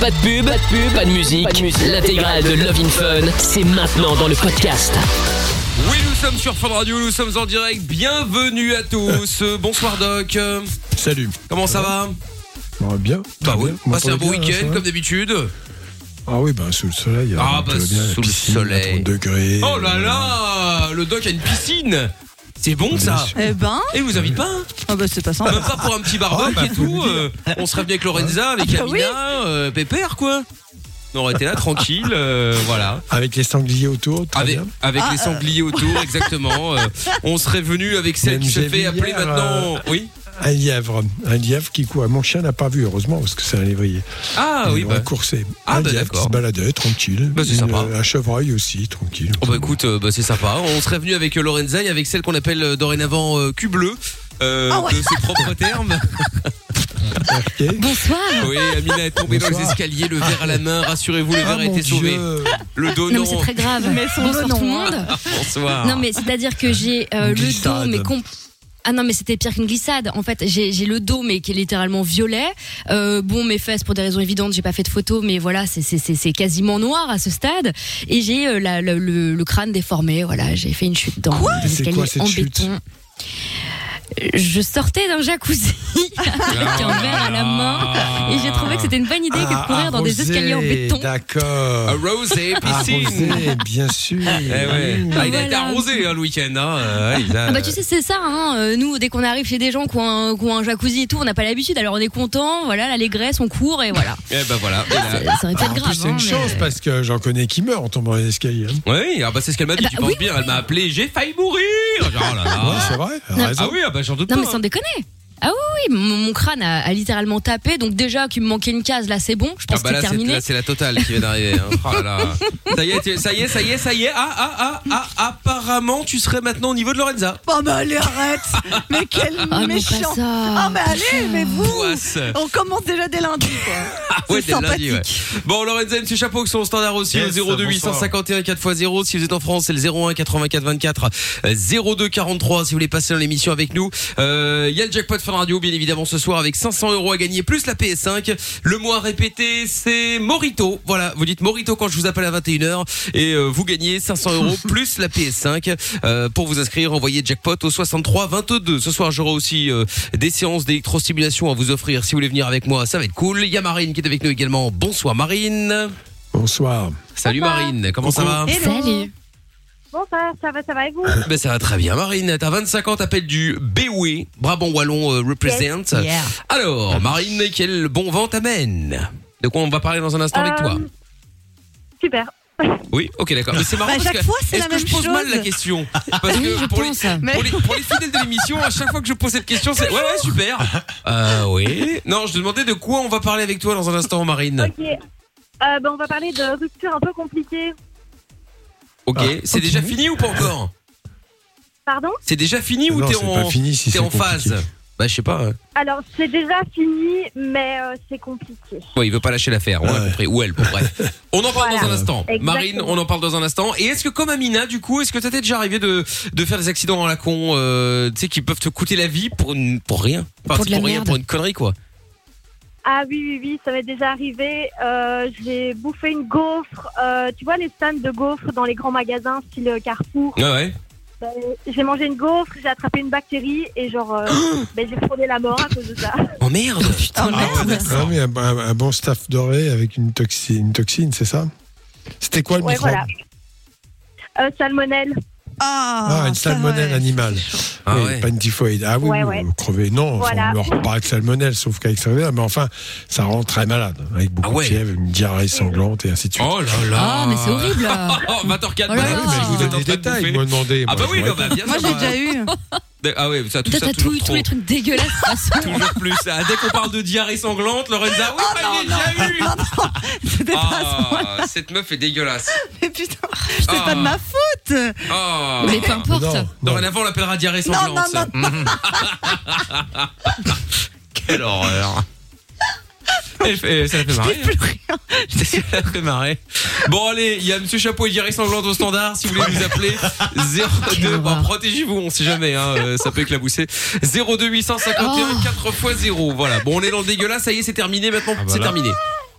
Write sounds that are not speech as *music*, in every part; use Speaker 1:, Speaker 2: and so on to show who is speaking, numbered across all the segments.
Speaker 1: Pas de pub, pas de pub, pas de musique. L'intégrale de Love in Fun, c'est maintenant dans le podcast.
Speaker 2: Oui, nous sommes sur Fun Radio, nous sommes en direct. Bienvenue à tous. *laughs* Bonsoir Doc.
Speaker 3: Salut.
Speaker 2: Comment ça va
Speaker 3: Bah, bien.
Speaker 2: Bah oui,
Speaker 3: bien. Vous
Speaker 2: passez un
Speaker 3: m'entendez
Speaker 2: bon
Speaker 3: bien, là, ça
Speaker 2: week-end
Speaker 3: va
Speaker 2: comme d'habitude.
Speaker 3: Ah oui, bah sous le soleil.
Speaker 2: Ah, bah,
Speaker 3: bien,
Speaker 2: sous le soleil.
Speaker 3: à 30 degrés.
Speaker 2: Oh là là, le Doc a une piscine. C'est bon ça.
Speaker 4: Eh ben,
Speaker 2: Et vous invite pas hein
Speaker 4: ah bah c'est pas sympa.
Speaker 2: Même pas pour un petit barbecue
Speaker 3: Ah, bah,
Speaker 2: et tout. euh, on serait venu avec Lorenza, avec
Speaker 4: Ah bah oui.
Speaker 2: Amina, euh, Pépère quoi. On aurait été là tranquille, euh, voilà.
Speaker 3: Avec les sangliers autour, très
Speaker 2: Avec,
Speaker 3: bien.
Speaker 2: avec
Speaker 4: Ah,
Speaker 2: les sangliers autour, exactement. euh, *laughs* on serait venu avec celle
Speaker 3: Même
Speaker 2: qui se fait appeler maintenant. Oui.
Speaker 3: Un lièvre. Un lièvre qui court. Mon chien n'a pas vu, heureusement, parce que c'est un lévrier.
Speaker 2: Ah oui, bah.
Speaker 3: coursé.
Speaker 2: Ah,
Speaker 3: un
Speaker 2: bah,
Speaker 3: lièvre qui se baladait, tranquille.
Speaker 2: Bah, c'est sympa.
Speaker 3: Un chevreuil aussi, tranquille.
Speaker 2: Oh bah écoute, euh, bah, c'est sympa. On serait venu avec euh, Lorenza et avec celle qu'on appelle euh, dorénavant euh, cul bleu. euh,
Speaker 4: Ah ouais.
Speaker 2: de ses propres *laughs* termes.
Speaker 4: Bonsoir.
Speaker 2: Oui, Amina est tombée dans les escaliers, le verre à la main. Rassurez-vous, le
Speaker 3: Ah,
Speaker 2: verre a été sauvé.
Speaker 3: Dieu.
Speaker 2: Le dos
Speaker 5: Non
Speaker 2: non.
Speaker 5: c'est très grave.
Speaker 4: Mais
Speaker 5: Bonsoir
Speaker 4: dos,
Speaker 5: tout le
Speaker 4: non,
Speaker 5: monde. *laughs*
Speaker 2: Bonsoir.
Speaker 5: Non mais c'est-à-dire que j'ai euh,
Speaker 3: Une
Speaker 5: le dos mais ah non mais c'était pire qu'une glissade. En fait j'ai le dos mais qui est littéralement violet. Euh, bon mes fesses pour des raisons évidentes j'ai pas fait de photos mais voilà c'est c'est c'est c'est quasiment noir à ce stade et j'ai euh, le, le- le crâne déformé. Voilà j'ai fait une chute dans
Speaker 3: cette
Speaker 5: en
Speaker 3: chute
Speaker 5: béton. Je sortais d'un jacuzzi *laughs* avec un verre à la main et j'ai trouvé que c'était une bonne idée que de
Speaker 3: Ah,
Speaker 5: courir dans des escaliers en béton.
Speaker 3: D'accord.
Speaker 2: Arrosé, piscine.
Speaker 3: Arrosé, bien sûr.
Speaker 2: Eh ouais. Ah, il a été
Speaker 5: Voilà.
Speaker 2: arrosé hein, le week-end. Hein. euh, ouais, il a-
Speaker 5: Ah bah tu sais c'est ça hein. euh, nous dès qu'on arrive chez des gens qui ont un, qui ont un jacuzzi et tout on n'a pas l'habitude alors on est content voilà l'allégresse on court et voilà
Speaker 2: Eh ben voilà. Et là-
Speaker 5: ça, aurait pu être
Speaker 3: En
Speaker 5: grave
Speaker 3: plus, c'est une
Speaker 5: hein, mais-
Speaker 3: chance parce que j'en connais qui meurent en tombant dans les escaliers. hein.
Speaker 2: Oui, ah bah c'est ce qu'elle m'a dit.
Speaker 5: Bah
Speaker 2: tu penses
Speaker 5: oui.
Speaker 2: bien Elle m'a appelé. J'ai failli mourir. Genre, oh là là.
Speaker 3: Ouais, c'est vrai. raison.
Speaker 2: Ah oui, ah bah j'en doute
Speaker 5: non
Speaker 2: pas.
Speaker 5: mais sans déconner ah oui, oui mon, mon crâne a, a littéralement tapé donc déjà qu'il me manquait une case là c'est bon je
Speaker 2: Ah
Speaker 5: pense
Speaker 2: bah
Speaker 5: que c'est terminé
Speaker 2: là, c'est la totale qui vient d'arriver. hein. *laughs* Oh là là. Ça y est, ça y est, ça y est, ça y est. Ah ah ah ah. Apparemment, tu serais maintenant au niveau de Lorenza.
Speaker 4: Oh bah allez arrête. Mais quel *laughs*
Speaker 5: ah
Speaker 4: méchant. Ah mais allez, mais vous. On commence déjà dès lundi quoi. *laughs*
Speaker 2: Ah ouais,
Speaker 4: C'est
Speaker 2: dès lundi, ouais.
Speaker 4: sympathique.
Speaker 2: Bon, Lorenza et Monsieur Chapeau qui sont au standard aussi
Speaker 3: Yes,
Speaker 2: au 02
Speaker 3: bonsoir.
Speaker 2: 851 4x0. Si vous êtes en France, c'est le 01 84 24 euh, 02 43 si vous voulez passer dans l'émission avec nous. Euh, Il y a le jackpot Fun Radio bien évidemment ce soir avec 500 euros à gagner plus la PS5. Le mot à répéter c'est Morito. Voilà, vous dites Morito quand je vous appelle à 21h et euh, vous gagnez 500 euros *laughs* plus la PS5. Euh, pour vous inscrire, envoyez jackpot au 63 22. Ce soir, j'aurai aussi euh, des séances d'électrostimulation à vous offrir. Si vous voulez venir avec moi, ça va être cool. Il y a Marine qui est avec nous également. Bonsoir Marine.
Speaker 3: Bonsoir.
Speaker 2: Salut Marine, comment ça va?
Speaker 4: Hello.
Speaker 5: salut
Speaker 6: Bonsoir, ça va, ça va et vous *laughs*
Speaker 2: ben, Ça va très bien Marine, t'as 25 ans, t'appelles du Béoué, Brabant Wallon euh, represent.
Speaker 4: Yeah.
Speaker 2: Alors Marine, quel bon vent t'amène? De quoi on va parler dans un instant avec toi?
Speaker 6: Euh, Super. *laughs*
Speaker 2: Oui, ok d'accord. Mais c'est marrant
Speaker 4: Bah,
Speaker 2: parce
Speaker 4: chaque
Speaker 2: que
Speaker 4: fois, c'est
Speaker 2: est-ce
Speaker 4: la
Speaker 2: que
Speaker 4: même
Speaker 2: je pose mal
Speaker 4: chose.
Speaker 2: la question? *laughs* Parce
Speaker 5: oui
Speaker 2: que
Speaker 5: je
Speaker 2: pour les, pour les, pour les fidèles de l'émission, à chaque fois que je pose cette question, c'est ouais ouais super. Euh, oui. Non, je te demandais de quoi on va parler avec toi dans un instant, Marine.
Speaker 6: Ok. Euh, ben, on va parler de rupture un peu compliquée.
Speaker 2: Ok.
Speaker 3: Ah,
Speaker 2: c'est déjà fini ou pas encore
Speaker 6: Pardon
Speaker 2: C'est déjà fini ou
Speaker 3: Non,
Speaker 2: t'es
Speaker 3: c'est
Speaker 2: en
Speaker 3: pas fini si
Speaker 2: t'es
Speaker 3: c'est
Speaker 2: en phase. Bah je sais pas.
Speaker 6: Alors, c'est déjà fini, mais euh, c'est compliqué.
Speaker 2: Ouais, il veut pas lâcher l'affaire, on a
Speaker 3: Ouais.
Speaker 2: compris. Ou elle, bon bref. *laughs* On en parle
Speaker 6: Voilà.
Speaker 2: dans un instant.
Speaker 6: Exactement.
Speaker 2: Marine, on en parle dans un instant. Et est-ce que comme Amina, du coup, est-ce que ça t'est déjà arrivé de, de faire des accidents à la con, euh, tu sais, qui peuvent te coûter la vie pour, une, pour rien? Enfin,
Speaker 5: Pour de la
Speaker 2: rien,
Speaker 5: merde.
Speaker 2: pour une connerie, quoi.
Speaker 6: Ah oui, oui, oui, ça m'est déjà arrivé. Euh, j'ai bouffé une gaufre. Euh, tu vois les stands de gaufres dans les grands magasins, style Carrefour?
Speaker 2: Ouais, ouais.
Speaker 6: Ben, j'ai mangé une gaufre, j'ai attrapé une bactérie et genre, euh, ben, j'ai frôlé la mort à cause de ça. *laughs*
Speaker 2: Oh merde
Speaker 4: Oh merde.
Speaker 3: Ah oui, un, un- un bon staff doré avec une, toxi- une toxine, c'est ça? C'était quoi le
Speaker 6: Ouais,
Speaker 3: microbe
Speaker 6: voilà. Euh, salmonelle.
Speaker 4: Ah,
Speaker 3: Ah, une salmonelle animale.
Speaker 2: Ah
Speaker 3: oui,
Speaker 2: ouais.
Speaker 3: pas une typhoïde. Ah oui,
Speaker 6: Ouais,
Speaker 3: oui,
Speaker 6: ouais.
Speaker 3: vous crevez. Non,
Speaker 6: Voilà.
Speaker 3: on leur parle de salmonelle, sauf qu'avec salmonelle, mais enfin, ça rend très malade, avec beaucoup
Speaker 2: Ah ouais.
Speaker 3: de fièvre, une diarrhée sanglante et ainsi de suite.
Speaker 2: Oh là là
Speaker 5: Ah, mais c'est horrible. *laughs*
Speaker 2: Oh, 20h04,
Speaker 5: Oh là là.
Speaker 3: oui, mais je vous
Speaker 2: vous êtes
Speaker 3: donne des détails, ils m'ont demandé.
Speaker 2: Ah
Speaker 3: moi,
Speaker 2: bah oui, non, bah bien
Speaker 4: Moi j'ai déjà eu. *laughs*
Speaker 2: Ah ouais, ça, tout ça
Speaker 5: t'as
Speaker 2: toujours
Speaker 5: tous les trucs dégueulasses.
Speaker 2: Toujours plus. Ah, dès qu'on parle de diarrhée sanglante, Lorenza, oui, bah, j'ai déjà eu. *laughs*
Speaker 4: C'était pas à ce moment-là.
Speaker 2: Ah, cette meuf est dégueulasse.
Speaker 4: Mais putain, c'est
Speaker 2: Ah.
Speaker 4: pas de ma faute.
Speaker 2: Oh.
Speaker 5: Mais peu importe.
Speaker 3: Non, non.
Speaker 2: Dorénavant, on l'appellera diarrhée
Speaker 4: Non,
Speaker 2: sanglante.
Speaker 4: non, non, *laughs* *laughs*
Speaker 2: Quelle horreur. Elle fait- ça la fait marrer.
Speaker 4: Plus rien. *laughs*
Speaker 2: Ça la fait marrer. Bon allez, il y a Monsieur Chapeau et diarrhée sanglante au standard. Si vous voulez nous appeler *laughs* 02. Bon, protégez-vous, on sait jamais. Hein, euh, ça peut éclabousser. 02 851
Speaker 5: Oh.
Speaker 2: 4 x 0. Voilà. Bon, on est dans le dégueulasse. Ça y est, c'est terminé. Maintenant,
Speaker 3: Ah bah
Speaker 2: c'est terminé.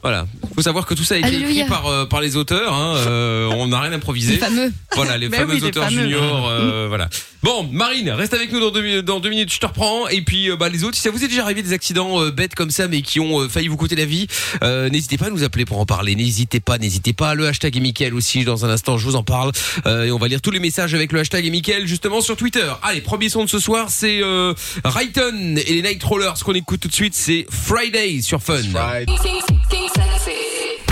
Speaker 2: Voilà. Faut savoir que tout ça a été
Speaker 5: Alléluia.
Speaker 2: écrit par euh, par les auteurs. Hein. euh, on n'a rien improvisé.
Speaker 5: Les fameux.
Speaker 2: Voilà, les
Speaker 4: Mais *laughs*
Speaker 2: fameux
Speaker 4: oui, les
Speaker 2: auteurs
Speaker 4: fameux.
Speaker 2: juniors. euh, voilà. Bon, Marine, reste avec nous dans deux, dans deux minutes. Je te reprends. Et puis, euh, bah, les autres, si ça vous est déjà arrivé des accidents euh, bêtes comme ça, mais qui ont euh, failli vous coûter la vie, euh, n'hésitez pas à nous appeler pour en parler. N'hésitez pas, n'hésitez pas. Le hashtag est Mickaël aussi. Dans un instant, je vous en parle. Euh, et on va lire tous les messages avec le hashtag est Mickaël, justement sur Twitter. Allez, premier son de ce soir, c'est euh, et les Night Rollers. Ce qu'on écoute tout de suite, c'est Friday sur Fun.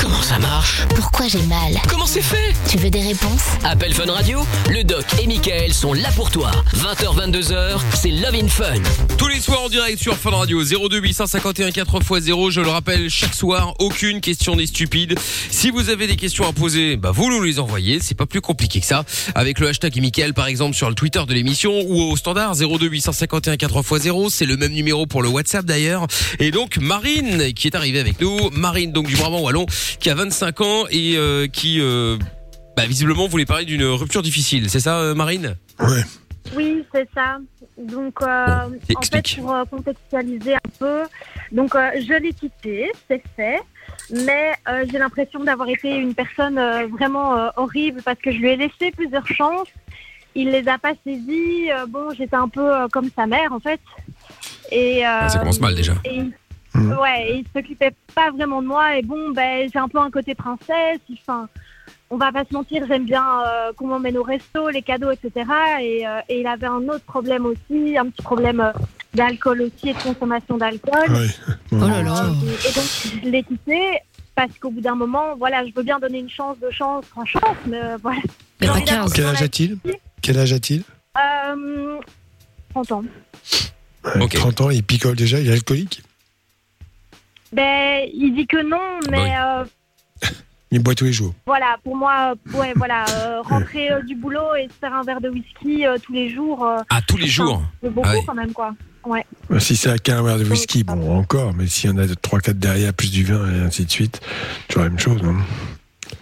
Speaker 1: Comment ça marche
Speaker 7: Pourquoi j'ai mal
Speaker 1: Comment c'est fait
Speaker 7: Tu veux des réponses
Speaker 1: Appel Fun Radio, le doc et Michael sont là pour toi. 20h, 22h, c'est Love in Fun.
Speaker 2: Tous les soirs en direct sur Fun Radio 02 851 4x0 Je le rappelle chaque soir Aucune question n'est stupide. Si vous avez des questions à poser Bah vous nous les envoyez. C'est pas plus compliqué que ça. Avec le hashtag Mickaël par exemple sur le Twitter de l'émission Ou au standard 02 851 4x0 C'est le même numéro pour le WhatsApp d'ailleurs. Et donc Marine qui est arrivée avec nous. Marine donc du Brabant Wallon Qui a 25 ans Et euh, qui euh, bah, visiblement voulait parler d'une rupture difficile C'est ça euh, Marine?
Speaker 3: Ouais.
Speaker 6: Oui, c'est ça. Donc, euh, en fait, pour euh, contextualiser un peu, donc euh, je l'ai quitté, c'est fait, mais euh, j'ai l'impression d'avoir été une personne euh, vraiment euh, horrible parce que je lui ai laissé plusieurs chances. Il les a pas saisies. Euh, bon, j'étais un peu euh, comme sa mère en fait. Et euh,
Speaker 2: Ah, ça commence mal, déjà.
Speaker 6: et il-
Speaker 3: Mhm.
Speaker 6: Ouais, il s'occupait pas vraiment de moi. Et bon, ben j'ai un peu un côté princesse. Enfin, on va pas se mentir, j'aime bien euh, qu'on m'emmène au resto, les cadeaux, etc. Et, euh, et il avait un autre problème aussi, un petit problème euh, d'alcool aussi et de consommation d'alcool.
Speaker 3: Ouais.
Speaker 5: Oh là là.
Speaker 6: Et, et donc, je l'ai quitté parce qu'au bout d'un moment, voilà, je veux bien donner une chance, deux chances, trois chances, mais euh, voilà.
Speaker 5: Mais pas
Speaker 6: J'ai envie
Speaker 5: 15.
Speaker 6: d'avoir
Speaker 3: Quel âge a-t-il? Quel âge a-t-il?
Speaker 6: Euh, 30 ans.
Speaker 3: Ouais,
Speaker 2: Ok.
Speaker 3: 30 ans, il picole déjà, il est alcoolique?
Speaker 6: Ben, il dit que non, mais
Speaker 2: Bah
Speaker 6: euh,
Speaker 3: Il boit tous les jours.
Speaker 6: voilà, pour moi, euh, ouais, voilà, euh, *laughs* rentrer euh, du boulot et se faire un verre de whisky euh, tous les jours,
Speaker 2: Ah tous les jours
Speaker 6: c'est beaucoup
Speaker 2: Ah oui.
Speaker 6: quand même, quoi.
Speaker 3: Bah, Si c'est qu'un verre de whisky, bon, encore, mais s'il y en a 3-4 derrière, plus du vin et ainsi de suite, toujours la même chose. hein.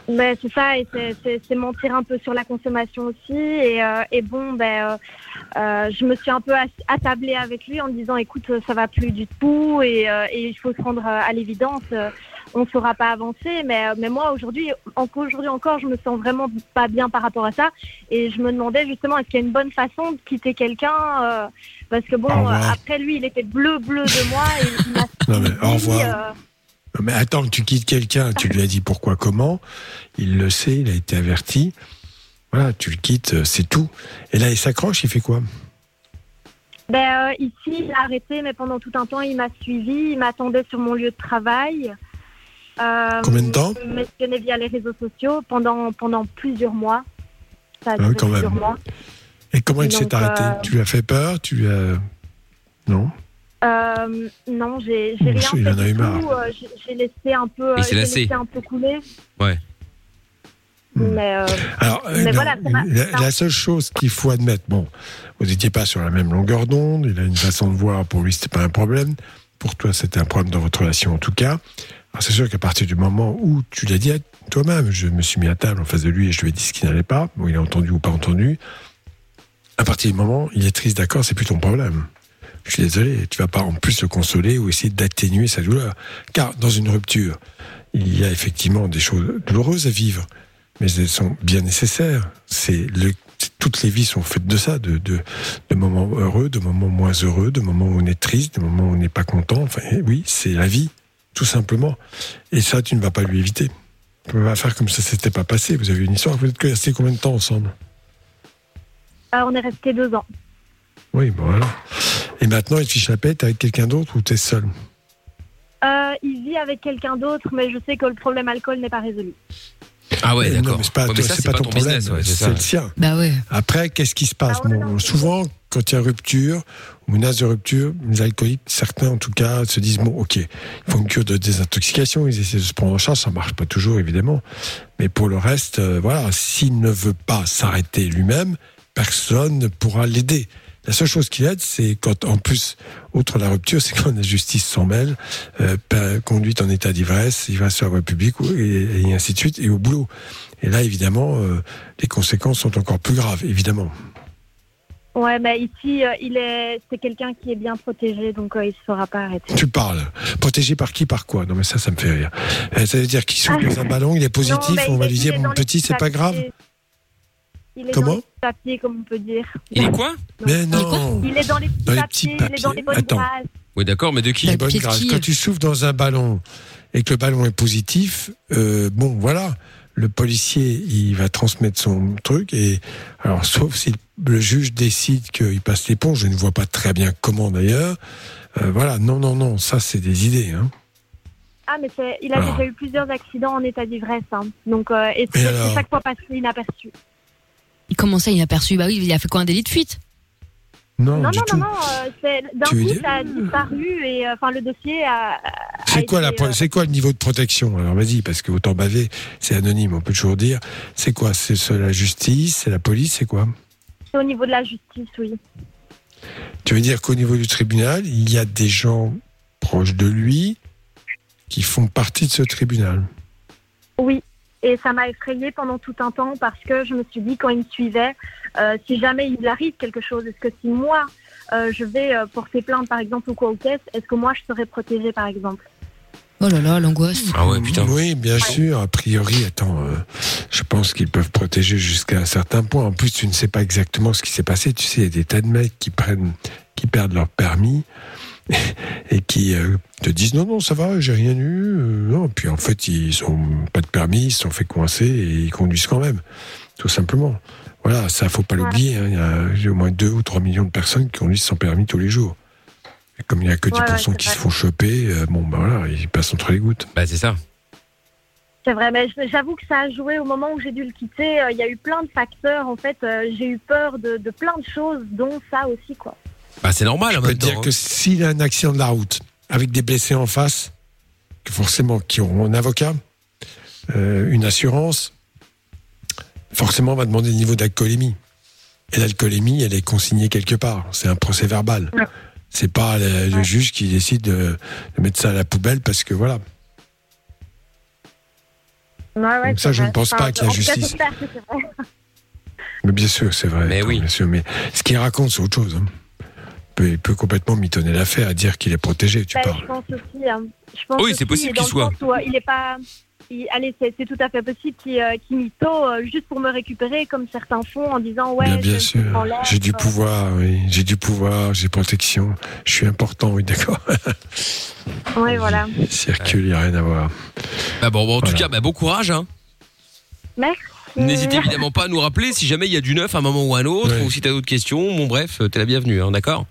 Speaker 6: Ben, c'est ça, et c'est- c'est c'est mentir un peu sur la consommation aussi. Et, euh, et bon, ben, euh, euh, je me suis un peu attablée avec lui en disant, écoute, euh, ça va plus du tout, et, euh, et il faut se rendre euh, à l'évidence. euh, on ne saura pas avancer, mais, euh, mais moi aujourd'hui, en- aujourd'hui encore, je me sens vraiment pas bien par rapport à ça, et je me demandais justement, est-ce qu'il y a une bonne façon de quitter quelqu'un euh, Parce que bon, après lui, il était bleu bleu de moi, et il m'a
Speaker 3: Non, mais au revoir. Mais attends, tu quittes quelqu'un, tu lui as dit pourquoi, comment, il le sait, il a été averti. Voilà, tu le quittes, euh, c'est tout. Et là, il s'accroche, il fait quoi?
Speaker 6: Ben, euh, ici, il a arrêté, mais pendant tout un temps, il m'a suivi, il m'attendait sur mon lieu de travail. Euh,
Speaker 3: Combien de temps?
Speaker 6: Il m'espionnait via les réseaux sociaux pendant, pendant plusieurs mois. Ça a
Speaker 3: Ah quand même.
Speaker 6: mois.
Speaker 3: Et comment il s'est arrêté?
Speaker 6: euh,
Speaker 3: Tu lui as fait peur? Tu lui as. Non?
Speaker 6: Euh, non, j'ai rien
Speaker 3: il
Speaker 6: fait
Speaker 3: en a
Speaker 6: du
Speaker 3: eu marre.
Speaker 6: tout. euh, j'ai- J'ai laissé un peu,
Speaker 2: Il
Speaker 6: euh,
Speaker 2: s'est
Speaker 6: laissé un peu couler.
Speaker 2: Ouais.
Speaker 6: Mais euh,
Speaker 3: Alors,
Speaker 6: Mais
Speaker 3: non,
Speaker 6: voilà,
Speaker 3: la, seule chose qu'il faut admettre, bon, vous n'étiez pas sur la même longueur d'onde, il a une façon de voir, pour lui, c'était pas un problème. Pour toi, c'était un problème dans votre relation, en tout cas. Alors, c'est sûr qu'à partir du moment où tu l'as dit à toi-même, je me suis mis à table en face de lui et je lui ai dit ce qui n'allait pas, bon, il a entendu ou pas entendu. À partir du moment, il est triste, d'accord, c'est plus ton problème. Je suis désolé, tu vas pas en plus le consoler ou essayer d'atténuer sa douleur. Car dans une rupture, il y a effectivement des choses douloureuses à vivre mais elles sont bien nécessaires. Toutes les vies sont faites de ça, de, moments heureux, de moments moins heureux, de moments où on est triste, de moments où on n'est pas content. Enfin, eh oui, c'est la vie, tout simplement. Et ça, tu ne vas pas lui éviter. Tu ne pas faire comme ça, s'était pas passé. Vous avez une histoire. Vous êtes restés combien de temps ensemble?
Speaker 6: Euh, on est resté deux ans.
Speaker 3: Oui, bon voilà. Et maintenant, il te fiche la paix, t'es avec quelqu'un d'autre ou t'es seul
Speaker 6: Euh, il vit avec quelqu'un d'autre, mais je sais que le problème alcool n'est pas résolu.
Speaker 2: Ah ouais
Speaker 3: Non,
Speaker 2: d'accord
Speaker 3: mais c'est pas,
Speaker 2: Ouais,
Speaker 3: toi,
Speaker 2: ça,
Speaker 3: pas ton, problème,
Speaker 2: ouais, c'est
Speaker 3: le sien.
Speaker 5: Bah ouais.
Speaker 3: Après, qu'est-ce qui se passe?
Speaker 6: Ah ouais,
Speaker 3: Bon,
Speaker 6: non, c'est
Speaker 3: Souvent, quand il y a rupture, ou menace de rupture, les alcooliques, certains en tout cas, se disent bon, ok, il faut une cure de désintoxication, ils essaient de se prendre en charge, ça marche pas toujours évidemment, mais pour le reste, euh, voilà, s'il ne veut pas s'arrêter lui-même, personne ne pourra l'aider. La seule chose qui aide, c'est quand, en plus, outre la rupture, c'est quand la justice s'en mêle, euh, conduite en état d'ivresse, ivresse sur la voie publique, et, et ainsi de suite, et au boulot. Et là, évidemment, euh, les conséquences sont encore plus graves, évidemment.
Speaker 6: Ouais, mais ici, euh, il est, c'est quelqu'un qui est bien protégé, donc euh, il se fera pas arrêter.
Speaker 3: Tu parles. Protégé par qui, par quoi? Non, mais ça, ça me fait rire. Euh, Ça veut dire qu'il souffle dans un ballon, il est positif,
Speaker 6: Non,
Speaker 3: on va lui dire, mon petit, c'est pas grave.
Speaker 6: Il est
Speaker 3: Comment
Speaker 6: dans les petits papiers, comme on peut dire.
Speaker 2: Il est quoi
Speaker 3: Mais non
Speaker 6: Il est dans les petits,
Speaker 3: Dans les
Speaker 6: papiers, il est dans les bonnes
Speaker 3: Attends.
Speaker 6: grâces.
Speaker 2: Oui, d'accord, mais de qui
Speaker 3: Les bonnes grâces. Quand tu souffles dans un ballon et que le ballon est positif, euh, bon, voilà, le policier, il va transmettre son truc et alors, sauf si le juge décide qu'il passe l'éponge, je ne vois pas très bien comment d'ailleurs. euh, voilà, non, non, non, ça c'est des idées. Hein.
Speaker 6: Ah, mais c'est, il a
Speaker 3: Alors.
Speaker 6: déjà eu plusieurs accidents en état d'ivresse, hein. Donc, euh, et c'est chaque fois passé inaperçu.
Speaker 5: Comment ça, il a perçu Bah oui, il a fait quoi un délit de fuite?
Speaker 3: Non,
Speaker 6: Non,
Speaker 3: du
Speaker 6: non,
Speaker 3: tout.
Speaker 6: non, non, euh, c'est, d'un
Speaker 3: veux
Speaker 6: coup, ça a disparu et, euh, enfin, le dossier a. a
Speaker 3: C'est quoi,
Speaker 6: été, euh,
Speaker 3: c'est quoi le niveau de protection? Alors vas-y, parce que autant baver, c'est anonyme, on peut toujours dire. C'est quoi? C'est la justice, c'est la police, c'est quoi?
Speaker 6: C'est au niveau de la justice, oui.
Speaker 3: Tu veux dire qu'au niveau du tribunal, il y a des gens proches de lui qui font partie de ce tribunal?
Speaker 6: Oui. Et ça m'a effrayée pendant tout un temps parce que je me suis dit, quand il me suivait, euh, si jamais il arrive quelque chose, est-ce que si moi, euh, je vais euh, porter plainte, par exemple, ou quoi aux caisses, est-ce que moi, je serais protégée, par exemple?
Speaker 5: Oh là là, l'angoisse.
Speaker 2: Ah ouais, putain.
Speaker 3: Oui, bien sûr. A priori, attends, euh, je pense qu'ils peuvent protéger jusqu'à un certain point. En plus, tu ne sais pas exactement ce qui s'est passé. Tu sais, il y a des tas de mecs qui prennent, qui perdent leur permis et qui euh, te disent non, non, ça va, j'ai rien eu. euh, non, puis en fait, ils ont pas de permis, ils se sont fait coincer et ils conduisent quand même, tout simplement. Voilà, ça faut pas l'oublier. hein. Il y a au moins 2 ou 3 millions de personnes qui conduisent sans permis tous les jours. Et comme il n'y a que 10%
Speaker 6: Ouais, ouais, c'est
Speaker 3: qui se font choper, euh, bon, ben voilà, ils passent entre les gouttes.
Speaker 2: Bah, c'est ça.
Speaker 6: C'est vrai, mais j'avoue que ça a joué au moment où j'ai dû le quitter. euh, Il y a eu plein de facteurs. En fait, euh, j'ai eu peur de, de plein de choses, dont ça aussi, quoi.
Speaker 2: Bah, c'est normal,
Speaker 3: Je
Speaker 2: en
Speaker 3: peux
Speaker 2: même
Speaker 3: te dire que
Speaker 2: hein.
Speaker 3: s'il a un accident de la route avec des blessés en face, que forcément qui auront un avocat, euh, une assurance, forcément on va demander le niveau d'alcoolémie. Et l'alcoolémie, elle est consignée quelque part. C'est un procès verbal. C'est pas le, le juge qui décide de, de mettre ça à la poubelle parce que voilà.
Speaker 6: Ouais, ouais,
Speaker 3: Donc ça, je ne pense pas qu'il y a
Speaker 6: cas,
Speaker 3: justice. Mais bien sûr, c'est vrai.
Speaker 2: Mais oui.
Speaker 3: Bien sûr, mais ce qu'il raconte, c'est autre chose. hein. Il peut, il peut complètement mitonner l'affaire à dire qu'il est protégé, tu
Speaker 6: Ben,
Speaker 3: parles.
Speaker 6: je pense aussi. hein. Je pense
Speaker 2: Oui, c'est possible qu'il soit.
Speaker 6: où, euh, il est pas. il- allez, c'est tout à fait possible qu'il euh, mytho euh, juste pour me récupérer, comme certains font, en disant ouais.
Speaker 3: bien, sûr. J'ai du
Speaker 6: euh,
Speaker 3: pouvoir, oui. J'ai du pouvoir, j'ai protection. Je suis important, oui, d'accord. *laughs*
Speaker 6: Ouais, voilà.
Speaker 3: Circule, il n'y a rien à voir.
Speaker 2: Bah bon, bon, en tout cas, bah, bon courage. Hein.
Speaker 6: Merci.
Speaker 2: N'hésitez évidemment pas à nous rappeler si jamais il y a du neuf à un moment ou à un autre,
Speaker 3: Ouais.
Speaker 2: ou si t'as d'autres questions. Bon, bref, t'es la bienvenue, hein, d'accord?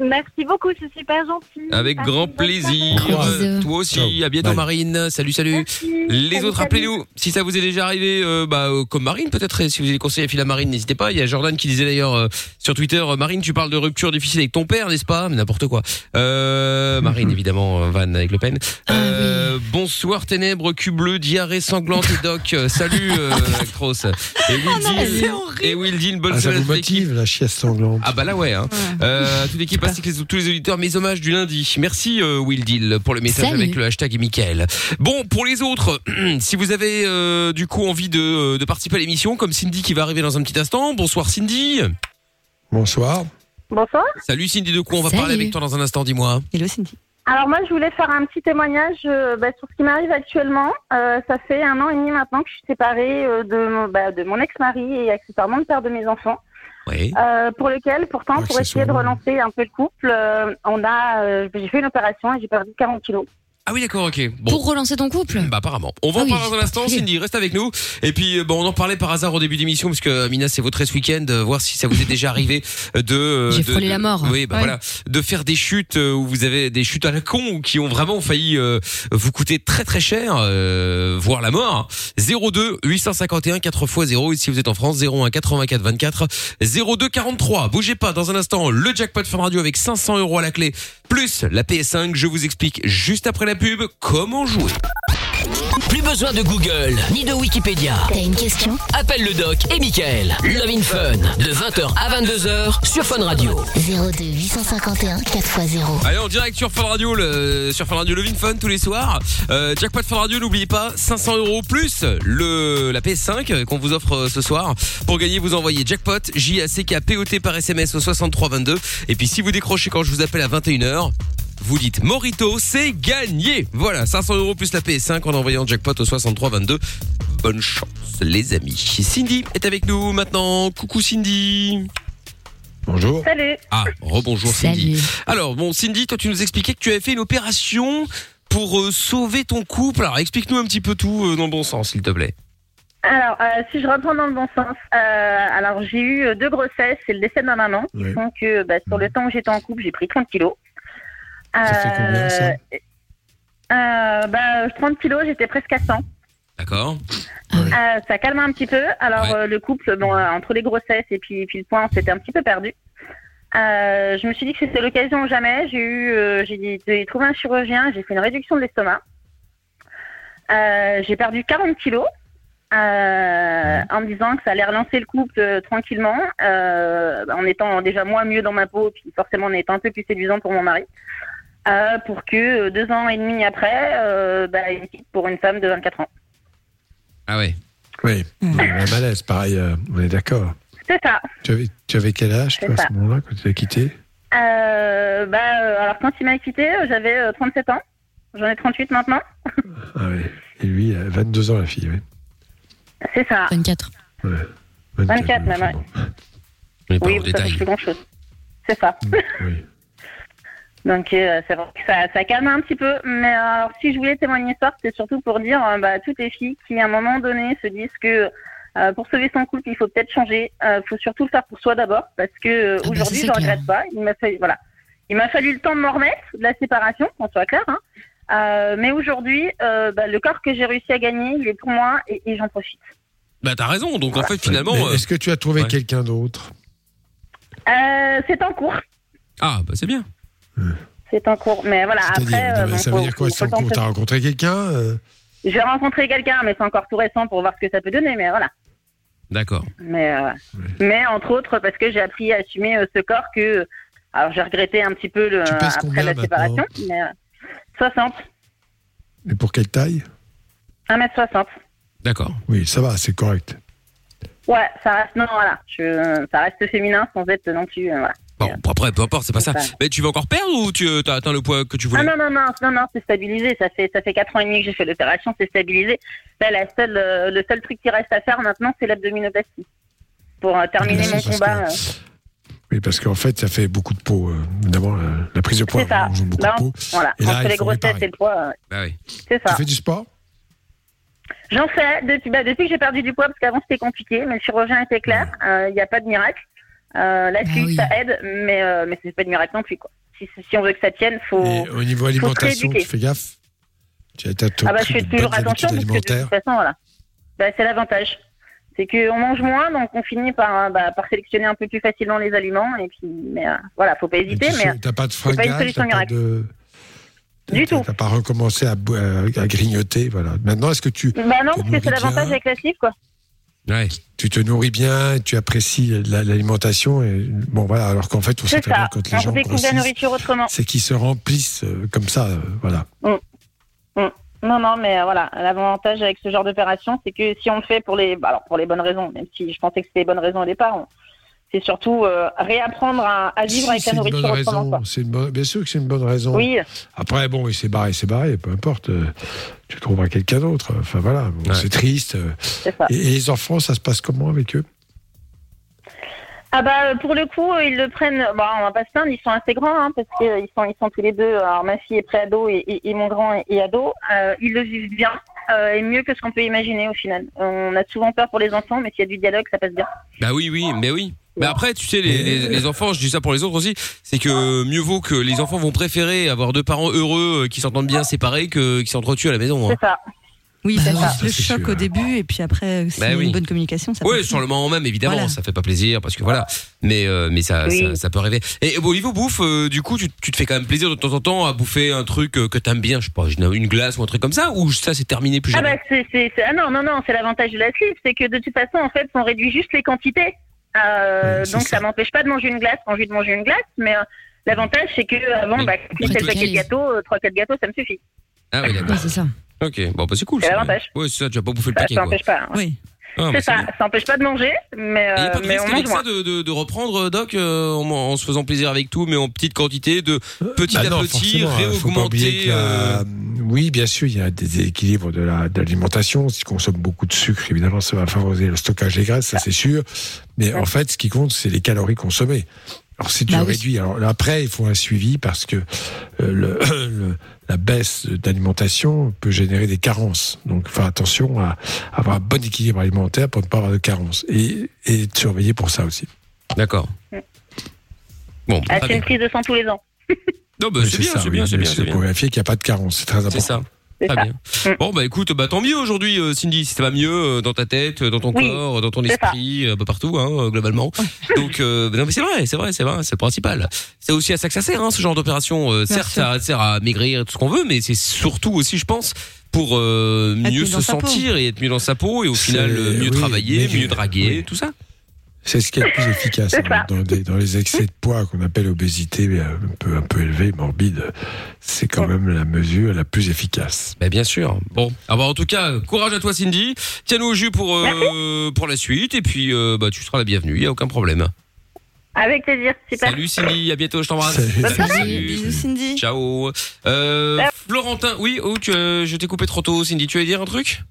Speaker 6: Merci beaucoup, c'est super gentil.
Speaker 2: Avec
Speaker 6: Passez
Speaker 2: grand plaisir.
Speaker 5: bisous.
Speaker 2: Toi aussi.
Speaker 3: Ciao.
Speaker 2: À bientôt,
Speaker 3: Bye.
Speaker 2: Marine. Salut, salut.
Speaker 6: Merci.
Speaker 2: Les
Speaker 6: Salut,
Speaker 2: autres, appelez-nous si ça vous est déjà arrivé, euh, bah, euh, comme Marine peut-être. et Si vous avez des conseils à filer à Marine, n'hésitez pas. Il y a Jordan qui disait d'ailleurs euh, sur Twitter, euh, Marine, tu parles de rupture difficile avec ton père, n'est-ce pas? N'importe quoi. Euh, Marine, *laughs* évidemment, euh, Van avec Le Pen.
Speaker 5: Ah,
Speaker 2: Euh, Bonsoir ténèbres, cul bleu, diarrhée sanglante et doc. Euh, Salut euh, Actros. Et Will
Speaker 4: non,
Speaker 2: dit,
Speaker 4: c'est horrible.
Speaker 2: et Will dit une bonne
Speaker 3: Ah, ça vous motive, la chiasse sanglante
Speaker 2: Ah bah là ouais. Hein. Euh, toute l'équipe *laughs* ainsi que tous les auditeurs, mes hommages du lundi. Merci euh, Will Deal pour le message
Speaker 5: Salut.
Speaker 2: avec le hashtag Michael. Bon pour les autres, *clears throat* si vous avez euh, du coup envie de, de participer à l'émission, comme Cindy qui va arriver dans un petit instant. Bonsoir Cindy.
Speaker 3: Bonsoir.
Speaker 6: Bonsoir.
Speaker 2: Salut Cindy de quoi on va
Speaker 5: Salut.
Speaker 2: parler avec toi dans un instant. Dis-moi.
Speaker 4: Hello Cindy.
Speaker 6: Alors moi, je voulais faire un petit témoignage euh, bah, sur ce qui m'arrive actuellement. Euh, ça fait un an et demi maintenant que je suis séparée euh, de, mon- bah, de mon ex-mari et accessoirement le père de mes enfants.
Speaker 2: Oui.
Speaker 6: Euh, pour lequel, pourtant, pour essayer de relancer un peu le couple, euh, on a, euh, j'ai fait une opération et j'ai perdu 40 kilos.
Speaker 2: Ah oui d'accord ok. Bon.
Speaker 5: Pour relancer ton couple?
Speaker 2: Bah apparemment. On va
Speaker 5: Ah
Speaker 2: en
Speaker 5: oui,
Speaker 2: parler dans un instant. *laughs* Cindy, reste avec nous. Et puis euh, bon, on en parlait par hasard au début d'émission parce que Mina c'est votre ce week-end, euh, voir si ça vous est déjà arrivé euh, de. euh, *laughs*
Speaker 5: J'ai
Speaker 2: de-
Speaker 5: frôlé
Speaker 2: de-
Speaker 5: la mort.
Speaker 2: Oui, bah
Speaker 5: Ouais.
Speaker 2: voilà, de faire des chutes euh, où vous avez des chutes à la con ou qui ont vraiment failli euh, vous coûter très très cher, euh, voire la mort. 02 851 4 x 0 et si vous êtes en France 01 84 24 02 43. Bougez pas dans un instant le jackpot Fun Radio avec 500 euros à la clé plus la PS5. Je vous explique juste après la pub comment jouer.
Speaker 1: Plus besoin de Google ni de Wikipédia.
Speaker 7: T'as une question?
Speaker 1: Appelle le doc et Michael. Love in Fun de 20h à 22h sur Fun Radio.
Speaker 7: 02 851 4x0.
Speaker 2: Allez, en direct sur Fun Radio, le, sur Fun Radio Levin Fun tous les soirs. Euh, jackpot Fun Radio, n'oubliez pas 500 euros plus le la PS5 qu'on vous offre euh, ce soir. Pour gagner, vous envoyez jackpot J A C K P O T par SMS au 6322. Et puis si vous décrochez quand je vous appelle à 21h. Vous dites Morito, c'est gagné. Voilà, 500 euros plus la PS5 en envoyant jackpot au 6322. Bonne chance, les amis. Cindy est avec nous maintenant. Coucou Cindy.
Speaker 3: Bonjour.
Speaker 6: Salut.
Speaker 2: Ah, rebonjour Cindy.
Speaker 5: Salut.
Speaker 2: Alors, bon, Cindy, toi, tu nous expliquais que tu avais fait une opération pour euh, sauver ton couple. Alors, explique-nous un petit peu tout euh, dans le bon sens, s'il te plaît.
Speaker 8: Alors, euh, si je reprends dans le bon sens, euh, alors j'ai eu deux grossesses et le décès de ma maman, qui
Speaker 3: Oui.
Speaker 8: font que bah, sur le temps où j'étais en couple, j'ai pris 30 kilos.
Speaker 3: Ça fait combien, ça
Speaker 8: euh, bah, 30 kilos, j'étais presque à 100.
Speaker 2: D'accord
Speaker 8: Euh, ça calme un petit peu. Alors
Speaker 2: Ouais.
Speaker 8: euh, le couple, bon, euh, entre les grossesses et puis, puis le point, c'était un petit peu perdu. Euh, je me suis dit que c'était l'occasion ou jamais. J'ai eu, euh, j'ai dit- j'ai trouvé un chirurgien, j'ai fait une réduction de l'estomac. Euh, j'ai perdu 40 kilos. euh, en me disant que ça allait relancer le couple euh, tranquillement, euh, en étant déjà moi mieux dans ma peau, puis forcément en étant un peu plus séduisant pour mon mari, euh, pour que euh, deux ans et demi après, euh, bah, il quitte pour une femme de 24 ans.
Speaker 2: Ah ouais.
Speaker 3: Oui, il y avait un malaise, pareil, euh, on est d'accord.
Speaker 8: C'est ça.
Speaker 3: Tu avais, tu avais quel âge, toi, à ce moment-là, quand tu l'as quitté?
Speaker 8: Euh, bah, euh, alors quand il m'a quitté, j'avais euh, 37 ans. J'en ai 38 maintenant. *laughs*
Speaker 3: Ah oui. Et lui, euh, 22 ans, la fille, oui.
Speaker 8: C'est ça.
Speaker 5: 24.
Speaker 8: 24 même, ouais.
Speaker 2: On n'est pas
Speaker 8: Oui,
Speaker 2: en détail.
Speaker 8: grand chose. C'est ça.
Speaker 3: Oui. *laughs*
Speaker 8: Donc euh, c'est vrai que ça, ça calme un petit peu. Mais euh, alors si je voulais témoigner ça, c'est surtout pour dire euh, bah, à toutes les filles qui à un moment donné se disent que euh, pour sauver son couple, il faut peut-être changer. Il faut surtout le faire pour soi d'abord, parce que euh,
Speaker 5: Ah bah,
Speaker 8: aujourd'hui,
Speaker 5: ça,
Speaker 8: je regrette pas. Il m'a fallu, voilà, il m'a fallu le temps de m'en remettre de la séparation, qu'on soit clair. Hein. Euh, mais aujourd'hui, euh, bah, le corps que j'ai réussi à gagner, il est pour moi et, et j'en profite.
Speaker 2: Bah, t'as raison. Donc, en fait, finalement.
Speaker 3: Mais Est-ce que tu as trouvé
Speaker 2: ouais.
Speaker 3: quelqu'un d'autre?
Speaker 8: Euh, c'est en cours.
Speaker 2: Ah, bah, c'est bien.
Speaker 8: C'est en cours. Mais voilà, après. euh,
Speaker 3: ça veut dire quoi C'est en cours T'as rencontré quelqu'un euh,
Speaker 8: J'ai rencontré quelqu'un, mais c'est encore tout récent pour voir ce que ça peut donner. Mais voilà.
Speaker 2: D'accord.
Speaker 8: Mais, euh, mais entre autres, parce que j'ai appris à assumer euh, ce corps que. Alors, j'ai regretté un petit peu le, après la séparation. Mais, euh, 60.
Speaker 3: Mais pour quelle taille?
Speaker 8: 1m60.
Speaker 2: D'accord.
Speaker 3: Oui, ça va, c'est correct.
Speaker 8: Ouais, ça reste. Non, voilà. Je, ça reste féminin sans être non plus. voilà.
Speaker 2: Bon, après, peu importe, c'est pas ça. Mais tu veux encore perdre ou tu as atteint le poids que tu voulais?
Speaker 8: Ah non, non, non, non, non, c'est stabilisé. Ça fait, ça fait 4 ans et demi que j'ai fait l'opération, c'est stabilisé. Là, la seule, euh, le seul truc qui reste à faire maintenant, c'est l'abdominoplastie. Pour euh, terminer
Speaker 3: Oui,
Speaker 8: mon
Speaker 3: que-
Speaker 8: combat. euh,
Speaker 3: Oui, parce qu'en fait, ça fait beaucoup de peau. euh, évidemment, la, la prise de poids,
Speaker 8: C'est ça.
Speaker 3: on joue beaucoup
Speaker 8: Là,
Speaker 3: de peau.
Speaker 8: voilà.
Speaker 3: Et là,
Speaker 8: Entre les grossesses et le poids, euh,
Speaker 2: Bah oui.
Speaker 8: c'est ça.
Speaker 3: Tu fais du sport?
Speaker 8: J'en fais depuis, bah, depuis que j'ai perdu du poids, parce qu'avant c'était compliqué, mais le chirurgien était clair, euh, il n'y a pas de miracle. Euh, la
Speaker 5: Ah oui.
Speaker 8: ça aide, mais, euh, mais c'est pas de miracle non plus. Quoi. Si, si on veut que ça tienne, faut.
Speaker 3: Et au niveau alimentation, tu fais gaffe Tu as,
Speaker 8: Ah bah, je fais toujours attention, parce que de toute façon, voilà. Bah, c'est l'avantage. C'est qu'on mange moins, donc on finit par, bah, par sélectionner un peu plus facilement les aliments. Et puis, mais euh, voilà, faut pas hésiter.
Speaker 3: tu
Speaker 8: Mais
Speaker 3: T'as pas de
Speaker 8: pas une solution miracle.
Speaker 3: de...
Speaker 8: Du tout.
Speaker 3: T'as pas recommencé à, grignoter, voilà. Maintenant, est-ce que tu,
Speaker 8: bah non, parce que c'est l'avantage avec la cible, quoi.
Speaker 2: Ouais.
Speaker 3: tu te nourris bien, tu apprécies la- l'alimentation et bon voilà. Alors qu'en fait, on sait très bien quand les
Speaker 8: On
Speaker 3: gens
Speaker 8: découvre la
Speaker 3: grossissent,
Speaker 8: nourriture autrement.
Speaker 3: c'est qu'ils se remplissent euh, comme ça, euh, voilà.
Speaker 8: Non, non, mais euh, voilà, l'avantage avec ce genre d'opération, c'est que si on le fait pour les, bah, alors pour les bonnes raisons, même si je pensais que c'était les bonnes raisons au départ, on- c'est surtout euh, réapprendre à, à vivre
Speaker 3: Si,
Speaker 8: avec
Speaker 3: c'est
Speaker 8: la
Speaker 3: une
Speaker 8: nourriture autrement.
Speaker 3: raison. C'est une bonne- bien sûr que c'est une bonne raison.
Speaker 8: Oui,
Speaker 3: Après, bon, il s'est barré, c'est barré, peu importe. euh, tu trouveras quelqu'un d'autre. Enfin voilà, bon,
Speaker 2: Ouais.
Speaker 3: c'est triste. euh.
Speaker 8: ça.
Speaker 3: Et, et les enfants, ça se passe comment avec eux?
Speaker 8: Ah bah pour le coup, ils le prennent. Bon, on va pas se plaindre, ils sont assez grands, hein, parce qu'ils sont, ils sont tous les deux. Alors ma fille est pré-ado et, et, et mon grand est, est ado. Euh, ils le vivent bien euh, et mieux que ce qu'on peut imaginer au final. On a souvent peur pour les enfants, mais s'il y a du dialogue, ça passe bien.
Speaker 2: Bah oui, oui, mais oui. Mais après, tu sais, les, les, les enfants, je dis ça pour les autres aussi, c'est que mieux vaut que les enfants vont préférer avoir deux parents heureux euh, qui s'entendent bien séparés que qui s'entretuent à la maison. hein.
Speaker 8: C'est ça.
Speaker 4: Oui,
Speaker 5: Bah
Speaker 4: ça
Speaker 5: oui,
Speaker 4: le
Speaker 3: c'est
Speaker 4: choc
Speaker 3: sûr.
Speaker 4: au début et puis après, y a
Speaker 2: oui.
Speaker 4: une bonne communication, ça
Speaker 2: Oui, sur le moment même, évidemment,
Speaker 4: Voilà.
Speaker 2: ça fait pas plaisir parce que voilà. Mais euh, mais ça,
Speaker 8: Oui.
Speaker 2: ça ça peut arriver. Et au niveau bouffe, euh, du coup, tu, tu te fais quand même plaisir de temps en temps à bouffer un truc euh, que t'aimes bien, je sais pas, une glace ou un truc comme ça, ou ça c'est terminé plus
Speaker 8: Ah
Speaker 2: jamais?
Speaker 8: bah c'est c'est c'est- ah non non non c'est l'avantage de la slip c'est que de toute façon en fait on réduit juste les quantités Euh,
Speaker 3: Oui,
Speaker 8: donc
Speaker 3: ça.
Speaker 8: ça, m'empêche pas de manger une glace quand j'ai envie de manger une glace mais euh, l'avantage c'est que avant
Speaker 2: Oui.
Speaker 8: bah si c'est paquet de gâteaux euh, trois quatre gâteaux ça me suffit
Speaker 2: Ah oui,
Speaker 5: Ouais,
Speaker 2: d'accord.
Speaker 5: c'est ça.
Speaker 2: Ok, bon bah c'est cool.
Speaker 8: C'est
Speaker 2: ça.
Speaker 8: l'avantage.
Speaker 2: Ouais, c'est ça, tu vas pas bouffer le
Speaker 8: ça
Speaker 2: paquet
Speaker 8: ça
Speaker 2: quoi.
Speaker 8: empêche pas hein.
Speaker 4: Oui.
Speaker 2: Ah, bah,
Speaker 8: c'est ça
Speaker 2: bien.
Speaker 8: ça empêche pas de manger mais euh,
Speaker 2: pas de
Speaker 8: mais
Speaker 2: risque
Speaker 8: on
Speaker 2: ça de, de, de reprendre, Doc, euh, en, en se faisant plaisir avec tout, mais en petite quantité, de petit
Speaker 3: Bah
Speaker 2: à
Speaker 3: non,
Speaker 2: petit,
Speaker 3: hein, faut pas oublier
Speaker 2: réaugmenter.
Speaker 3: que la-
Speaker 2: euh,
Speaker 3: Oui, bien sûr, il y a des équilibres de la- l'alimentation. Si tu consommes beaucoup de sucre, évidemment, ça va favoriser le stockage des graisses, ça c'est sûr. Mais en fait, ce qui compte, c'est les calories consommées. Alors tu
Speaker 5: Bah oui.
Speaker 3: réduis, alors là, après, il faut un suivi parce que euh, le, *clears throat* le- la baisse d'alimentation peut générer des carences. Donc, faire attention à avoir un bon équilibre alimentaire pour ne pas avoir de carences et, et de surveiller pour ça aussi.
Speaker 2: D'accord. Bon,
Speaker 8: ah, c'est une prise de sang tous les ans
Speaker 2: Non, bah, c'est bien,
Speaker 3: ça,
Speaker 2: c'est bien, c'est bien, c'est.
Speaker 3: Pour vérifier qu'il n'y a pas de carence, c'est très important.
Speaker 2: C'est ça. Très
Speaker 8: ça
Speaker 2: bien.
Speaker 8: Mm.
Speaker 2: Bon bah écoute, bah tant mieux aujourd'hui, euh, Cindy. Si ça va mieux euh, dans ta tête, euh, dans ton
Speaker 8: Oui,
Speaker 2: corps, dans ton esprit, un peu partout, hein, globalement. *laughs* Donc euh, non mais c'est vrai, c'est vrai, c'est vrai, c'est le principal. C'est aussi à ça que ça sert, hein, ce genre d'opération. Euh, certes,
Speaker 4: sûr.
Speaker 2: ça sert à maigrir, tout ce qu'on veut, mais c'est surtout aussi, je pense, pour euh, mieux se
Speaker 4: peau.
Speaker 2: sentir et être mieux dans sa peau et au final euh, mieux
Speaker 3: oui,
Speaker 2: travailler, mieux draguer,
Speaker 3: oui.
Speaker 2: tout ça.
Speaker 3: C'est ce qui est le plus efficace
Speaker 8: C'est
Speaker 3: hein, dans, des- dans les excès de poids qu'on appelle obésité euh, un peu, un peu élevée, morbide. C'est quand même la mesure la plus efficace.
Speaker 2: Bah bien sûr. Bon, alors en tout cas, courage à toi Cindy. Tiens-nous au jus pour euh, pour la suite et puis euh, bah tu seras la bienvenue, il y a aucun problème.
Speaker 8: avec plaisir super
Speaker 2: Salut Cindy, à bientôt, je t'embrasse.
Speaker 3: Salut.
Speaker 2: Salut.
Speaker 4: Bisous, Cindy.
Speaker 2: Ciao. Euh,
Speaker 8: Ciao.
Speaker 2: Florentin, oui, oh, tu, euh, je t'ai coupé trop tôt, Cindy. Tu allais dire un truc?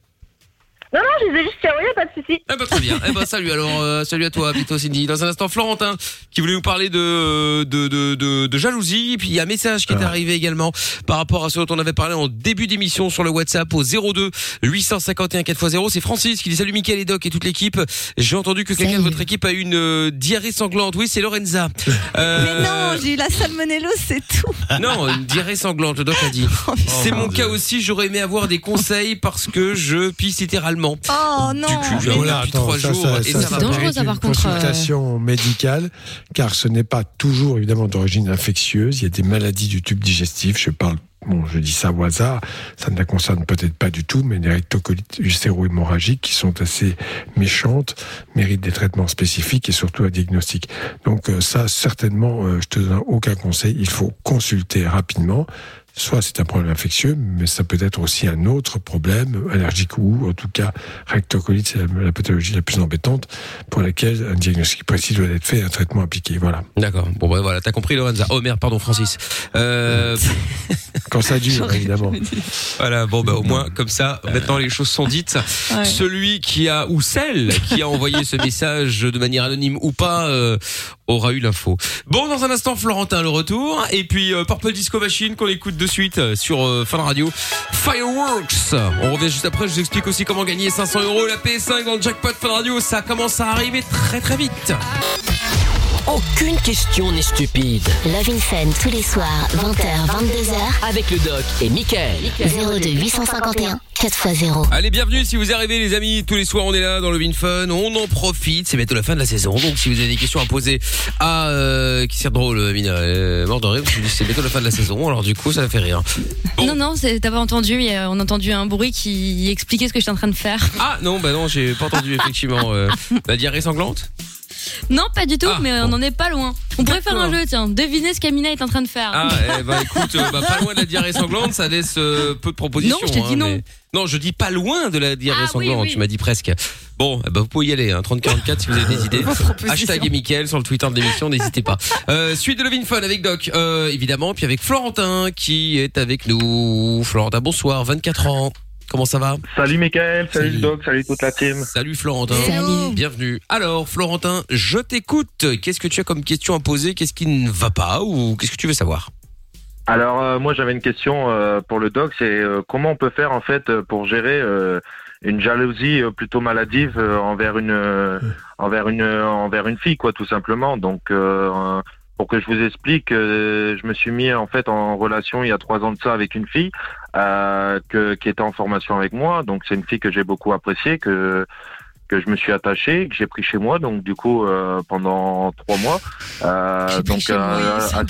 Speaker 8: Non non je les ai juste tiroyés pas de souci
Speaker 2: Eh ben très bien. Eh ben salut alors, euh, salut à toi, à bientôt Cindy. Dans un instant, Florentin qui voulait nous parler de de de de, de jalousie. Et puis il y a un message qui est
Speaker 3: Ah.
Speaker 2: arrivé également par rapport à ce dont on avait parlé en début d'émission sur le WhatsApp au 02 851 4x0. C'est Francis qui dit salut Mickaël et Doc et toute l'équipe. J'ai entendu que quelqu'un de votre équipe a eu une euh, diarrhée sanglante. Oui, c'est Lorenza. *laughs* Euh,
Speaker 4: Mais non, j'ai eu la salmonellose, c'est tout. *laughs*
Speaker 2: Non, une diarrhée sanglante, le doc a dit. C'est mon cas aussi, j'aurais aimé avoir des conseils parce que je pisse littéralement.
Speaker 4: Oh non.
Speaker 2: Du cul, j'ai
Speaker 3: Voilà,
Speaker 2: depuis
Speaker 3: attends,
Speaker 2: trois
Speaker 3: ça,
Speaker 2: jours
Speaker 3: ça,
Speaker 2: et
Speaker 3: ça,
Speaker 2: ça,
Speaker 3: ça
Speaker 2: va
Speaker 5: dangereux,
Speaker 2: pas.
Speaker 3: mérite
Speaker 5: ça, par
Speaker 3: une
Speaker 5: contre, euh.
Speaker 3: consultation médicale, car ce n'est pas toujours évidemment d'origine infectieuse. Il y a des maladies du tube digestif. Je parle, bon, je dis ça au hasard. Ça ne la concerne peut-être pas du tout, mais les rectocolites uséro-hémorragiques qui sont assez méchantes méritent des traitements spécifiques et surtout un diagnostic. Donc euh, ça, certainement, euh, je te donne aucun conseil. Il faut consulter rapidement. Soit c'est un problème infectieux, mais ça peut être aussi un autre problème allergique ou en tout cas rectocolite, c'est la, la pathologie la plus embêtante pour laquelle un diagnostic précis doit être fait et un traitement appliqué. Voilà.
Speaker 2: D'accord. Bon, bah voilà, t'as compris, Lorenza. Oh merde, pardon, Francis. Euh, *laughs*
Speaker 3: Quand ça dure, évidemment.
Speaker 2: voilà, bon, bah au moins, comme ça, maintenant les choses sont dites.
Speaker 4: Ouais.
Speaker 2: Celui qui a, ou celle qui a envoyé ce message de manière anonyme ou pas, euh, aura eu l'info. Bon, dans un instant, Florentin, le retour. Et puis, euh, Purple Disco Machine, qu'on écoute de suite euh, sur euh, Fun Radio. Fireworks. On revient juste après. Je vous explique aussi comment gagner 500 euros. La PS5 dans le jackpot Fun Radio. Ça commence à arriver très très vite.
Speaker 1: Aucune question n'est stupide.
Speaker 7: Love in Fun tous les soirs, 20h, 22h,
Speaker 1: Avec le doc et Michael.
Speaker 7: 02 851 4x0.
Speaker 2: Allez, bienvenue si vous arrivez les amis. Tous les soirs on est là dans le Vin Fun, on en profite. C'est bientôt la fin de la saison, donc si vous avez des questions à poser à euh, qui c'est drôle, Mina, euh, mort de rire, c'est bientôt la fin de la saison. Alors du coup ça fait rire. Bon.
Speaker 5: Non, non, t'as pas entendu, mais euh, on a entendu un bruit qui expliquait ce que j'étais en train de faire.
Speaker 2: Ah non, bah non, j'ai pas entendu *laughs* effectivement euh, la diarrhée sanglante?
Speaker 5: Non, pas du tout,
Speaker 2: Ah,
Speaker 5: mais
Speaker 2: bon.
Speaker 5: on n'en est pas loin. On pourrait faire un jeu, tiens. Devinez ce qu'Amina est en train de faire.
Speaker 2: Ah, eh bah *laughs* écoute, euh, bah, pas loin de la diarrhée sanglante, ça laisse euh, peu de propositions.
Speaker 5: Non, je t'ai dit
Speaker 2: hein,
Speaker 5: non.
Speaker 2: mais- Non, je dis pas loin de la diarrhée
Speaker 5: Ah, oui,
Speaker 2: sanglante.
Speaker 5: oui.
Speaker 2: Tu m'as dit presque. Bon, eh ben, vous pouvez y aller. Hein, 3044 si vous avez des idées. Hashtag et Mickaël sur le Twitter de l'émission, n'hésitez pas. Euh, suite de Levin Fun avec Doc, euh, évidemment, puis avec Florentin qui est avec nous. Florentin, bonsoir, 24 ans. Comment ça va
Speaker 9: Salut Mickaël, salut, Doc, salut toute la team.
Speaker 2: Salut Florentin.
Speaker 5: Salut.
Speaker 2: Bienvenue. Alors Florentin, je t'écoute. Qu'est-ce que tu as comme question à poser? Qu'est-ce qui ne va pas ou qu'est-ce que tu veux savoir?
Speaker 9: Alors euh, moi j'avais une question euh, pour le Doc, c'est euh, comment on peut faire en fait pour gérer euh, une jalousie euh, plutôt maladive euh, envers une euh, envers une euh, envers une fille quoi tout simplement. Donc euh, pour que je vous explique, euh, je me suis mis en fait en relation il y a trois ans de ça avec une fille euh, que, qui était en formation avec moi. Donc c'est une fille que j'ai beaucoup appréciée, que que je me suis attaché, que j'ai pris chez moi. Donc du coup euh, pendant trois mois. Euh, donc euh,
Speaker 5: c'est un
Speaker 9: cette-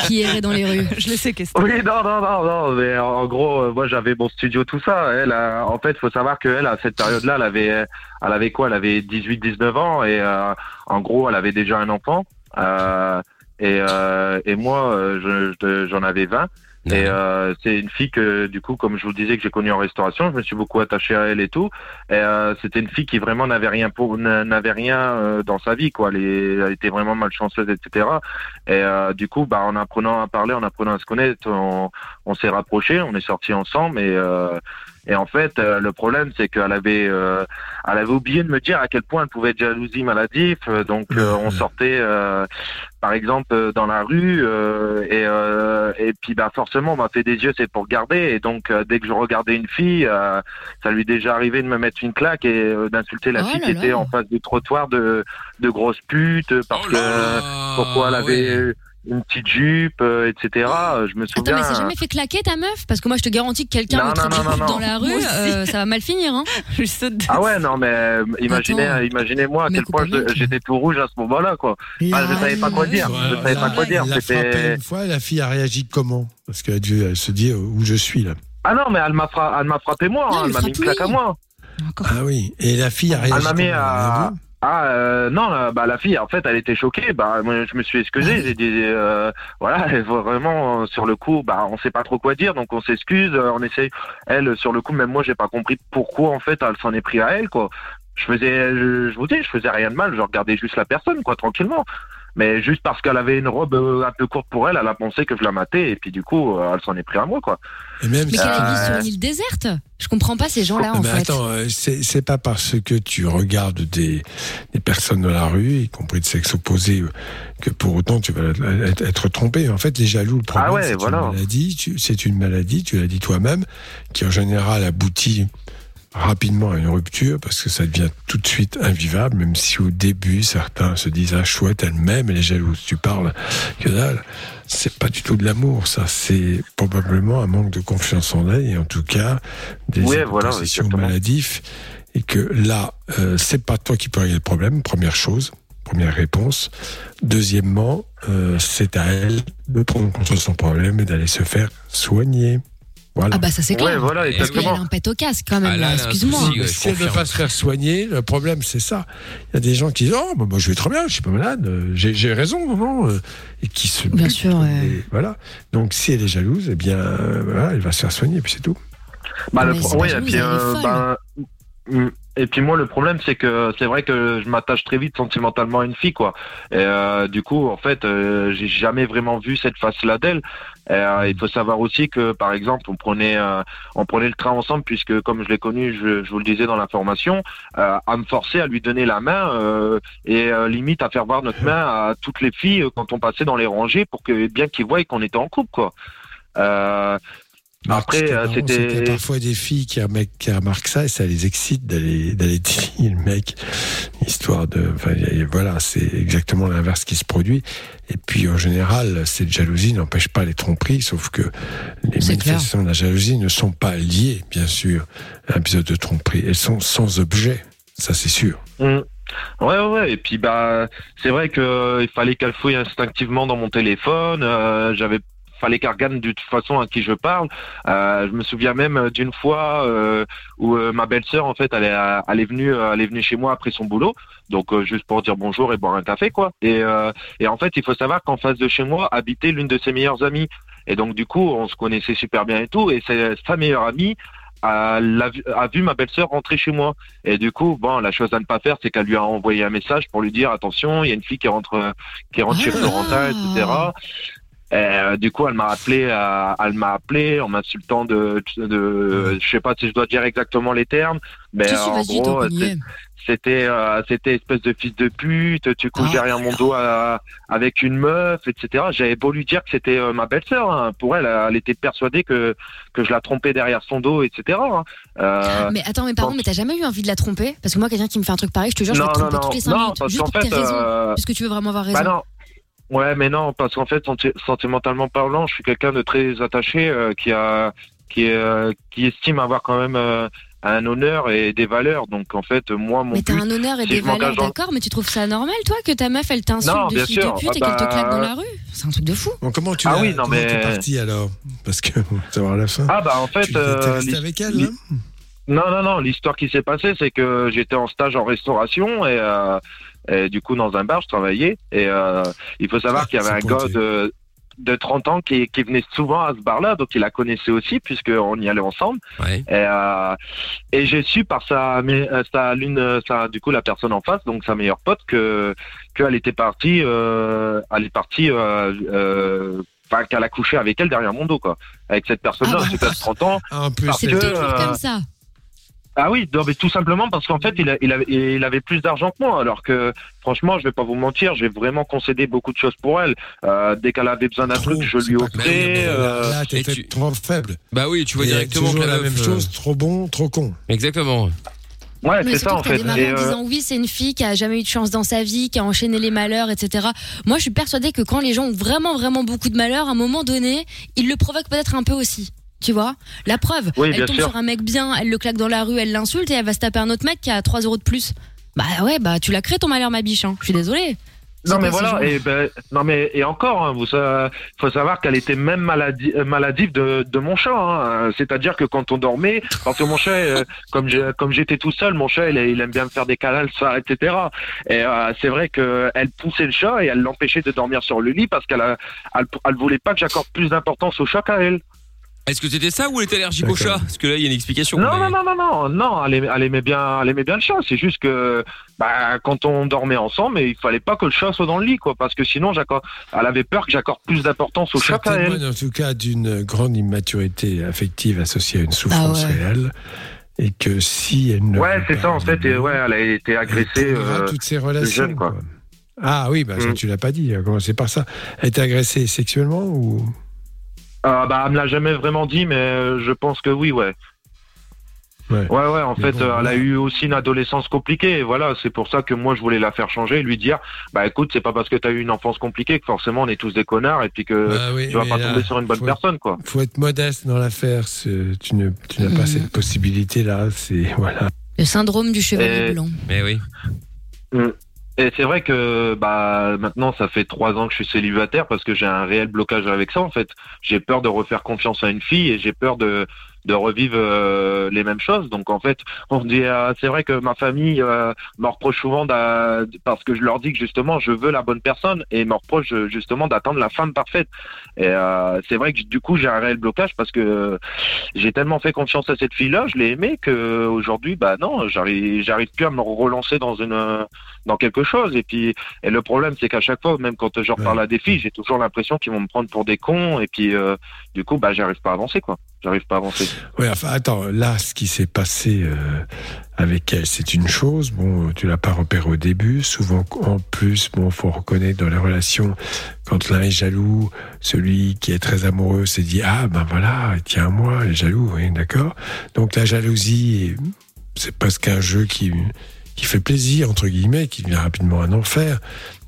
Speaker 9: *laughs*
Speaker 5: qui errait dans les rues.
Speaker 4: Je le sais, qu'est-ce
Speaker 9: Oui, non, non, non, non, mais en gros, euh, moi j'avais mon studio, tout ça. Elle, a- en fait, faut savoir qu'elle, à cette période-là, elle avait, elle avait quoi? Elle avait 18, 19 ans et euh, en gros, elle avait déjà un enfant. Euh, et, euh, et moi, euh, je- je- j'en avais 20. Et euh, c'est une fille que, du coup, comme je vous disais, que j'ai connue en restauration, je me suis beaucoup attaché à elle et tout. Et euh, c'était une fille qui vraiment n'avait rien pour, n'avait rien euh, dans sa vie, quoi. Elle, était vraiment malchanceuse, etc. Et euh, du coup, bah, en apprenant à parler, en apprenant à se connaître, on, on s'est rapprochés, on est sortis ensemble. Et, euh, et en fait, euh, le problème, c'est qu'elle avait, euh, elle avait oublié de me dire à quel point elle pouvait être jalousie maladif. Euh, Donc, euh, on sortait, euh, par exemple, euh, dans la rue, euh, et, euh, et puis, bah, forcément, on m'a fait des yeux, c'est pour regarder. Et donc, euh, dès que je regardais une fille, euh, ça lui est déjà arrivé de me mettre une claque et euh, d'insulter la
Speaker 5: Oh
Speaker 9: fille qui était en face du trottoir de, de grosse pute parce
Speaker 2: Oh
Speaker 9: que pourquoi elle avait
Speaker 2: ouais.
Speaker 9: Une petite jupe, euh, etc. Euh, Je me
Speaker 5: Attends,
Speaker 9: souviens.
Speaker 5: mais ça jamais fait claquer ta meuf Parce que moi, je te garantis que quelqu'un me traite dans
Speaker 9: non.
Speaker 5: la rue,
Speaker 4: Moi
Speaker 5: euh, ça va mal finir. Hein. *laughs*
Speaker 4: Je saute de-
Speaker 9: Ah ouais, non, mais euh, imaginez,
Speaker 5: Attends.
Speaker 9: imaginez-moi à quel point j'étais tout rouge à ce moment-là, quoi. Ah, je savais pas quoi dire. Je savais pas quoi dire.
Speaker 3: L'a frappé
Speaker 9: C'était.
Speaker 3: une fois, la fille a réagi comment Parce qu'elle a dû elle se dire où je suis là.
Speaker 9: Ah non, mais elle m'a fra... elle m'a frappé moi.
Speaker 5: Non,
Speaker 9: hein,
Speaker 5: elle
Speaker 9: m'a mis une claque à moi.
Speaker 3: Ah oui, et la fille a réagi
Speaker 9: Elle m'a mis
Speaker 3: comment
Speaker 9: à. Ah euh, non, là, bah la fille, en fait, elle était choquée. Bah moi, je me suis excusé. J'ai dit, euh, voilà, *laughs* vraiment euh, sur le coup, bah on sait pas trop quoi dire, donc on s'excuse. euh, On essaye. Elle, sur le coup, même moi, j'ai pas compris pourquoi en fait elle s'en est pris à elle, quoi. Je faisais, je vous dis, je faisais rien de mal. Je regardais juste la personne, quoi, tranquillement. Mais juste parce qu'elle avait une robe euh, un peu courte pour elle, elle a pensé que je la matais et puis du coup, euh, elle s'en est pris à moi, quoi.
Speaker 3: Et même
Speaker 5: Mais
Speaker 3: si-
Speaker 5: qu'elle sur une île déserte Je comprends pas ces gens-là, en
Speaker 3: mais
Speaker 5: fait.
Speaker 3: attends, euh, c'est c'est pas parce que tu regardes des, des personnes dans la rue, y compris de sexe opposé, que pour autant tu vas être, être trompé. En fait, les jaloux, le problème,
Speaker 9: Ah ouais,
Speaker 3: c'est
Speaker 9: voilà.
Speaker 3: une maladie. tu- C'est une maladie, tu l'as dit toi-même, qui en général aboutit rapidement à une rupture parce que ça devient tout de suite invivable, même si au début certains se disent ah chouette elle-même elle est jalouse. Tu parles que dalle. C'est pas du tout de l'amour, ça. C'est probablement un manque de confiance en elle et en tout cas des
Speaker 9: Ouais, voilà,
Speaker 3: maladifs et que là, euh, c'est pas toi qui peux régler le problème. Première chose, première réponse. Deuxièmement, euh, c'est à elle de prendre de son problème et d'aller se faire soigner. Voilà.
Speaker 5: Ah bah ça c'est clair.
Speaker 9: Ouais, voilà, exactement.
Speaker 5: au casque quand même,
Speaker 2: Ah,
Speaker 5: excuse-moi.
Speaker 3: si elle ne pas se faire soigner, le problème c'est ça. Il y a des gens qui disent oh bah, moi je vais très bien, je suis pas malade, j'ai raison non euh, et qui se
Speaker 5: Bien
Speaker 3: butent,
Speaker 5: sûr, ouais.
Speaker 3: et voilà. Donc si elle est jalouse, eh bien voilà, elle va se faire soigner et puis c'est tout.
Speaker 9: Bah, le pro- ouais, et puis, euh, ben, mm, et puis moi le problème c'est que c'est vrai que je m'attache très vite sentimentalement à une fille quoi. Et euh, du coup en fait euh, j'ai jamais vraiment vu cette face là d'elle. Euh, il faut savoir aussi que par exemple on prenait euh, on prenait le train ensemble puisque comme je l'ai connu je, je vous le disais dans l'information euh, à me forcer à lui donner la main euh, et euh, limite à faire voir notre main à toutes les filles euh, quand on passait dans les rangées pour que bien qu'ils voient qu'on était en couple quoi. Euh,
Speaker 3: Marc,
Speaker 9: Après, euh, c'était-
Speaker 3: qu'il a parfois des filles qui, remarquent- qui remarquent ça et ça les excite d'aller d'aller dire le *laughs* mec, histoire de. Enfin, voilà, c'est exactement l'inverse qui se produit. Et puis en général, cette jalousie n'empêche pas les tromperies, sauf que les manifestations de la jalousie ne sont pas liées, bien sûr, à un épisode de tromperie. Elles sont sans objet, ça c'est sûr.
Speaker 9: Mm. Ouais, ouais. Et puis, bah, c'est vrai que euh, fallait qu'elle fouille instinctivement dans mon téléphone. euh, J'avais fallait qu'elle regarde de toute façon à qui je parle. Euh, je me souviens même d'une fois euh, où euh, ma belle-sœur, en fait, elle est, euh, elle est venue, euh, elle est venue chez moi après son boulot, donc euh, juste pour dire bonjour et boire un café, quoi. Et, euh, et en fait, il faut savoir qu'en face de chez moi habitait l'une de ses meilleures amies. Et donc, du coup, on se connaissait super bien et tout. Et sa meilleure amie a, vu, a vu ma belle-sœur rentrer chez moi. Et du coup, bon, la chose à ne pas faire, c'est qu'elle lui a envoyé un message pour lui dire attention, il y a une fille qui rentre, euh, qui rentre chez
Speaker 5: Ah.
Speaker 9: Florentin, etc. Et, euh, du coup, elle m'a appelé, euh, elle m'a appelé en m'insultant de, de, je sais pas si je dois dire exactement les termes, mais en gros, c'était, euh, c'était espèce de fils de pute, tu couches
Speaker 5: Oh
Speaker 9: derrière mon dos avec une meuf, etc. J'avais beau lui dire que c'était euh, ma belle-sœur, hein. pour elle, elle était persuadée que que je la trompais derrière son dos, etc. hein. Euh,
Speaker 5: Mais attends, mais pardon, mais t'as jamais eu envie de la tromper? Parce que moi, quelqu'un qui me fait un truc pareil, je te jure, je vais te tromper
Speaker 9: non,
Speaker 5: toutes les 5
Speaker 9: non,
Speaker 5: minutes. Juste pour raisons.
Speaker 9: euh,
Speaker 5: Parce que tu veux vraiment avoir raison.
Speaker 9: bah non, Ouais, mais non, parce qu'en fait, senti- sentimentalement parlant, je suis quelqu'un de très attaché, euh, qui a, qui, est, euh, qui estime avoir quand même euh, un honneur et des valeurs. Donc en fait, moi, mon
Speaker 5: Mais t'as
Speaker 9: but,
Speaker 5: un honneur et
Speaker 9: si
Speaker 5: des valeurs,
Speaker 9: dans-
Speaker 5: d'accord, mais tu trouves ça normal, toi, que ta meuf, elle t'insulte
Speaker 9: Non,
Speaker 5: de
Speaker 9: bien
Speaker 5: fille de
Speaker 9: sûr.
Speaker 5: pute et
Speaker 9: Ah
Speaker 5: qu'elle te
Speaker 9: bah,
Speaker 5: claque dans la rue? C'est un truc de fou.
Speaker 3: Bon, comment tu
Speaker 9: Ah
Speaker 3: l'as-
Speaker 9: oui, non, mais-
Speaker 3: parti alors? Parce que savoir la fin.
Speaker 9: Ah bah en fait,
Speaker 3: tu t'es
Speaker 9: euh,
Speaker 3: resté avec elle, là
Speaker 9: Non, non, non. L'histoire qui s'est passée, c'est que j'étais en stage en restauration et, euh, et du coup dans un bar, je travaillais. Et euh, il faut savoir
Speaker 3: Ah,
Speaker 9: qu'il y avait un
Speaker 3: c'est
Speaker 9: gars de, de 30 ans qui, qui venait souvent à ce bar-là, donc il la connaissait aussi puisqu'on y allait ensemble.
Speaker 2: Ouais.
Speaker 9: Et, euh, et j'ai su par sa, euh, sa l'une, sa, du coup la personne en face, donc sa meilleure pote, que qu'elle était partie, euh, elle est partie. Euh, euh, qu'elle a couché avec elle derrière mon dos, quoi. Avec cette personne-là,
Speaker 5: Ah bah.
Speaker 9: ce gars de 30 ans.
Speaker 3: Ah, plus,
Speaker 9: Parce
Speaker 5: C'est toujours comme ça.
Speaker 9: Ah oui, non, mais tout simplement parce qu'en fait, il, a- il, avait, il avait plus d'argent que moi. Alors que, franchement, je vais pas vous mentir, j'ai vraiment concédé beaucoup de choses pour elle. Euh, dès qu'elle avait besoin d'un truc, je
Speaker 3: c'est
Speaker 9: lui offrais. euh,
Speaker 3: Là, t'es
Speaker 2: tu-
Speaker 3: trop faible.
Speaker 2: Bah oui, tu vois
Speaker 3: Et
Speaker 2: directement que
Speaker 3: la même
Speaker 2: euh,
Speaker 3: chose, trop bon, trop con.
Speaker 2: Exactement.
Speaker 9: Ouais,
Speaker 5: Mais
Speaker 9: c'est ça en fait.
Speaker 5: démarré
Speaker 9: Et,
Speaker 5: en
Speaker 9: euh,
Speaker 5: disant oui, c'est une fille qui a jamais eu de chance dans sa vie, qui a enchaîné les malheurs, etc. Moi, je suis persuadée que quand les gens ont vraiment, vraiment beaucoup de malheur, à un moment donné, ils le provoquent peut-être un peu aussi. Tu vois La preuve,
Speaker 9: Oui,
Speaker 5: elle tombe
Speaker 9: sûr.
Speaker 5: sur un mec bien, elle le claque dans la rue, elle l'insulte et elle va se taper un autre mec qui a 3 euros de plus. Bah ouais, bah tu l'as créé ton malheur, ma biche. Hein. Je suis désolée.
Speaker 9: Non mais voilà, et ben, non mais et encore, hein, vous faut savoir qu'elle était même maladi euh, maladive de, de mon chat. Hein. C'est-à-dire que quand on dormait, parce que mon chat, euh, comme j'étais tout seul, mon chat, il, il aime bien me faire des câlins etc. Et euh, c'est vrai que elle poussait le chat et elle l'empêchait de dormir sur le lit parce qu'elle elle, elle voulait pas que j'accorde plus d'importance au chat qu'à elle.
Speaker 2: Est-ce que c'était ça ou elle était allergique au chat? Parce que là, il y a une explication.
Speaker 9: Non,
Speaker 2: mais-
Speaker 9: non, non, non, non, non, elle aimait, elle aimait bien, elle aimait bien le chat. C'est juste que, bah, quand on dormait ensemble, il fallait pas que le chat soit dans le lit, quoi, parce que sinon, elle avait peur que j'accorde plus d'importance au
Speaker 3: Ça
Speaker 9: chat qu'à elle.
Speaker 3: témoigne en tout cas d'une grande immaturité affective associée à une souffrance
Speaker 5: Ah ouais.
Speaker 3: réelle. Et que si elle ne.
Speaker 9: Ouais, c'est ça, en fait, et ouais, elle a été
Speaker 3: elle
Speaker 9: agressée. euh,
Speaker 3: toutes ses relations.
Speaker 9: jeune, quoi.
Speaker 3: quoi. Ah oui, bah, ça
Speaker 9: Mm.
Speaker 3: tu l'as pas dit. C'est par ça? Elle était agressée sexuellement ou?
Speaker 9: Ah, bah, elle me l'a jamais vraiment dit, mais euh, je pense que oui, ouais.
Speaker 3: Ouais.
Speaker 9: Ouais, ouais, en
Speaker 3: Mais
Speaker 9: fait,
Speaker 3: bon,
Speaker 9: euh, elle a eu aussi une adolescence compliquée, et voilà, c'est pour ça que moi, je voulais la faire changer et lui dire, bah, écoute, c'est pas parce que t'as eu une enfance compliquée que forcément on est tous des connards, et puis que
Speaker 3: Bah oui,
Speaker 9: tu vas pas
Speaker 3: là,
Speaker 9: tomber sur une bonne
Speaker 3: faut-
Speaker 9: personne, quoi.
Speaker 3: faut être modeste dans l'affaire. Tu ne, tu n'as pas
Speaker 5: Mhm.
Speaker 3: cette possibilité-là. C'est *laughs* voilà.
Speaker 5: Le syndrome du chevalier
Speaker 9: Et-
Speaker 5: blanc.
Speaker 2: Mais oui.
Speaker 9: Et c'est vrai que bah maintenant ça fait trois ans que je suis célibataire parce que j'ai un réel blocage avec ça en fait. J'ai peur de refaire confiance à une fille et j'ai peur de de revivre euh, les mêmes choses. Donc en fait, on dit euh, c'est vrai que ma famille euh, me reproche souvent parce que je leur dis que justement je veux la bonne personne et me reproche justement d'attendre la femme parfaite. Et euh, c'est vrai que du coup j'ai un réel blocage parce que j'ai tellement fait confiance à cette fille-là, je l'ai aimée que aujourd'hui bah non, j'arrive j'arrive plus à me relancer dans une dans quelque chose. Et puis, et le problème, c'est qu'à chaque fois, même quand je reparle à des filles, j'ai toujours l'impression qu'ils vont me prendre pour des cons. Et puis, euh, du coup, bah, j'arrive pas à avancer, quoi. J'arrive pas à avancer.
Speaker 3: Ouais, enfin, attends, là, ce qui s'est passé euh, avec elle, c'est une chose. Bon, tu l'as pas repéré au début. Souvent, en plus, bon, faut reconnaître dans les relations, quand l'un est jaloux, celui qui est très amoureux se dit ah ben voilà, tiens moi, il est jaloux, oui, d'accord. Donc la jalousie, c'est presque un jeu qui qui fait plaisir entre guillemets, qui devient rapidement un enfer.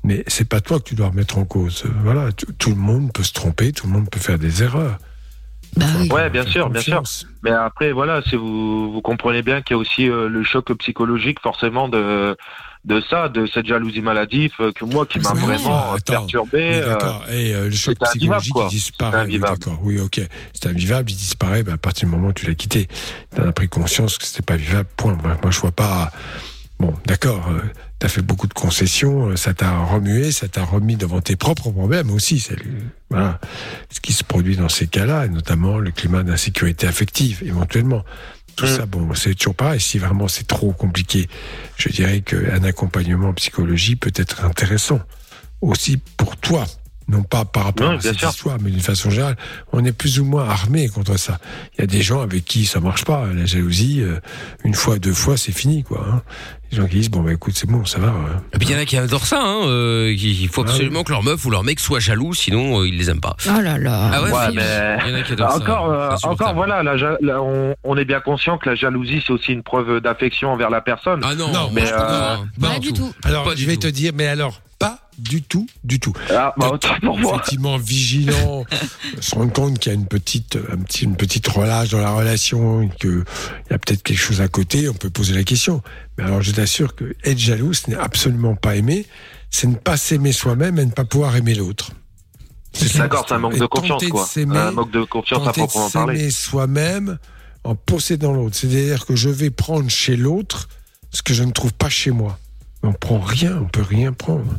Speaker 3: Mais c'est pas toi que tu dois remettre en cause. Voilà, tout le monde peut se tromper, tout le monde peut faire des erreurs.
Speaker 5: Bah oui.
Speaker 9: Ouais, bien sûr, bien sûr. Mais après, voilà, si vous, vous comprenez bien qu'il y a aussi euh, le choc psychologique, forcément, de, de ça, de cette jalousie maladive, euh, que moi, qui m'a
Speaker 3: C'est
Speaker 9: vraiment
Speaker 3: vrai.
Speaker 9: euh,
Speaker 3: Attends,
Speaker 9: perturbé.
Speaker 3: D'accord. Et euh, le choc psychologique, il disparaît. Oui, d'accord. Oui, ok. C'est invivable, il disparaît bah, à partir du moment où tu l'as quitté. Tu as pris conscience que c'était pas vivable, point. Moi, moi, je vois pas. Bon, d'accord. tu as fait beaucoup de concessions, euh, ça t'a remué, ça t'a remis devant tes propres problèmes aussi. C'est le- voilà. Ce qui se produit dans ces cas-là, et notamment le climat d'insécurité affective, éventuellement. Tout
Speaker 9: Mm.
Speaker 3: ça, bon, c'est toujours pareil. Si vraiment c'est trop compliqué, je dirais qu'un accompagnement en psychologie peut être intéressant aussi pour toi. Non pas par rapport à cette
Speaker 9: sûr.
Speaker 3: histoire, mais d'une façon générale, on est plus ou moins armé contre ça. Il y a des gens avec qui ça marche pas. La jalousie, euh, une fois, deux fois, c'est fini, quoi. Hein. Les gens qui disent, bon, bah écoute, c'est bon, ça va. hein.
Speaker 2: Et puis il y en a qui adorent ça, hein. euh, il faut
Speaker 3: Ah
Speaker 2: absolument que leur meuf ou leur mec soit jaloux, sinon euh, ils les aiment pas.
Speaker 5: Oh là là.
Speaker 2: Ah ouais,
Speaker 9: Ouais,
Speaker 2: si.
Speaker 9: mais-
Speaker 2: Il y en a qui adorent ça.
Speaker 9: encore, euh,
Speaker 2: insupportable.
Speaker 9: encore, voilà, la ja- la- on, on est bien conscient que la jalousie, c'est aussi une preuve d'affection envers la personne.
Speaker 2: Ah non,
Speaker 3: Non,
Speaker 2: moi,
Speaker 9: mais,
Speaker 2: je peux
Speaker 9: euh,
Speaker 2: pas, hein.
Speaker 5: Pas
Speaker 2: en
Speaker 5: du tout.
Speaker 3: Alors,
Speaker 2: Pas
Speaker 3: je vais
Speaker 2: tout.
Speaker 3: te dire, mais alors, Pas du tout, du tout.
Speaker 9: Ah, bah, autant pour moi.
Speaker 3: Effectivement, vigilant, *laughs* se rendre compte qu'il y a une petite, un petit, une petite relâche dans la relation, qu'il y a peut-être quelque chose à côté, on peut poser la question. Mais alors, je t'assure que être jaloux, ce n'est absolument pas aimer, c'est ne pas s'aimer soi-même et ne pas pouvoir aimer l'autre. ça,
Speaker 9: D'accord, c'est un manque de confiance, quoi. Un manque de confiance à proprement parler.
Speaker 3: s'aimer soi-même en possédant l'autre. C'est-à-dire que je vais prendre chez l'autre ce que je ne trouve pas chez moi. Mais on prend rien, on peut rien prendre.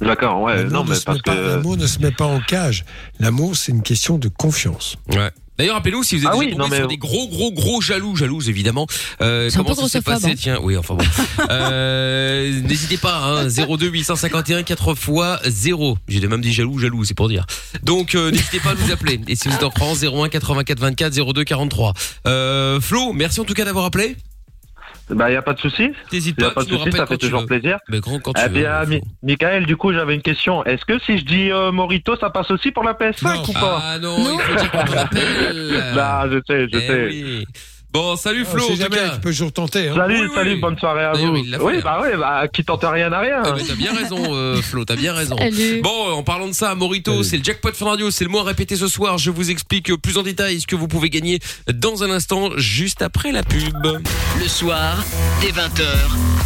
Speaker 9: D'accord, ouais,
Speaker 3: L'amour
Speaker 9: non, mais parce que.
Speaker 3: L'amour ne se met pas en cage. L'amour, c'est une question de confiance.
Speaker 2: Ouais. D'ailleurs, rappelez-nous si vous êtes
Speaker 9: Ah oui, non, mais-
Speaker 2: sur des gros, gros, gros jaloux, jalouses évidemment. Euh,
Speaker 5: C'est
Speaker 2: comment ça s'est passé
Speaker 5: hein.
Speaker 2: Tiens, oui, enfin bon. *laughs* Euh, N'hésitez pas, hein, 02 851 4 fois 0. J'ai même dit jaloux, jaloux, c'est pour dire. Donc, euh, n'hésitez pas à nous appeler. Et si vous êtes en France, 01 84 24 02 43. Euh, Flo, merci en tout cas d'avoir appelé.
Speaker 9: Bah, y a pas de souci.
Speaker 2: T'hésites
Speaker 9: Y a
Speaker 2: pas,
Speaker 9: pas
Speaker 2: tu
Speaker 9: de
Speaker 2: nous
Speaker 9: souci, ça
Speaker 2: quand
Speaker 9: fait
Speaker 2: tu
Speaker 9: toujours
Speaker 2: veux.
Speaker 9: plaisir.
Speaker 2: Mais grand quand tu
Speaker 9: Eh
Speaker 2: veux.
Speaker 9: bien, Mi-
Speaker 2: Flo.
Speaker 9: Michael, du coup, j'avais une question. Est-ce que si je dis euh, Morito, ça passe aussi pour la PS5
Speaker 3: Non.
Speaker 9: ou pas?
Speaker 2: Ah non, il faut dire qu'on rappelle.
Speaker 9: Bah, je sais, je
Speaker 2: Eh
Speaker 9: sais.
Speaker 2: oui. Bon, salut
Speaker 3: On
Speaker 2: Flo, en tout cas.
Speaker 3: tu peux toujours tenter. hein.
Speaker 9: Salut,
Speaker 2: Oui, oui.
Speaker 9: salut, bonne soirée à vous.
Speaker 2: fait,
Speaker 9: Oui,
Speaker 2: hein.
Speaker 9: bah oui, bah qui tente rien à rien.
Speaker 2: Ah, t'as bien raison, euh, Flo, t'as bien raison.
Speaker 5: Salut.
Speaker 2: Bon, en parlant de ça, Morito, c'est le jackpot Fun Radio, c'est le mois répété ce soir. Je vous explique plus en détail ce que vous pouvez gagner dans un instant, juste après la pub.
Speaker 1: Le soir, dès 20h,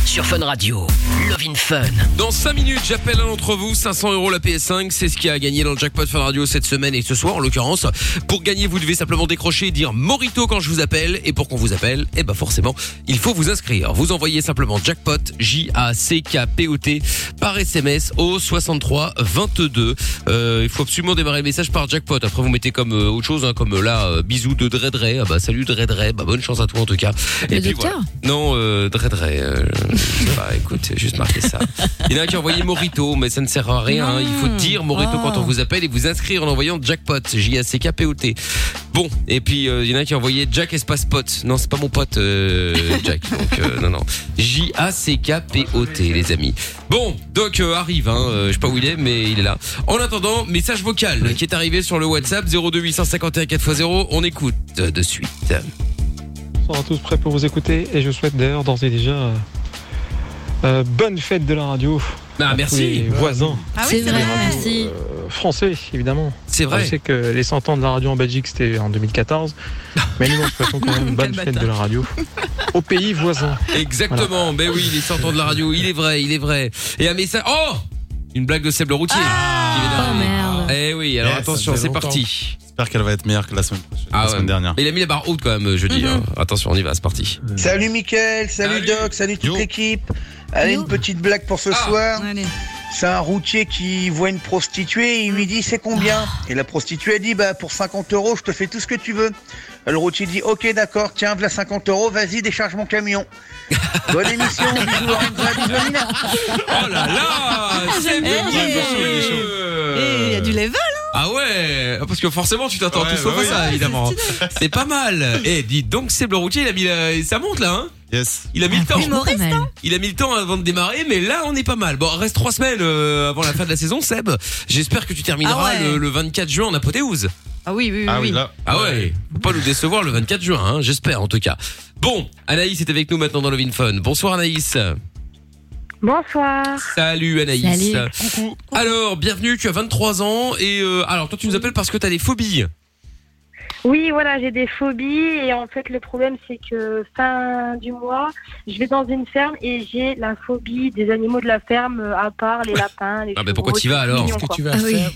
Speaker 1: sur Fun Radio. Love in Fun.
Speaker 2: Dans 5 minutes, j'appelle un d'entre vous, 500 euros la PS5, c'est ce qui a gagné dans le jackpot Fun Radio cette semaine et ce soir en l'occurrence. Pour gagner, vous devez simplement décrocher et dire Morito quand je vous appelle. Et pour qu'on vous appelle, eh ben forcément, il faut vous inscrire. Vous envoyez simplement jackpot, J-A-C-K-P-O-T, par SMS au 63 22. Euh, il faut absolument démarrer le message par jackpot. Après, vous mettez comme euh, autre chose, hein, comme euh, là, euh, bisous de Dredre. Ah bah salut Dredre, bah bonne chance à toi en tout cas.
Speaker 5: Le docteur
Speaker 2: Non, euh, Dredre. Euh, écoute, juste marqué ça. Il y en a un qui a envoyé Morito, mais ça ne sert à rien. hein. Il faut dire Morito
Speaker 4: Oh.
Speaker 2: quand on vous appelle et vous inscrire en envoyant jackpot, J-A-C-K-P-O-T. Bon, et puis il y en a un qui a envoyé Jack espace pot. Non, c'est pas mon pote euh, *laughs* Jack. Donc euh, non, non. J-A-C-K-P-O-T, les amis. Bon, Doc euh, arrive. Hein, euh, je sais pas où il est, mais il est là. En attendant, message vocal qui est arrivé sur le WhatsApp 02 851 4x0. On écoute euh, de suite.
Speaker 10: Bonsoir à tous, prêts pour vous écouter et je souhaite d'ailleurs d'ores et déjà euh, euh, bonne fête de la radio.
Speaker 2: Ah, merci.
Speaker 10: les voisins
Speaker 4: Ah
Speaker 5: C'est vrai, merci.
Speaker 10: euh, français, évidemment.
Speaker 2: C'est
Speaker 10: Je
Speaker 2: vrai.
Speaker 10: sais que les 100 ans de la radio en Belgique, c'était en 2014. Mais nous, souhaitons quand *laughs* même une bonne fête de la radio au pays voisin.
Speaker 2: Exactement. Ben oui, les 100 ans de la radio. Il est vrai, il est vrai. Et un message. Oh Une blague de Seb le routier. vient
Speaker 5: Oh merde.
Speaker 2: Eh oui, alors
Speaker 3: Yes,
Speaker 2: attention, c'est parti.
Speaker 11: J'espère qu'elle va être meilleure que la semaine, prochaine,
Speaker 2: Ah
Speaker 11: la
Speaker 2: ouais.
Speaker 11: semaine dernière.
Speaker 2: Il a mis la barre haute quand même jeudi. hein. Attention, on y va, c'est parti.
Speaker 12: Salut Mickaël, salut,
Speaker 2: Salut.
Speaker 12: Doc, salut toute l'équipe. Allez, une petite blague pour ce
Speaker 2: Ah.
Speaker 12: soir.
Speaker 4: Allez.
Speaker 12: C'est un routier qui voit une prostituée et il lui dit c'est combien Et la prostituée elle dit bah pour 50 euros je te fais tout ce que tu veux. Le routier dit ok d'accord tiens voilà 50 euros vas-y décharge mon camion. *laughs* Bonne émission bisous.
Speaker 2: Oh là là C'est
Speaker 4: Eh, il y a du level.
Speaker 2: Ah ouais Parce que forcément, tu t'attends
Speaker 11: Ouais,
Speaker 2: tout sauf
Speaker 11: bah oui.
Speaker 2: ça, évidemment. *laughs* C'est pas mal. Eh, dis donc, Seb le routier, il a mis la... Ça monte là, hein
Speaker 11: Yes.
Speaker 2: Il a mis le temps.
Speaker 5: Pas mal.
Speaker 2: Il a mis le temps avant de démarrer, mais là on est pas mal. Bon, reste trois semaines euh, avant la fin de la saison, Seb. J'espère que tu termineras
Speaker 4: Ah ouais.
Speaker 2: le, le 24 juin en apothéose.
Speaker 4: Ah oui, oui, oui.
Speaker 11: Ah oui.
Speaker 2: Ah ouais, faut pas nous décevoir le 24 juin, hein, j'espère en tout cas. Bon, Anaïs est avec nous maintenant dans le Fun. Bonsoir Anaïs.
Speaker 6: Bonsoir.
Speaker 2: Salut Anaïs.
Speaker 5: Salut.
Speaker 2: Coucou. Alors, bienvenue, tu as 23 ans et euh, alors toi tu nous appelles parce que tu as des phobies.
Speaker 6: Oui, voilà, j'ai des phobies et en fait le problème c'est que fin du mois, je vais dans une ferme et j'ai la phobie des animaux de la ferme, euh, à part les lapins, les
Speaker 2: Ah, mais pourquoi t'y vas
Speaker 6: c'est
Speaker 2: alors
Speaker 3: tu vas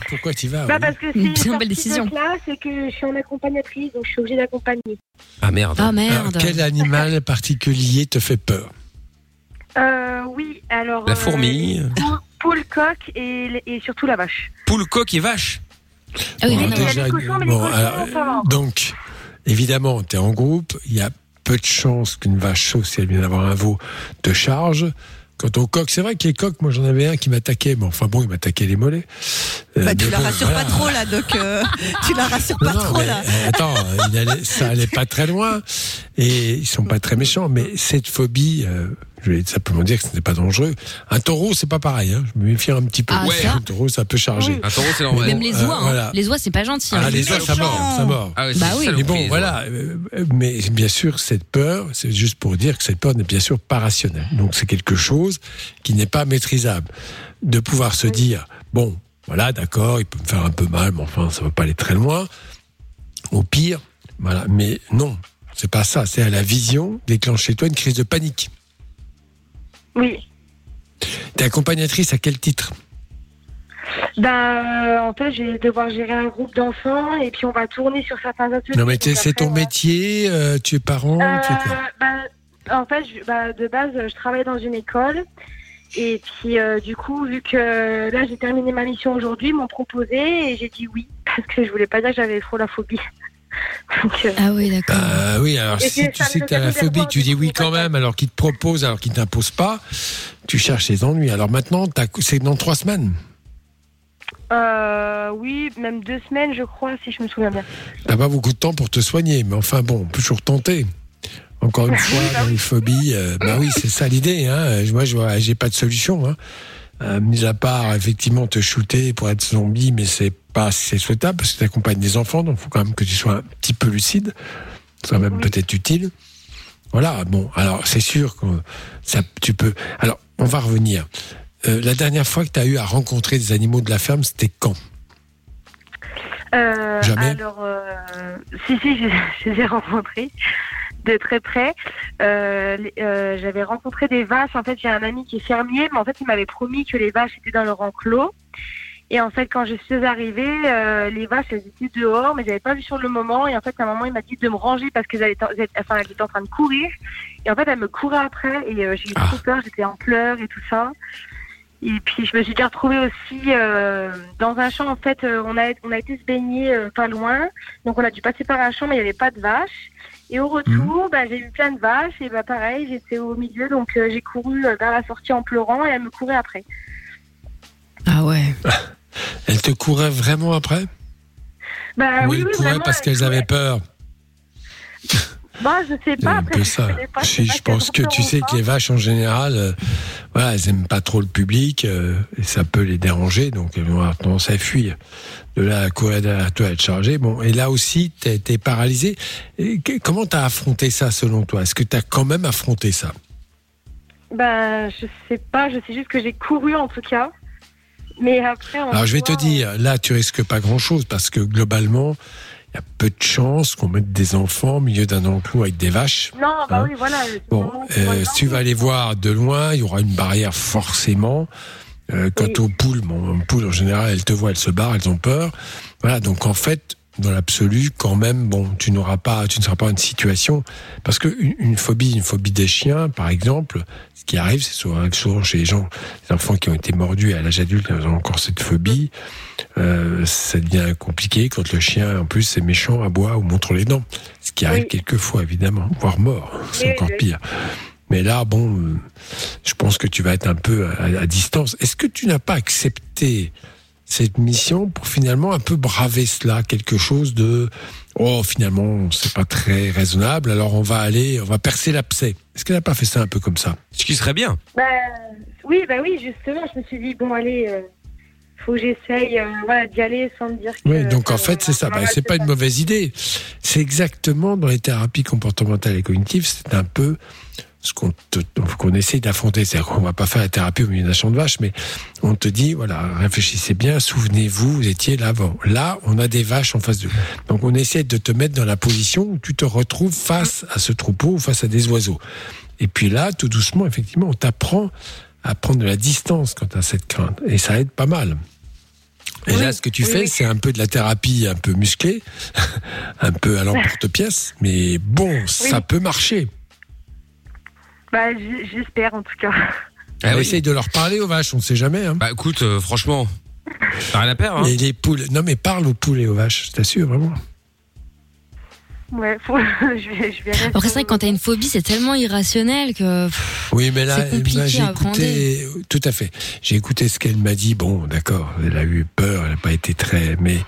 Speaker 3: Pourquoi tu vas
Speaker 6: Bah
Speaker 3: oui
Speaker 6: parce que c'est
Speaker 5: Une belle décision.
Speaker 6: classe et que je suis en accompagnatrice, donc je suis obligée d'accompagner.
Speaker 2: Ah merde.
Speaker 5: Ah merde.
Speaker 3: quel animal *laughs* particulier te fait peur?
Speaker 6: Euh, oui, alors...
Speaker 2: La
Speaker 6: euh,
Speaker 2: fourmi.
Speaker 6: poule, poule, coq et, et surtout la vache.
Speaker 2: Poule, coq et vache?
Speaker 5: Ah oui,
Speaker 3: Bon,
Speaker 6: mais
Speaker 5: d'accord.
Speaker 6: il y a des cochons, mais les
Speaker 3: bon,
Speaker 6: cochons,
Speaker 3: alors,
Speaker 6: ça va.
Speaker 3: donc, évidemment, tu es en groupe, il y a peu de chances qu'une vache, sauf si elle vient d'avoir un veau, te charge. Quant au coq, c'est vrai que les coqs, moi j'en avais un qui m'attaquait, mais enfin bon, il m'attaquait les mollets. Euh,
Speaker 4: Bah, tu la
Speaker 3: bon,
Speaker 4: rassures
Speaker 3: voilà.
Speaker 4: pas trop là, Doc. euh, *laughs* tu la rassures
Speaker 3: Non,
Speaker 4: pas
Speaker 3: non,
Speaker 4: trop
Speaker 3: mais,
Speaker 4: là.
Speaker 3: euh, attends, il allait- ça allait pas très loin et ils sont pas très méchants. Mais cette phobie, euh, je vais simplement dire que ce n'est pas dangereux. Un taureau, c'est pas pareil. Hein. Je me méfie un petit peu.
Speaker 5: Ah,
Speaker 2: Ouais.
Speaker 3: Un taureau, ça peut charger.
Speaker 2: Un taureau, c'est normal.
Speaker 5: Même les
Speaker 3: euh,
Speaker 5: oies, hein.
Speaker 3: voilà.
Speaker 5: Les oies, c'est pas gentil.
Speaker 3: Ah,
Speaker 5: hein.
Speaker 3: les oies, ça mord, ça mord.
Speaker 2: Ah ouais,
Speaker 5: Bah oui.
Speaker 3: Mais bon, voilà. euh, Mais bien sûr, cette peur, c'est juste pour dire que cette peur n'est bien sûr pas rationnelle. Donc c'est quelque chose qui n'est pas maîtrisable. de pouvoir se dire bon, voilà, d'accord, il peut me faire un peu mal, mais enfin, ça va pas aller très loin. Au pire, voilà. Mais non, c'est pas ça. C'est à la vision déclenche chez toi une crise de panique.
Speaker 13: Oui.
Speaker 3: T'es accompagnatrice à quel titre?
Speaker 13: Ben, euh, en fait, je vais devoir gérer un groupe d'enfants et puis on va tourner sur certains ateliers.
Speaker 3: Non, mais c'est ton métier, euh, tu es parent,
Speaker 13: euh,
Speaker 3: tu es quoi?
Speaker 13: ben, en fait, je- ben, de base, je travaille dans une école. Et puis, du coup, vu que là, j'ai terminé ma mission aujourd'hui, ils m'ont proposé et j'ai dit oui. *laughs* Parce que je voulais pas dire que j'avais trop la phobie. *laughs* Donc, euh,
Speaker 5: Ah oui, d'accord.
Speaker 3: Ah oui, alors
Speaker 13: Et
Speaker 3: si tu sais que tu as la phobie, tu dis oui quand même, alors qu'il te propose, alors qu'il ne t'impose pas, tu cherches les ennuis. Alors maintenant, t'as- c'est dans trois semaines.
Speaker 13: euh, oui, même deux semaines, je crois, si je me souviens bien.
Speaker 3: T'as pas beaucoup de temps pour te soigner, mais enfin bon, on peut toujours tenter. Encore une *laughs* fois, dans les phobies, euh, bah oui, c'est ça l'idée. Hein. Moi, je vois, j'ai pas de solution. Hein. Euh, mis à part effectivement te shooter pour être zombie, mais c'est pas assez souhaitable parce que tu accompagnes des enfants, donc il faut quand même que tu sois un petit peu lucide. Ce serait même peut-être utile. Voilà. Bon, alors c'est sûr que ça, tu peux. Alors, on va revenir. Euh, la dernière fois que tu as eu à rencontrer des animaux de la ferme, c'était quand?
Speaker 13: Euh,
Speaker 3: Jamais?
Speaker 13: Alors, euh, si, si, je, *laughs* je les ai rencontrés de très près. J'avais rencontré des vaches. En fait, j'ai un ami qui est fermier, mais en fait, il m'avait promis que les vaches étaient dans leur enclos. Et en fait, quand je suis arrivée, euh, les vaches, elles étaient dehors, mais j'avais pas vu sur le moment. Et en fait, à un moment, il m'a dit de me ranger parce qu'elles étaient, elles enfin, elles étaient en train de courir. Et en fait, elles me couraient après et euh, j'ai eu trop peur. J'étais en pleurs et tout ça. Et puis je me suis déjà retrouvée aussi euh, dans un champ. En fait, euh, on a on a été se baigner euh, pas loin, donc on a dû passer par un champ, mais il n'y avait pas de vaches. Et au retour, bah, j'ai eu plein de vaches et bah pareil, j'étais au milieu, donc j'ai couru vers la sortie en pleurant et elle me courait après.
Speaker 5: Ah ouais. *laughs*
Speaker 3: Elles te couraient vraiment après?
Speaker 13: Bah
Speaker 3: Ou
Speaker 13: oui,
Speaker 3: elles
Speaker 13: oui,
Speaker 3: couraient
Speaker 13: vraiment,
Speaker 3: parce
Speaker 13: elle
Speaker 3: qu'elles avaient peur? *laughs*
Speaker 13: Bah je sais
Speaker 3: C'est
Speaker 13: pas.
Speaker 3: un
Speaker 13: après, je
Speaker 3: ça.
Speaker 13: connais pas, je sais
Speaker 3: Si,
Speaker 13: pas
Speaker 3: je pense que tu sais que les vaches en général, euh, voilà, elles aiment pas trop le public euh, et ça peut les déranger, donc elles vont avoir tendance à fuir. De là à courir derrière toi, à être chargé. Bon, et là aussi, t'es es paralysé. Et que- comment t'as affronté ça selon toi? Est-ce que t'as quand même affronté ça?
Speaker 13: Bah je sais pas, je sais juste que j'ai couru en tout cas. Mais après. en
Speaker 3: Alors je vais te
Speaker 13: soi,
Speaker 3: dire, là tu risques pas grand-chose parce que globalement, il y a peu de chances qu'on mette des enfants au milieu d'un enclos avec des vaches.
Speaker 13: Non, bah
Speaker 3: Hein
Speaker 13: oui, voilà.
Speaker 3: Bon, euh, si tu vas les voir de loin, il y aura une barrière forcément. Euh, quant aux poules, bon, les poules en général, elles te voient, elles se barrent, elles ont peur. Voilà, donc en fait, dans l'absolu, quand même, bon, tu n'auras pas, tu ne seras pas dans une situation parce que une, une phobie, une phobie des chiens, par exemple, ce qui arrive, c'est souvent, souvent chez les gens, les enfants qui ont été mordus à l'âge adulte, ils ont encore cette phobie. Euh, ça devient compliqué quand le chien, en plus, est méchant, aboie ou montre les dents, ce qui arrive quelquefois, évidemment, voire mort, c'est
Speaker 13: Oui,
Speaker 3: encore
Speaker 13: oui.
Speaker 3: pire. Mais là, bon, euh, je pense que tu vas être un peu à, à distance. Est-ce que tu n'as pas accepté cette mission pour finalement un peu braver cela, quelque chose de oh finalement c'est pas très raisonnable, alors on va aller, on va percer l'abcès. Est-ce qu'elle n'a pas fait ça un peu comme ça?
Speaker 2: Ce qui serait bien.
Speaker 13: Bah, oui, bah oui, justement, je me suis dit, bon, allez, euh, faut que j'essaye euh, voilà, d'y aller sans me dire que.
Speaker 3: Oui, donc en
Speaker 13: euh,
Speaker 3: fait c'est ça. Bah, c'est pas une mauvaise idée. C'est exactement dans les thérapies comportementales et cognitives, c'est un peu ce qu'on qu'on essaie d'affronter. C'est-à-dire qu'on va pas faire la thérapie au milieu d'un champ de vaches, mais on te dit, voilà, réfléchissez bien, souvenez-vous, vous étiez là avant. Là, on a des vaches en face de vous. Donc on essaie de te mettre dans la position où tu te retrouves face à ce troupeau ou face à des oiseaux. Et puis là, tout doucement, effectivement, on t'apprend à prendre de la distance quand tu as cette crainte. Et ça aide pas mal. Et là, ce que tu
Speaker 13: oui,
Speaker 3: fais,
Speaker 13: oui.
Speaker 3: c'est un peu de la thérapie un peu musclée, *laughs* un peu à l'emporte-pièce, mais bon, ça peut marcher.
Speaker 13: Bah, j'espère en tout cas.
Speaker 3: On essaye de leur parler aux vaches, on ne sait jamais. Hein.
Speaker 2: Bah écoute, euh, franchement, t'as rien à perdre. Hein.
Speaker 3: Et les poules, non mais parle aux poules et aux vaches, je t'assure vraiment.
Speaker 13: Ouais, faut... *laughs* je vais, je vais
Speaker 5: Après, c'est vrai que quand t'as une phobie, c'est tellement irrationnel que. pff,
Speaker 3: Oui, mais là,
Speaker 5: compliqué
Speaker 3: là, j'ai écouté, tout à fait. J'ai écouté ce qu'elle m'a dit. Bon, d'accord, elle a eu peur, elle n'a pas été très, mais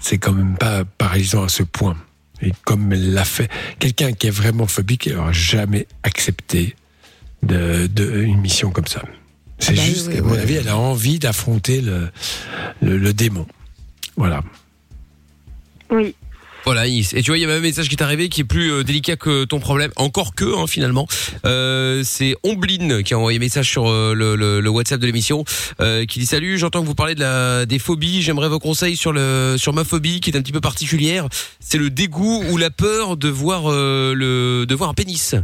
Speaker 3: c'est quand même pas paralysant à ce point. Et comme elle l'a fait, quelqu'un qui est vraiment phobique, elle n'aura jamais accepté de, de une mission comme ça. C'est
Speaker 5: bah oui,
Speaker 3: juste
Speaker 5: oui,
Speaker 3: qu'à mon
Speaker 5: oui.
Speaker 3: avis, elle a envie d'affronter le, le, le démon. Voilà.
Speaker 13: Oui.
Speaker 2: Voilà, Nice. Et tu vois, il y a même un message qui est arrivé qui est plus euh, délicat que ton problème. Encore que, hein, finalement. Euh, c'est Ombline qui a envoyé un message sur euh, le, le- le WhatsApp de l'émission, euh, qui dit salut. J'entends que vous parlez de la des phobies. J'aimerais vos conseils sur le sur ma phobie qui est un petit peu particulière. C'est le dégoût ou la peur de voir euh, le de voir un pénis.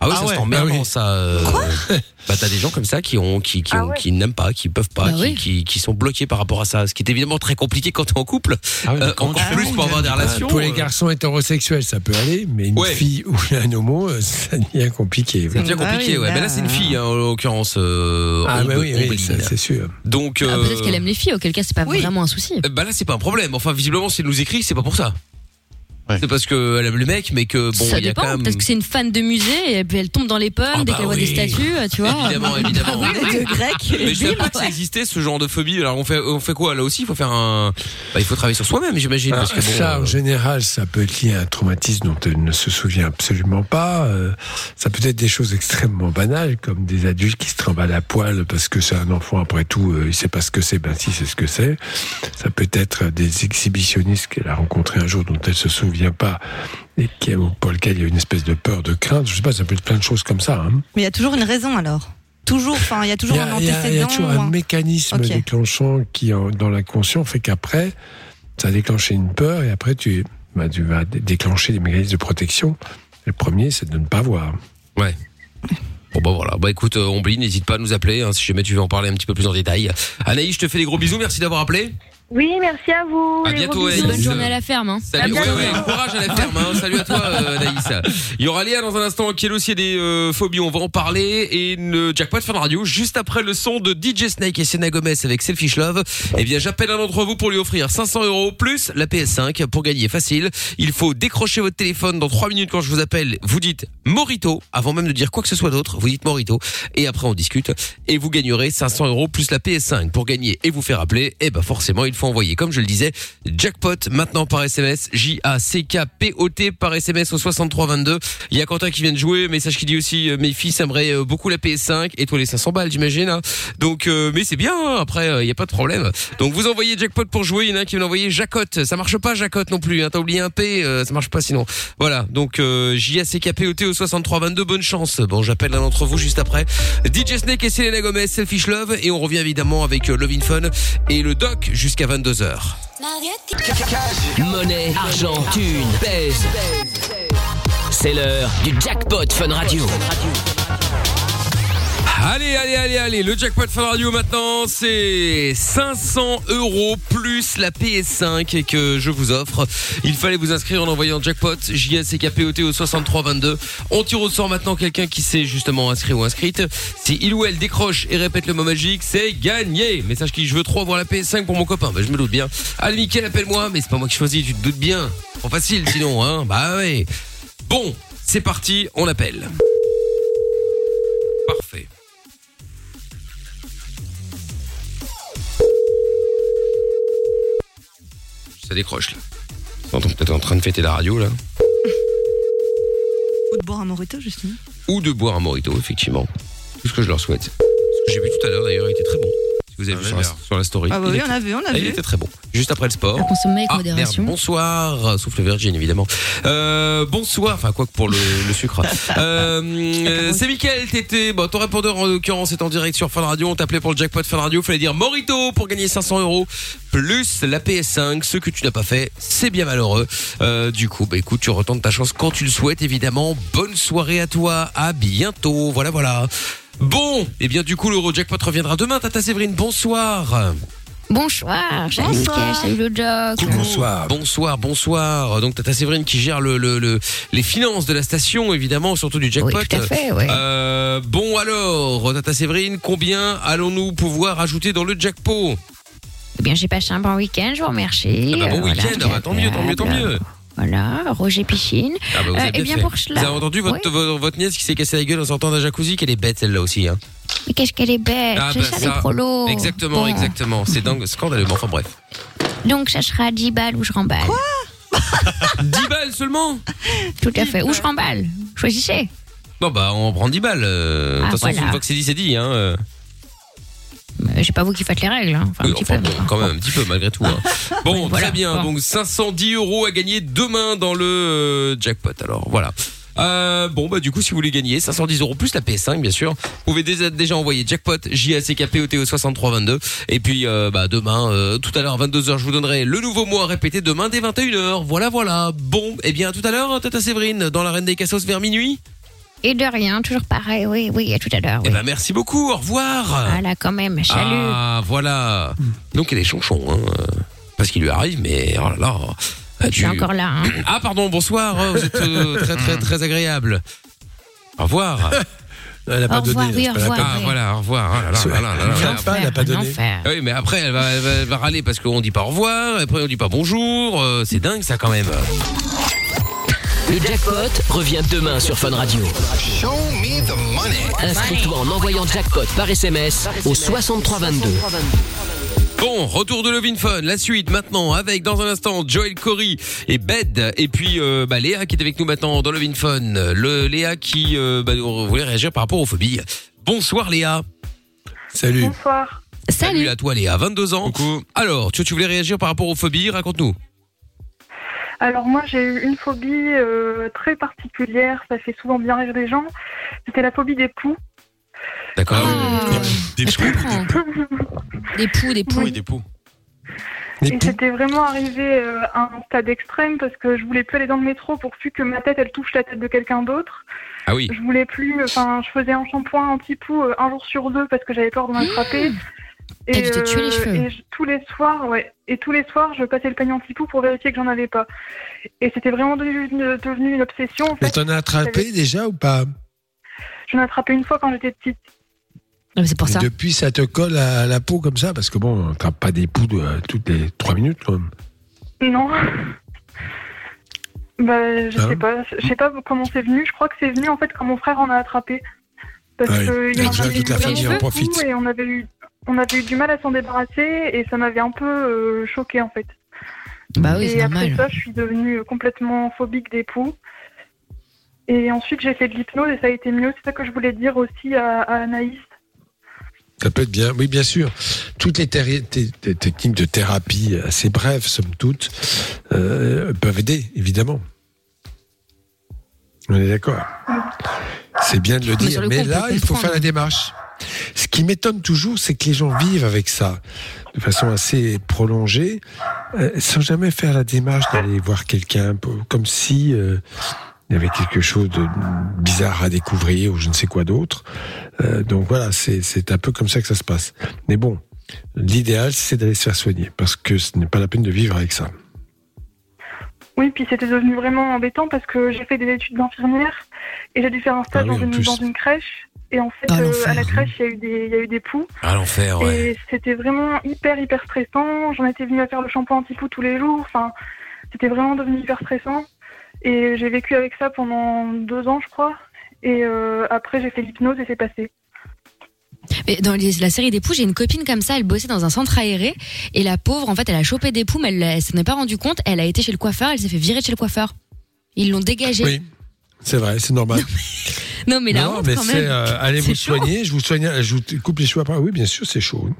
Speaker 2: Ah oui,
Speaker 3: Ah
Speaker 2: ça
Speaker 3: ouais,
Speaker 2: c'est emmerdant,
Speaker 3: ah oui.
Speaker 2: ça. euh, *laughs* bah t'as des gens comme ça qui ont qui qui,
Speaker 6: Ah
Speaker 2: ont,
Speaker 6: ouais.
Speaker 2: qui n'aiment pas, qui peuvent pas,
Speaker 5: Bah
Speaker 2: qui,
Speaker 5: oui.
Speaker 2: qui qui sont bloqués par rapport à ça. Ce qui est évidemment très compliqué quand t'es en couple.
Speaker 11: Ah oui,
Speaker 2: Euh, encore plus pour avoir des relations.
Speaker 3: Pour les
Speaker 2: euh,
Speaker 3: garçons hétérosexuels, ça peut aller, mais une
Speaker 2: Ouais.
Speaker 3: fille ou un homo, *laughs* ça devient compliqué.
Speaker 2: Bien
Speaker 4: Bah
Speaker 2: compliqué, ouais.
Speaker 4: là,
Speaker 2: Mais là, c'est une fille, hein, en l'occurrence. Euh,
Speaker 3: Ah, bah oui, oui, ça, c'est sûr.
Speaker 2: Donc,
Speaker 5: Ah, Peut-être qu'elle aime les filles, auquel cas c'est pas
Speaker 4: Oui.
Speaker 5: vraiment un souci.
Speaker 2: bah là, c'est pas un problème. Enfin, visiblement, si elle nous écrit, c'est pas pour ça.
Speaker 11: Ouais.
Speaker 2: C'est parce qu'elle aime le mec, mais que bon,
Speaker 5: ça
Speaker 2: il y a
Speaker 5: dépend,
Speaker 2: quand même.
Speaker 5: parce que c'est une fan de musée et puis elle tombe dans les pommes
Speaker 2: Ah
Speaker 5: dès
Speaker 2: bah
Speaker 5: qu'elle voit
Speaker 2: oui.
Speaker 5: des statues, tu vois.
Speaker 2: Évidemment, évidemment.
Speaker 4: Les deux grecs.
Speaker 2: Mais je savais pas que ça existait ce genre de phobie. Alors on fait on fait quoi là aussi? Il faut faire un. Bah, il faut travailler sur soi-même, j'imagine. Parce que bon,
Speaker 3: ça,
Speaker 2: euh,
Speaker 3: en général, ça peut être lié à un traumatisme dont elle ne se souvient absolument pas. Euh, ça peut être des choses extrêmement banales, comme des adultes qui se trimballent à poil parce que c'est un enfant, après tout, euh, il sait pas ce que c'est, ben si, c'est ce que c'est. Ça peut être des exhibitionnistes qu'elle a rencontrés un jour dont elle se souvient pas et qui, pour lequel il y a une espèce de peur, de crainte. Je sais pas, ça peut être plein de choses comme ça. Hein.
Speaker 4: Mais il y a toujours une raison alors. Toujours, enfin, il y a toujours un
Speaker 3: a, il y a- il y a
Speaker 4: antécédent.
Speaker 3: toujours
Speaker 4: ou
Speaker 3: un
Speaker 4: un-
Speaker 3: mécanisme déclenchant qui, dans l'inconscient, fait qu'après, ça a déclenché une peur et après, tu, bah, tu vas dé- déclencher des mécanismes de protection. Le premier, c'est de ne pas voir.
Speaker 2: Ouais. Bon bah voilà, bah écoute, euh, Ombline, n'hésite pas à nous appeler hein, si jamais tu veux en parler un petit peu plus en détail. Anaïs, je te fais des gros bisous, merci d'avoir appelé.
Speaker 6: Oui, merci à vous.
Speaker 2: À
Speaker 6: les
Speaker 2: bientôt, Anaïs.
Speaker 5: Bonne journée à la ferme. Hein.
Speaker 2: Salut, ouais, ouais, courage à la ferme, hein. salut à toi euh, Anaïs. Il y aura Léa dans un instant qui elle aussi des euh, phobies, on va en parler et le jackpot Fun Radio juste après le son de DJ Snake et Selena Gomez avec Selfish Love. Eh bien j'appelle un d'entre vous pour lui offrir 500 euros plus la PS5 pour gagner facile. Il faut décrocher votre téléphone dans 3 minutes quand je vous appelle. Vous dites Morito avant même de dire quoi que ce soit d'autre. Vous dites Morito et après on discute et vous gagnerez 500 euros plus la PS5 pour gagner et vous faire appeler. Et ben forcément il envoyer comme je le disais jackpot maintenant par SMS J A C K P O T par SMS au 6322. Il y a Quentin qui vient de jouer, message qui dit aussi euh, mes fils aimeraient euh, beaucoup la PS5 et toi les 500 balles j'imagine. hein. Donc euh, mais c'est bien hein, après il y a pas de problème. Donc vous envoyez jackpot pour jouer, il y en a un qui vient d'envoyer jacotte. Ça marche pas jacotte non plus hein. T'as oublié un P, euh, ça marche pas sinon. Voilà, donc euh, J A C K P O T au 6322 bonne chance. Bon, j'appelle un d'entre vous juste après. DJ Snake et Selena Gomez Selfish Love et on revient évidemment avec euh, Love in Fun et le doc jusqu'à 22h.
Speaker 1: Monnaie, argent, thune, pèse. C'est l'heure du jackpot Fun Radio.
Speaker 2: Allez, allez, allez, allez, le jackpot Fun Radio maintenant, c'est 500 euros plus la PS5 que je vous offre. Il fallait vous inscrire en envoyant jackpot J-A-C-K-P-O-T au 6322. On tire au sort maintenant quelqu'un qui s'est justement inscrit ou inscrite. Si il ou elle décroche et répète le mot magique, c'est gagné. Message qui, je veux trop avoir la PS5 pour mon copain. Bah, je me doute bien. Allez, Mickaël, appelle-moi, mais c'est pas moi qui choisis, tu te doutes bien. Trop facile sinon, hein. Bah ouais. Bon, c'est parti, on appelle. Parfait. Ça décroche là. Ils sont peut-être en train de fêter la radio là.
Speaker 4: Ou de boire un morito, justement.
Speaker 2: Ou de boire un morito, effectivement. Tout ce que je leur souhaite. Ce que j'ai vu tout à l'heure d'ailleurs, il était très bon. Vous avez vu sur la, sur la story.
Speaker 4: Ah bah
Speaker 2: il
Speaker 4: oui,
Speaker 2: était-
Speaker 4: on a vu, on a
Speaker 2: Ah, il
Speaker 4: vu.
Speaker 2: était très bon. Juste après le sport.
Speaker 5: À consommer avec
Speaker 2: Ah,
Speaker 5: modération.
Speaker 2: merde, bonsoir, sauf le Virgin évidemment. Euh, bonsoir, enfin quoi que pour le, le sucre. *laughs* Euh, euh, c'est Mickaël, t'étais, bon, ton répondeur en l'occurrence est en direct sur Fun Radio, on t'appelait pour le jackpot Fun Radio, fallait dire Morito pour gagner 500 euros plus la PS5, ce que tu n'as pas fait, c'est bien malheureux. Euh, du coup, bah écoute, tu retentes ta chance quand tu le souhaites évidemment. Bonne soirée à toi, à bientôt, voilà voilà. Bon, et bien du coup l'Eurojackpot reviendra demain, Tata Séverine, bonsoir.
Speaker 5: Bonsoir, salut salut le.
Speaker 2: Coucou. Bonsoir, bonsoir. Donc Tata Séverine qui gère le, le, le- les finances de la station, évidemment, surtout du jackpot.
Speaker 5: Oui, tout à fait, ouais.
Speaker 2: Euh, bon alors, Tata Séverine, combien allons-nous pouvoir ajouter dans le jackpot?
Speaker 5: Eh bien, j'ai passé un bon week-end, je vous remercie.
Speaker 2: Ah bah, bon
Speaker 5: Euh, voilà,
Speaker 2: week-end, ah bah, tant mieux, tant mieux, tant mieux.
Speaker 5: Voilà, Roger Piscine.
Speaker 2: Ah bah, vous
Speaker 5: Euh,
Speaker 2: avez
Speaker 5: eh
Speaker 2: bien
Speaker 5: bien,
Speaker 2: fait.
Speaker 5: pour cela.
Speaker 2: Vous avez entendu votre,
Speaker 5: Oui.
Speaker 2: votre, votre nièce qui s'est cassé la gueule en sortant d'un jacuzzi, qu'elle est bête celle-là aussi. Hein.
Speaker 5: Mais qu'est-ce qu'elle est bête,
Speaker 2: Ah
Speaker 5: c'est
Speaker 2: bah,
Speaker 5: ça, les prolos.
Speaker 2: Exactement,
Speaker 5: Bon.
Speaker 2: exactement. C'est dingue, scandaleux. mais Enfin bref.
Speaker 5: Donc, ça sera 10 balles ou je remballe. Quoi *laughs*
Speaker 2: 10 balles seulement
Speaker 5: Tout à fait, ou je remballe. Choisissez.
Speaker 2: Bon bah on prend 10 balles. euh, De
Speaker 5: Ah,
Speaker 2: toute façon,
Speaker 5: voilà.
Speaker 2: une fois que c'est dit, c'est dit. Hein.
Speaker 5: J'ai pas vous qui faites les règles. Hein. Enfin, un
Speaker 2: Oui,
Speaker 5: petit
Speaker 2: enfin,
Speaker 5: peu.
Speaker 2: bon, quand même un petit peu malgré tout. hein. *laughs* Bon, très bien.
Speaker 5: bon.
Speaker 2: Donc 510 euros à gagner demain dans le euh, jackpot. Alors voilà. Euh, bon bah du coup si vous voulez gagner 510 euros plus la PS5 bien sûr vous pouvez déjà, déjà envoyer jackpot JACKPOTO 6322 et puis euh, bah demain euh, tout à l'heure à 22h je vous donnerai le nouveau mot à répéter demain dès 21h voilà voilà bon et bien à tout à l'heure Tata Séverine dans la Reine des Cassos vers minuit
Speaker 5: Et de rien, toujours pareil. Oui, oui, à tout à l'heure.
Speaker 2: et
Speaker 5: Oui.
Speaker 2: ben merci beaucoup au revoir
Speaker 5: Voilà, quand même. Salut.
Speaker 2: Ah, voilà. Donc elle est chonchon, hein, parce qu'il lui arrive, mais oh là là.
Speaker 5: Je suis
Speaker 2: tu-
Speaker 5: encore là. Hein. *coughs*
Speaker 2: Ah pardon, bonsoir. euh, Vous êtes euh, très très très agréable. Au revoir. *laughs*
Speaker 3: Elle a pas
Speaker 5: Au revoir,
Speaker 3: donné.
Speaker 5: oui,
Speaker 3: c'est
Speaker 5: au
Speaker 3: pas la
Speaker 5: revoir.
Speaker 3: peine.
Speaker 2: Ah voilà, au revoir. Oh là là là là là là.
Speaker 3: Elle vient pas, elle a pas donné.
Speaker 5: enfer.
Speaker 2: Ah Oui, mais après elle va, elle va, elle va râler parce qu'on dit pas au revoir, et après on dit pas bonjour. euh, c'est dingue ça quand même.
Speaker 1: Le jackpot revient demain sur Fun Radio. Inscris-toi en envoyant jackpot par SMS au 6322.
Speaker 2: Bon, retour de Love in Fun, la suite maintenant avec dans un instant Joel Corey et Bed et puis euh, bah, Léa qui est avec nous maintenant dans Love in Fun. Le Léa qui euh, bah, voulait réagir par rapport aux phobies. Bonsoir Léa.
Speaker 3: Salut.
Speaker 14: Bonsoir.
Speaker 5: Salut.
Speaker 2: à toi Léa, 22 ans. Alors, tu, tu voulais réagir par rapport aux phobies, raconte-nous.
Speaker 14: Alors moi j'ai eu une phobie euh, très particulière, ça fait souvent bien rire les gens. C'était la phobie des poux.
Speaker 2: D'accord.
Speaker 5: Ah,
Speaker 11: Des
Speaker 5: comprends. Des poux, des poux.
Speaker 11: Oui, des poux.
Speaker 14: Et
Speaker 3: poux.
Speaker 14: c'était vraiment arrivé euh, à un stade extrême parce que je voulais plus aller dans le métro pour plus que ma tête elle touche la tête de quelqu'un d'autre.
Speaker 2: Ah oui.
Speaker 14: Je voulais plus, enfin je faisais un shampoing anti-poux euh, un jour sur deux parce que j'avais peur d'en attraper.
Speaker 5: Les cheveux.
Speaker 14: et je- tous les soirs, ouais. Et tous les soirs, je passais le panier anti-poux pour vérifier que j'en avais pas. Et c'était vraiment devenu une, devenu une obsession. En
Speaker 3: Mais t'en as attrapé déjà ou pas?
Speaker 14: J'en ai attrapé une fois quand j'étais petite.
Speaker 5: Ah, C'est pour ça.
Speaker 3: Depuis, ça te colle à la peau comme ça Parce que bon, on attrape pas des poux euh, toutes les trois minutes quand même.
Speaker 14: Non. *laughs* Bah, je
Speaker 3: Ah.
Speaker 14: sais pas. Je sais pas comment c'est venu. Je crois que c'est venu en fait quand mon frère en a attrapé. Parce
Speaker 3: Ah oui.
Speaker 14: que il
Speaker 3: Et
Speaker 14: en avait
Speaker 3: toute la famille
Speaker 14: un
Speaker 3: en profite.
Speaker 14: Et on avait eu, on avait eu du mal à s'en débarrasser et ça m'avait un peu euh, choqué en fait.
Speaker 5: Bah oui,
Speaker 14: et après
Speaker 5: normal.
Speaker 14: ça, je suis devenue complètement phobique des poux. Et ensuite, j'ai fait de l'hypnose et ça a été mieux. C'est ça que je voulais dire aussi à, à Anaïs.
Speaker 3: Ça peut être bien, oui, bien sûr. Toutes les techniques de thérapie assez brèves, somme toute, euh, peuvent aider, évidemment. On est d'accord. C'est bien de le
Speaker 5: Mais
Speaker 3: dire,
Speaker 5: le
Speaker 3: mais
Speaker 5: coup,
Speaker 3: là, il faut faire la démarche. Ce qui m'étonne toujours, c'est que les gens vivent avec ça de façon assez prolongée, euh, sans jamais faire la démarche d'aller voir quelqu'un, comme si euh, il y avait quelque chose de bizarre à découvrir ou je ne sais quoi d'autre. Euh, donc voilà, c'est un peu comme ça que ça se passe. Mais bon, l'idéal, c'est d'aller se faire soigner, parce que ce n'est pas la peine de vivre avec ça.
Speaker 14: Oui, puis c'était devenu vraiment embêtant parce que j'ai fait des études d'infirmière et j'ai dû faire un stage
Speaker 3: Ah oui,
Speaker 14: dans,
Speaker 3: en
Speaker 14: une,
Speaker 3: plus.
Speaker 14: dans une crèche. Et en fait,
Speaker 5: Ah,
Speaker 14: euh, à la crèche, il y, a eu des- il y a eu des poux.
Speaker 2: À l'enfer, ouais.
Speaker 14: Et c'était vraiment hyper, hyper stressant. J'en étais venue à faire le shampoing anti-poux tous les jours. Enfin, c'était vraiment devenu hyper stressant. Et j'ai vécu avec ça pendant deux ans, je crois. Et euh, après, j'ai fait l'hypnose et c'est passé.
Speaker 5: Mais dans les- la série des poux, j'ai une copine comme ça, elle bossait dans un centre aéré et la pauvre, en fait, elle a chopé des poux, mais elle, elle s'en est pas rendu compte. Elle a été chez le coiffeur, elle s'est fait virer de chez le coiffeur. Ils l'ont dégagée.
Speaker 3: Oui, c'est vrai, c'est normal.
Speaker 5: Non, mais la
Speaker 3: non,
Speaker 5: honte
Speaker 3: mais
Speaker 5: quand même.
Speaker 3: euh, allez
Speaker 5: C'est
Speaker 3: vous
Speaker 5: chaud.
Speaker 3: soigner, je vous soigne, je vous coupe les cheveux après. Oui, bien sûr, c'est chaud.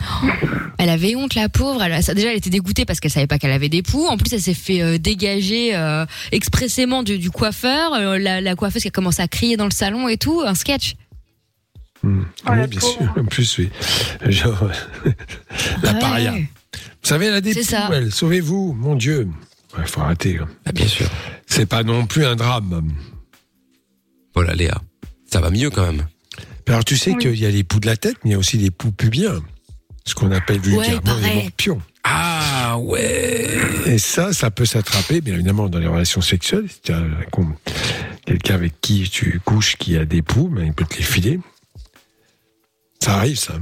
Speaker 3: *gasps*
Speaker 5: Elle avait honte, la pauvre. Elle, ça, déjà, elle était dégoûtée parce qu'elle savait pas qu'elle avait des poux. En plus, elle s'est fait euh, dégager euh, expressément du, du coiffeur. Euh, la, la coiffeuse qui a commencé à crier dans le salon et tout. Un sketch.
Speaker 3: Hmm.
Speaker 14: Oh,
Speaker 3: oui,
Speaker 14: la
Speaker 3: bien
Speaker 14: pauvre.
Speaker 3: sûr. En plus, oui. *laughs* Genre, *laughs* la
Speaker 5: Ouais.
Speaker 3: paria. Vous savez, elle a des
Speaker 5: C'est ça.
Speaker 3: poux, elle. Sauvez-vous, mon Dieu. Il faut arrêter. hein.
Speaker 2: Ah, bien sûr.
Speaker 3: C'est pas non plus un drame.
Speaker 2: Voilà, Léa. Ça va mieux quand même.
Speaker 3: Alors, tu sais
Speaker 14: Oui.
Speaker 3: qu'il y a les poux de la tête, mais il y a aussi les poux pubiens. Ce qu'on appelle vulgairement
Speaker 5: pareil.
Speaker 3: les morpions.
Speaker 2: Ah, ouais.
Speaker 3: Et ça, ça peut s'attraper, bien évidemment, dans les relations sexuelles. Si tu as quelqu'un avec qui tu couches qui a des poux, ben, il peut te les filer. Ça arrive, ça.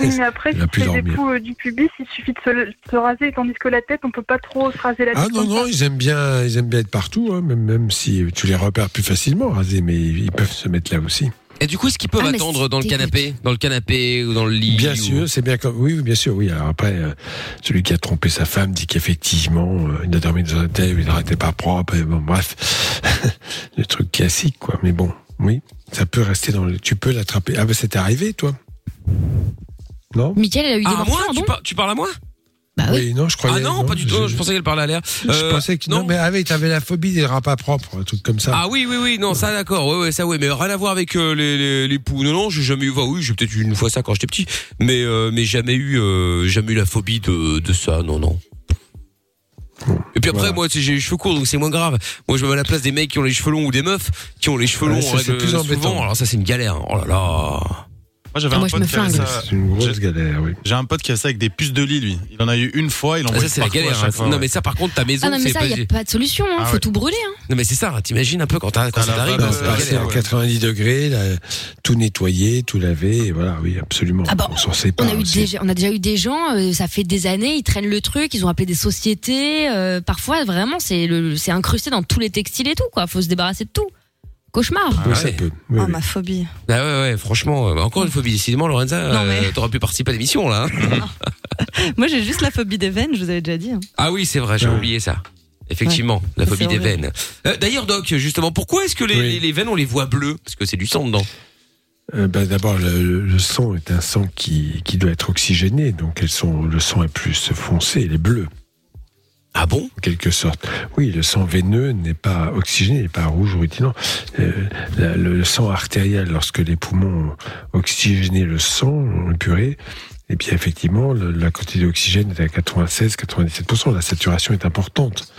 Speaker 14: Oui, *laughs* mais après, si
Speaker 3: va plus
Speaker 14: c'est des
Speaker 3: dormir.
Speaker 14: poux euh, du pubis, il suffit de se, se raser, tandis que la tête, on peut pas trop se raser la tête.
Speaker 3: Ah non, non,
Speaker 14: ça.
Speaker 3: ils aiment bien, ils aiment bien être partout, hein, même, même si tu les repères plus facilement, rasés, mais ils peuvent se mettre là aussi.
Speaker 2: Et du coup, est-ce qu'ils peuvent
Speaker 5: Ah,
Speaker 2: attendre
Speaker 5: c'est
Speaker 2: dans le canapé Dans le canapé ou dans le lit
Speaker 3: Bien
Speaker 2: ou-
Speaker 3: sûr, c'est bien comme. Oui, bien sûr, oui. Alors après, euh, celui qui a trompé sa femme dit qu'effectivement, euh, il a dormi dans un hôtel, il n'arrêtait pas propre, et bon, bref. *laughs* le truc classique, quoi. Mais bon, oui, ça peut rester dans le. Tu peux l'attraper. Ah, ben, c'était arrivé, toi Non
Speaker 5: Mickaël, elle a eu des
Speaker 2: Ah, moi
Speaker 5: ah
Speaker 2: tu,
Speaker 5: bon
Speaker 2: par- tu parles à moi?
Speaker 5: Bah oui.
Speaker 3: Oui, non, je croyais.
Speaker 2: Ah non, pas du tout. Je pensais qu'elle parlait à l'air.
Speaker 3: Je
Speaker 2: Euh,
Speaker 3: pensais que non, mais ah oui, t'avais la phobie des rats pas propres, un truc comme ça.
Speaker 2: Ah oui, oui, oui, non, ça d'accord, ouais, ouais, ça, ouais, mais rien à voir avec euh, les, les, les poux. Non, non, j'ai jamais eu, enfin, oui, j'ai peut-être eu une fois ça quand j'étais petit, mais, euh, mais jamais eu, euh, jamais eu la phobie de, de ça, non, non. Et puis après,
Speaker 3: Voilà.
Speaker 2: moi, j'ai les cheveux courts, donc c'est moins grave. Moi, je me mets à la place des mecs qui ont les cheveux longs ou des meufs qui ont les cheveux
Speaker 3: Ouais,
Speaker 2: longs.
Speaker 3: ça,
Speaker 2: en
Speaker 3: c'est plus
Speaker 2: souvent.
Speaker 3: embêtant.
Speaker 2: Alors ça, c'est une galère. Oh là là.
Speaker 11: Moi, j'avais
Speaker 5: Ah,
Speaker 11: un pote
Speaker 5: me
Speaker 11: qui avait
Speaker 5: flingue.
Speaker 11: ça.
Speaker 3: C'est une grosse galère, oui.
Speaker 11: J'ai un pote qui a ça avec des puces de lit, lui. Il en a eu une fois, il en
Speaker 2: Ah, ça, c'est la galère. hein. Non, mais ça, par contre, ta maison,
Speaker 5: Ah non, mais
Speaker 2: c'est
Speaker 5: ça,
Speaker 2: pas...
Speaker 5: il n'y a pas de solution, hein.
Speaker 11: Ah
Speaker 5: faut
Speaker 11: ouais.
Speaker 5: tout brûler. Hein.
Speaker 2: Non, mais c'est ça, t'imagines un peu quand, quand ça t'arrive,
Speaker 3: Passer à
Speaker 2: ouais.
Speaker 3: 90 degrés, là, tout nettoyer, tout laver, et voilà, oui, absolument.
Speaker 5: Ah bah,
Speaker 3: on s'en sépare
Speaker 5: On a, eu on a déjà eu des gens, euh, ça fait des années, ils traînent le truc, ils ont appelé des sociétés. euh, parfois, vraiment, c'est incrusté dans tous les textiles et tout, quoi. Faut se débarrasser de tout. Cauchemar.
Speaker 3: Oui, ça
Speaker 2: ouais.
Speaker 3: peut. Oui,
Speaker 4: Oh,
Speaker 3: oui.
Speaker 4: ma phobie.
Speaker 2: Ah ouais, ouais, franchement, euh, encore une phobie. Décidément, Lorenza,
Speaker 4: Non, mais-
Speaker 2: euh, t'aurais pu participer à l'émission, là. hein. *laughs*
Speaker 4: Moi, j'ai juste la phobie des veines, je vous avais déjà dit. hein.
Speaker 2: Ah oui, c'est vrai, j'ai
Speaker 3: Ouais.
Speaker 2: oublié ça. Effectivement, la
Speaker 4: Ça,
Speaker 2: phobie
Speaker 4: c'est
Speaker 2: des
Speaker 4: horrible.
Speaker 2: veines. Euh, D'ailleurs, Doc, justement, pourquoi est-ce que les,
Speaker 3: Oui.
Speaker 2: les- les veines, on les voit bleues? Parce que c'est du sang dedans.
Speaker 3: Euh, ben, D'abord, le, le sang est un sang qui, qui doit être oxygéné, donc elles sont, le sang est plus foncé, il est bleu,
Speaker 2: Ah bon?
Speaker 3: En quelque sorte. Oui, le sang veineux n'est pas oxygéné, il n'est pas rouge ou rutilant. Euh, la- le, sang artériel, lorsque les poumons ont oxygéné le sang, ont épuré, et bien effectivement, le- la quantité d'oxygène est à 96-97%. La saturation est importante.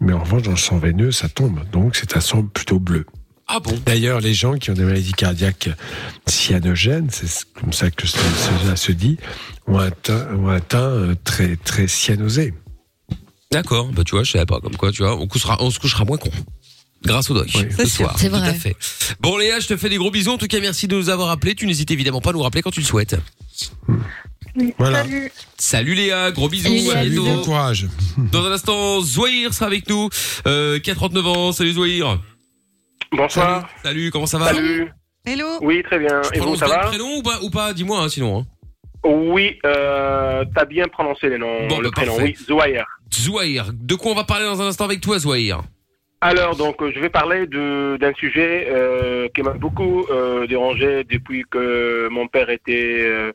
Speaker 3: Mais en revanche, dans le sang veineux, ça tombe. Donc, c'est un sang plutôt bleu.
Speaker 2: Ah bon?
Speaker 3: D'ailleurs, les gens qui ont des maladies cardiaques cyanogènes, c'est comme ça que cela cela se dit, ont un teint, ont un teint euh, très, très cyanosé.
Speaker 2: D'accord, bah tu vois, je savais pas. Comme quoi, tu vois, on, couchera, on se couchera moins con. Grâce au Doc,
Speaker 3: Oui.
Speaker 2: ce soir.
Speaker 5: c'est
Speaker 2: Tout
Speaker 5: vrai.
Speaker 2: à fait. Bon, Léa, je te fais des gros bisous. En tout cas, merci de nous avoir appelés. Tu n'hésites évidemment pas à nous rappeler quand tu le souhaites.
Speaker 3: Voilà.
Speaker 6: Salut.
Speaker 2: Salut Léa, gros bisous.
Speaker 5: Salut,
Speaker 3: Salut, bon courage.
Speaker 2: Dans un instant, Zouaïr sera avec nous. Euh, 49 ans. Salut Zouaïr.
Speaker 15: Bonsoir.
Speaker 2: Salut, comment ça va
Speaker 15: Salut.
Speaker 4: Hello
Speaker 15: Oui, très bien.
Speaker 2: Je
Speaker 15: Et vous, ça va
Speaker 2: prénom ou pas, ou pas Dis-moi, hein, sinon. Hein.
Speaker 15: Oui, euh, t'as bien prononcé le nom,
Speaker 2: Bon,
Speaker 15: le
Speaker 2: bah,
Speaker 15: prénom.
Speaker 2: parfait.
Speaker 15: Oui, Zouaïr.
Speaker 2: Zouaïr, de quoi on va parler dans un instant avec toi, Zouaïr
Speaker 15: Alors, donc, euh, je vais parler de- d'un sujet euh, qui m'a beaucoup euh, dérangé depuis que mon père était euh,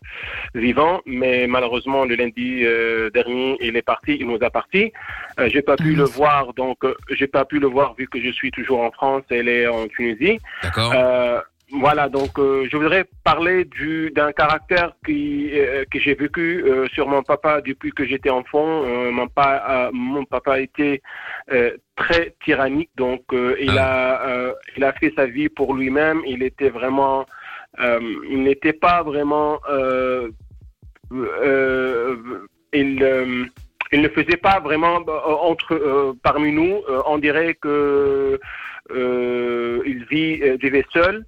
Speaker 15: vivant, mais malheureusement, le lundi euh, dernier, il est parti, il nous a parti. Euh, j'ai pas pu
Speaker 5: Ah,
Speaker 15: le voir, donc, j'ai pas pu le voir vu que je suis toujours en France, elle est en Tunisie.
Speaker 2: D'accord
Speaker 15: Euh, voilà, donc euh, je voudrais parler du d'un caractère qui euh, que j'ai vécu euh, sur mon papa depuis que j'étais enfant. Euh, mon, pa- euh, mon papa était euh, très tyrannique, donc euh, il a euh, il a fait sa vie pour lui-même. Il était vraiment, euh, il n'était pas vraiment, euh, euh, il euh, il ne faisait pas vraiment entre euh, parmi nous. euh, on dirait que euh, il vit, euh, vivait seul.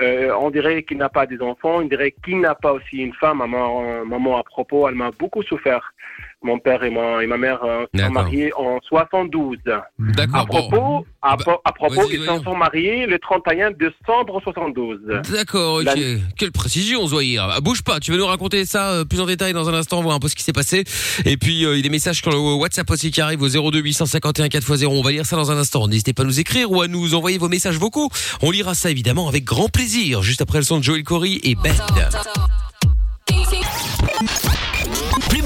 Speaker 15: Euh, on dirait qu'il n'a pas des enfants, on dirait qu'il n'a pas aussi une femme. Maman, maman à propos, elle m'a beaucoup souffert. Mon père et ma, et ma mère euh, sont mariés en 72.
Speaker 2: D'accord,
Speaker 15: À
Speaker 2: bon.
Speaker 15: propos, à,
Speaker 2: Bah,
Speaker 15: po- à propos ils se sont mariés le 31 décembre 72.
Speaker 2: D'accord, ok.
Speaker 15: La-
Speaker 2: Quelle précision, Zoïr. Ah, bouge pas, tu vas nous raconter ça euh, plus en détail dans un instant, voir un peu ce qui s'est passé. Et puis, euh, il y a des messages sur le WhatsApp aussi qui arrivent au 02 851 4x0. On va lire ça dans un instant. N'hésitez pas à nous écrire ou à nous envoyer vos messages vocaux. On lira ça évidemment avec grand plaisir, juste après le son de Joel Corey et Ben.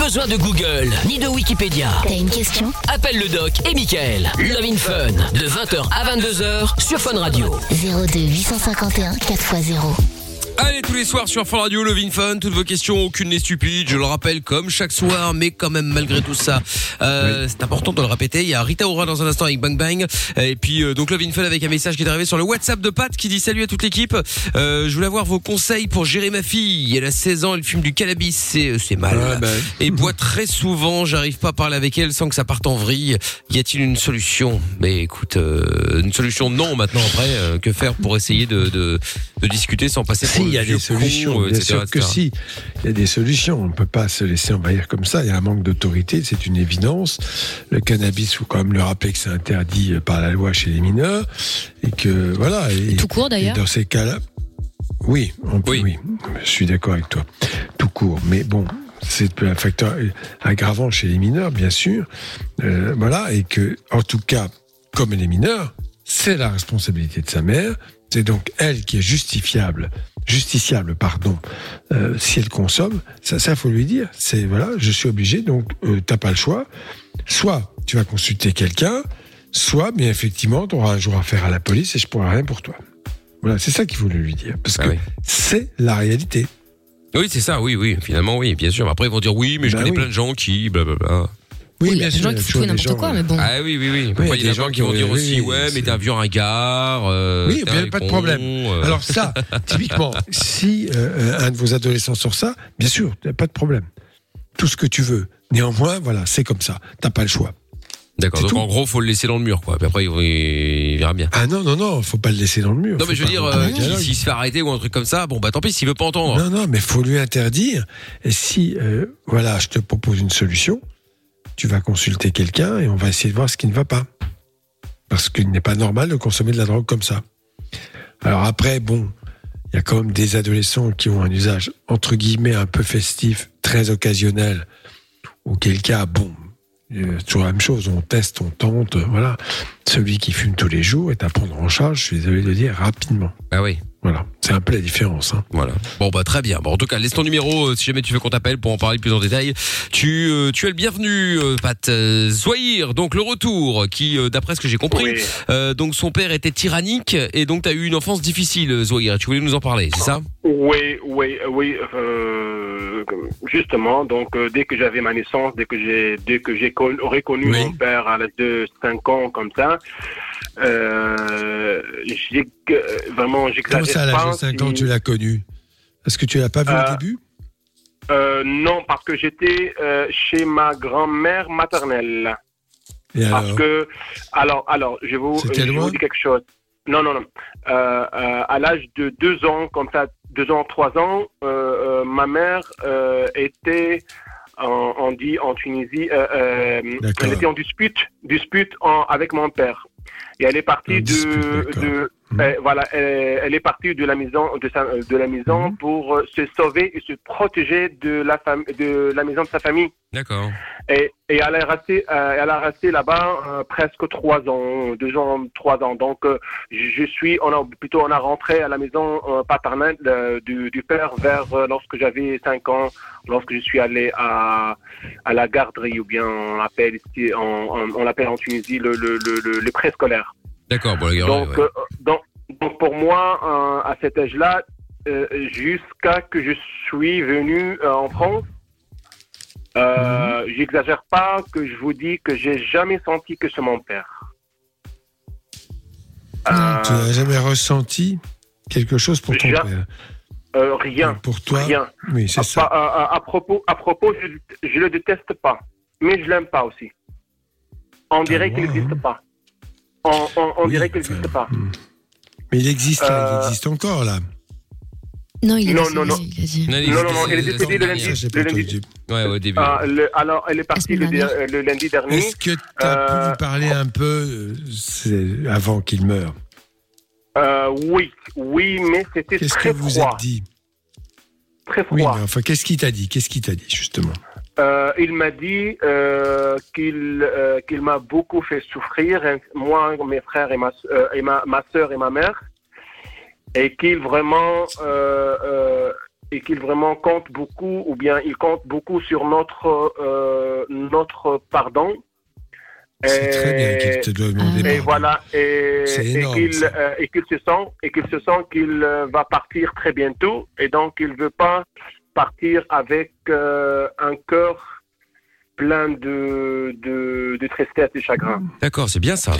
Speaker 1: Besoin de Google, ni de Wikipédia.
Speaker 7: T'as une question?
Speaker 1: Appelle le doc et Michael. Love in Fun, de 20h à 22h sur Fun Radio.
Speaker 7: 02 851 4x0.
Speaker 2: Allez, tous les soirs sur Fun Radio, Love in Fun, toutes vos questions, aucune n'est stupide, je le rappelle comme chaque soir, mais quand même malgré tout ça, euh, c'est important de le répéter. Il y a Rita Ora dans un instant avec Bang Bang, et puis euh, donc Love in Fun avec un message qui est arrivé sur le WhatsApp de Pat qui dit salut à toute l'équipe. Euh, je voulais avoir vos conseils pour gérer ma fille. Elle a 16 ans, elle fume du cannabis, c'est c'est mal.
Speaker 3: Ouais, bah,
Speaker 2: Et boit très souvent, j'arrive pas à parler avec elle sans que ça parte en vrille. Y a-t-il une solution? Mais écoute, euh, une solution non maintenant après, euh, que faire pour essayer de, de, de discuter sans passer *laughs* pour
Speaker 3: Si, il y a des solutions,
Speaker 2: con, euh,
Speaker 3: bien
Speaker 2: etc.,
Speaker 3: sûr que
Speaker 2: etc.
Speaker 3: si. Il y a des solutions. On ne peut pas se laisser envahir comme ça. Il y a un manque d'autorité, c'est une évidence. Le cannabis, il faut quand même le rappeler que c'est interdit par la loi chez les mineurs. Et que, voilà. Et,
Speaker 5: Tout court, d'ailleurs.
Speaker 3: et Dans ces cas-là, oui, on peut, oui. je suis d'accord avec toi. Tout court. Mais bon, c'est un facteur aggravant chez les mineurs, bien sûr. Euh, voilà. Et que, en tout cas, comme les mineurs, c'est la responsabilité de sa mère. C'est donc elle qui est justifiable, justiciable, pardon, euh, si elle consomme. Ça, ça faut lui dire. C'est voilà, je suis obligé, donc euh, t'as pas le choix. Soit tu vas consulter quelqu'un, soit, mais effectivement, tu auras un jour affaire à la police et je pourrai rien pour toi. Voilà, c'est ça qu'il faut lui dire, parce
Speaker 2: Ah
Speaker 3: que c'est la réalité.
Speaker 2: Oui, c'est ça, oui, oui, finalement, oui, bien sûr. Après, ils vont dire oui, mais je
Speaker 3: Bah
Speaker 2: connais
Speaker 3: oui.
Speaker 2: plein de gens qui, blablabla.
Speaker 3: Oui,
Speaker 5: il y
Speaker 3: bien
Speaker 5: a des
Speaker 3: sûr,
Speaker 5: gens
Speaker 3: il
Speaker 5: qui
Speaker 3: des
Speaker 5: n'importe quoi,
Speaker 3: euh,
Speaker 5: mais bon.
Speaker 2: Ah oui, oui, oui. Il y a des gens qui vont dire aussi, ouais, mais t'es un vieux ringard. euh,
Speaker 3: Oui, bien,
Speaker 2: un
Speaker 3: pas de problème.
Speaker 2: euh.
Speaker 3: Alors ça, *laughs* typiquement, si euh, un de vos adolescents sur ça, bien sûr, pas de problème. Tout ce que tu veux. Néanmoins, voilà, c'est comme ça. T'as pas le choix.
Speaker 2: D'accord, donc
Speaker 3: tout.
Speaker 2: en gros, faut le laisser dans le mur, quoi. Puis après, il, il verra bien.
Speaker 3: Ah non, non, non, faut pas le laisser dans le mur.
Speaker 2: Non, mais je veux dire, euh, s'il s'il se fait arrêter ou un truc comme ça, bon, bah tant pis, s'il veut pas entendre.
Speaker 3: Non, non, mais faut lui interdire. Et si, euh, voilà, je te propose une solution, tu vas consulter quelqu'un et on va essayer de voir ce qui ne va pas. Parce qu'il n'est pas normal de consommer de la drogue comme ça. Alors après, bon, il y a quand même des adolescents qui ont un usage, entre guillemets, un peu festif, très occasionnel, auquel cas, bon, euh, toujours la même chose, on teste, on tente, voilà. Celui qui fume tous les jours est à prendre en charge, je suis désolé de le dire, rapidement.
Speaker 2: Ah oui.
Speaker 3: Voilà, c'est un peu la différence. Hein.
Speaker 2: Voilà. Bon bah très bien. Bon en tout cas laisse ton numéro euh, si jamais tu veux qu'on t'appelle pour en parler plus en détail. Tu euh, tu es le bienvenu euh, Pat euh, Zouahir, donc le retour qui euh, d'après ce que j'ai compris
Speaker 15: Oui.
Speaker 2: euh, donc son père était tyrannique et donc tu as eu une enfance difficile Zouahir. Tu voulais nous en parler, c'est ça?
Speaker 15: Oui, oui, oui. euh, justement, donc euh, dès que j'avais ma naissance, dès que j'ai, dès que j'ai con- reconnu
Speaker 3: Oui.
Speaker 15: mon père à l'âge de 5 ans comme ça, euh, j'ai euh, vraiment
Speaker 3: Comment
Speaker 15: j'exagère
Speaker 3: ça, à
Speaker 15: pas.
Speaker 3: l'âge de 5 ans,
Speaker 15: si-
Speaker 3: tu l'as connu Est-ce que tu l'as pas vu
Speaker 15: Euh,
Speaker 3: au début?
Speaker 15: Euh, non, parce que j'étais euh, chez ma grand-mère maternelle.
Speaker 3: Et
Speaker 15: Parce
Speaker 3: alors?
Speaker 15: que, alors, alors, je vous, je vous dis quelque chose. Non, non, non. Euh, euh, à l'âge de deux ans, comme ça, deux ans, trois ans, euh, euh, ma mère euh, était, en, on dit en Tunisie, euh, euh, elle était en dispute, dispute en, avec mon père. Et elle est partie de. Euh, voilà, elle, elle est partie de la maison, de, sa, de la maison
Speaker 3: Mhm.
Speaker 15: pour euh, se sauver et se protéger de la fam- de la maison de sa famille.
Speaker 2: D'accord.
Speaker 15: Et, et elle est restée, euh, elle a resté là-bas euh, presque trois ans, deux ans, trois ans. Donc, euh, je suis, on a plutôt, on a rentré à la maison euh, paternelle euh, du, du père vers euh, lorsque j'avais cinq ans, lorsque je suis allé à, à la garderie ou bien on l'appelle ici, on, on, on l'appelle en Tunisie le, le, le, le, le préscolaire.
Speaker 2: D'accord, bon les gars.
Speaker 15: Donc,
Speaker 2: ouais.
Speaker 15: euh, donc, donc pour moi, euh, à cet âge-là, euh, jusqu'à que je suis venu euh, en France, euh, j'exagère pas que je vous dis que j'ai jamais senti que c'est mon père. Euh,
Speaker 3: Tu n'as jamais ressenti quelque chose pour ton
Speaker 15: Ja-
Speaker 3: père?
Speaker 15: Euh, rien.
Speaker 3: Pour toi?
Speaker 15: Rien.
Speaker 3: Oui, c'est ça.
Speaker 15: à- à- à propos, à propos, je, je le déteste pas, mais je l'aime pas aussi. On dirait
Speaker 3: moi,
Speaker 15: qu'il
Speaker 3: hein.
Speaker 15: n'existe pas. On, on, on
Speaker 3: Oui,
Speaker 15: dirait qu'il
Speaker 3: enfin,
Speaker 15: n'existe pas.
Speaker 3: Mais il existe là, il
Speaker 15: Euh,
Speaker 3: existe encore là.
Speaker 5: Non, il a
Speaker 15: Non, non, non.
Speaker 2: Non, il
Speaker 15: Non, non, elle est décédée le lundi.
Speaker 3: Pas
Speaker 15: le lundi.
Speaker 2: Ouais, au début.
Speaker 15: Ah, le- alors, elle est partie le, le lundi dernier.
Speaker 3: Est-ce que tu as pu
Speaker 15: Euh,
Speaker 3: lui parler un peu euh, avant qu'il meure?
Speaker 15: Euh, oui, oui, mais c'était
Speaker 3: Qu'est-ce que
Speaker 15: très
Speaker 3: vous
Speaker 15: froid.
Speaker 3: êtes dit?
Speaker 15: Très
Speaker 3: Oui,
Speaker 15: froid.
Speaker 3: mais enfin, qu'est-ce qu'il t'a dit? Qu'est-ce qu'il t'a dit justement?
Speaker 15: Euh, il m'a dit euh, qu'il euh, qu'il m'a beaucoup fait souffrir, hein, moi, mes frères et ma et ma, ma sœur et ma mère, et qu'il vraiment et qu'il vraiment compte beaucoup, ou bien il compte beaucoup sur notre notre pardon.
Speaker 3: C'est très bien
Speaker 15: Et-
Speaker 3: qu'il te doit demander
Speaker 15: Et
Speaker 3: pardon.
Speaker 15: voilà, et, et qu'il
Speaker 3: ça.
Speaker 15: et qu'il se sent et qu'il se sent qu'il va partir très bientôt et donc il veut pas partir avec euh, un cœur plein de, de, de tristesse et chagrin.
Speaker 2: D'accord, c'est bien ça.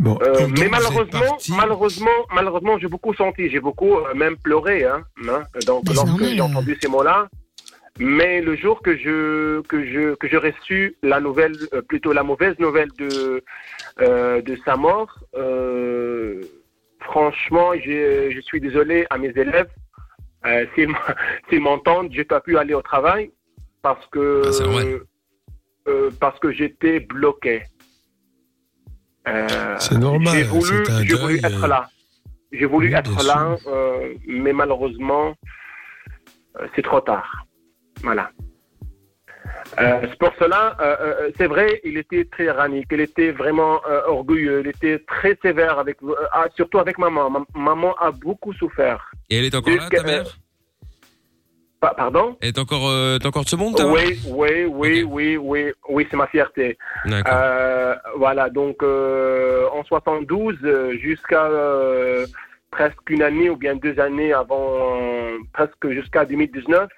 Speaker 3: Bon,
Speaker 15: Euh, mais malheureusement,
Speaker 3: parti.
Speaker 15: malheureusement, malheureusement, j'ai beaucoup senti, j'ai beaucoup euh, même pleuré, hein, hein, donc
Speaker 5: Bah,
Speaker 15: lorsque j'ai entendu ces mots-là. Mais le jour que je que je que j'ai reçu la nouvelle, euh, plutôt la mauvaise nouvelle de euh, de sa mort, euh, franchement, je suis désolé à mes élèves euh, s'ils *laughs* m'entendent, j'ai pas pu aller au travail parce que
Speaker 2: Ah,
Speaker 15: euh, parce que j'étais bloqué. Euh,
Speaker 3: C'est normal,
Speaker 15: J'ai voulu, j'ai voulu être
Speaker 3: euh,
Speaker 15: là. J'ai voulu
Speaker 3: oui,
Speaker 15: être là, euh, mais malheureusement, euh, c'est trop tard. Voilà. Euh, c'est pour cela, euh, euh, c'est vrai, il était très tyrannique, il était vraiment euh, orgueilleux, il était très sévère, avec, ah, surtout avec maman. Ma- maman a beaucoup souffert.
Speaker 2: Et elle est encore là, ta mère?
Speaker 15: Pa- Pardon?
Speaker 2: Elle est encore, t'es encore de ce monde,
Speaker 15: Oui, oui, oui, oui, oui, oui, c'est ma fierté. Voilà, donc en 72 euh, jusqu'à presque une année ou bien deux années avant, presque jusqu'à 2019,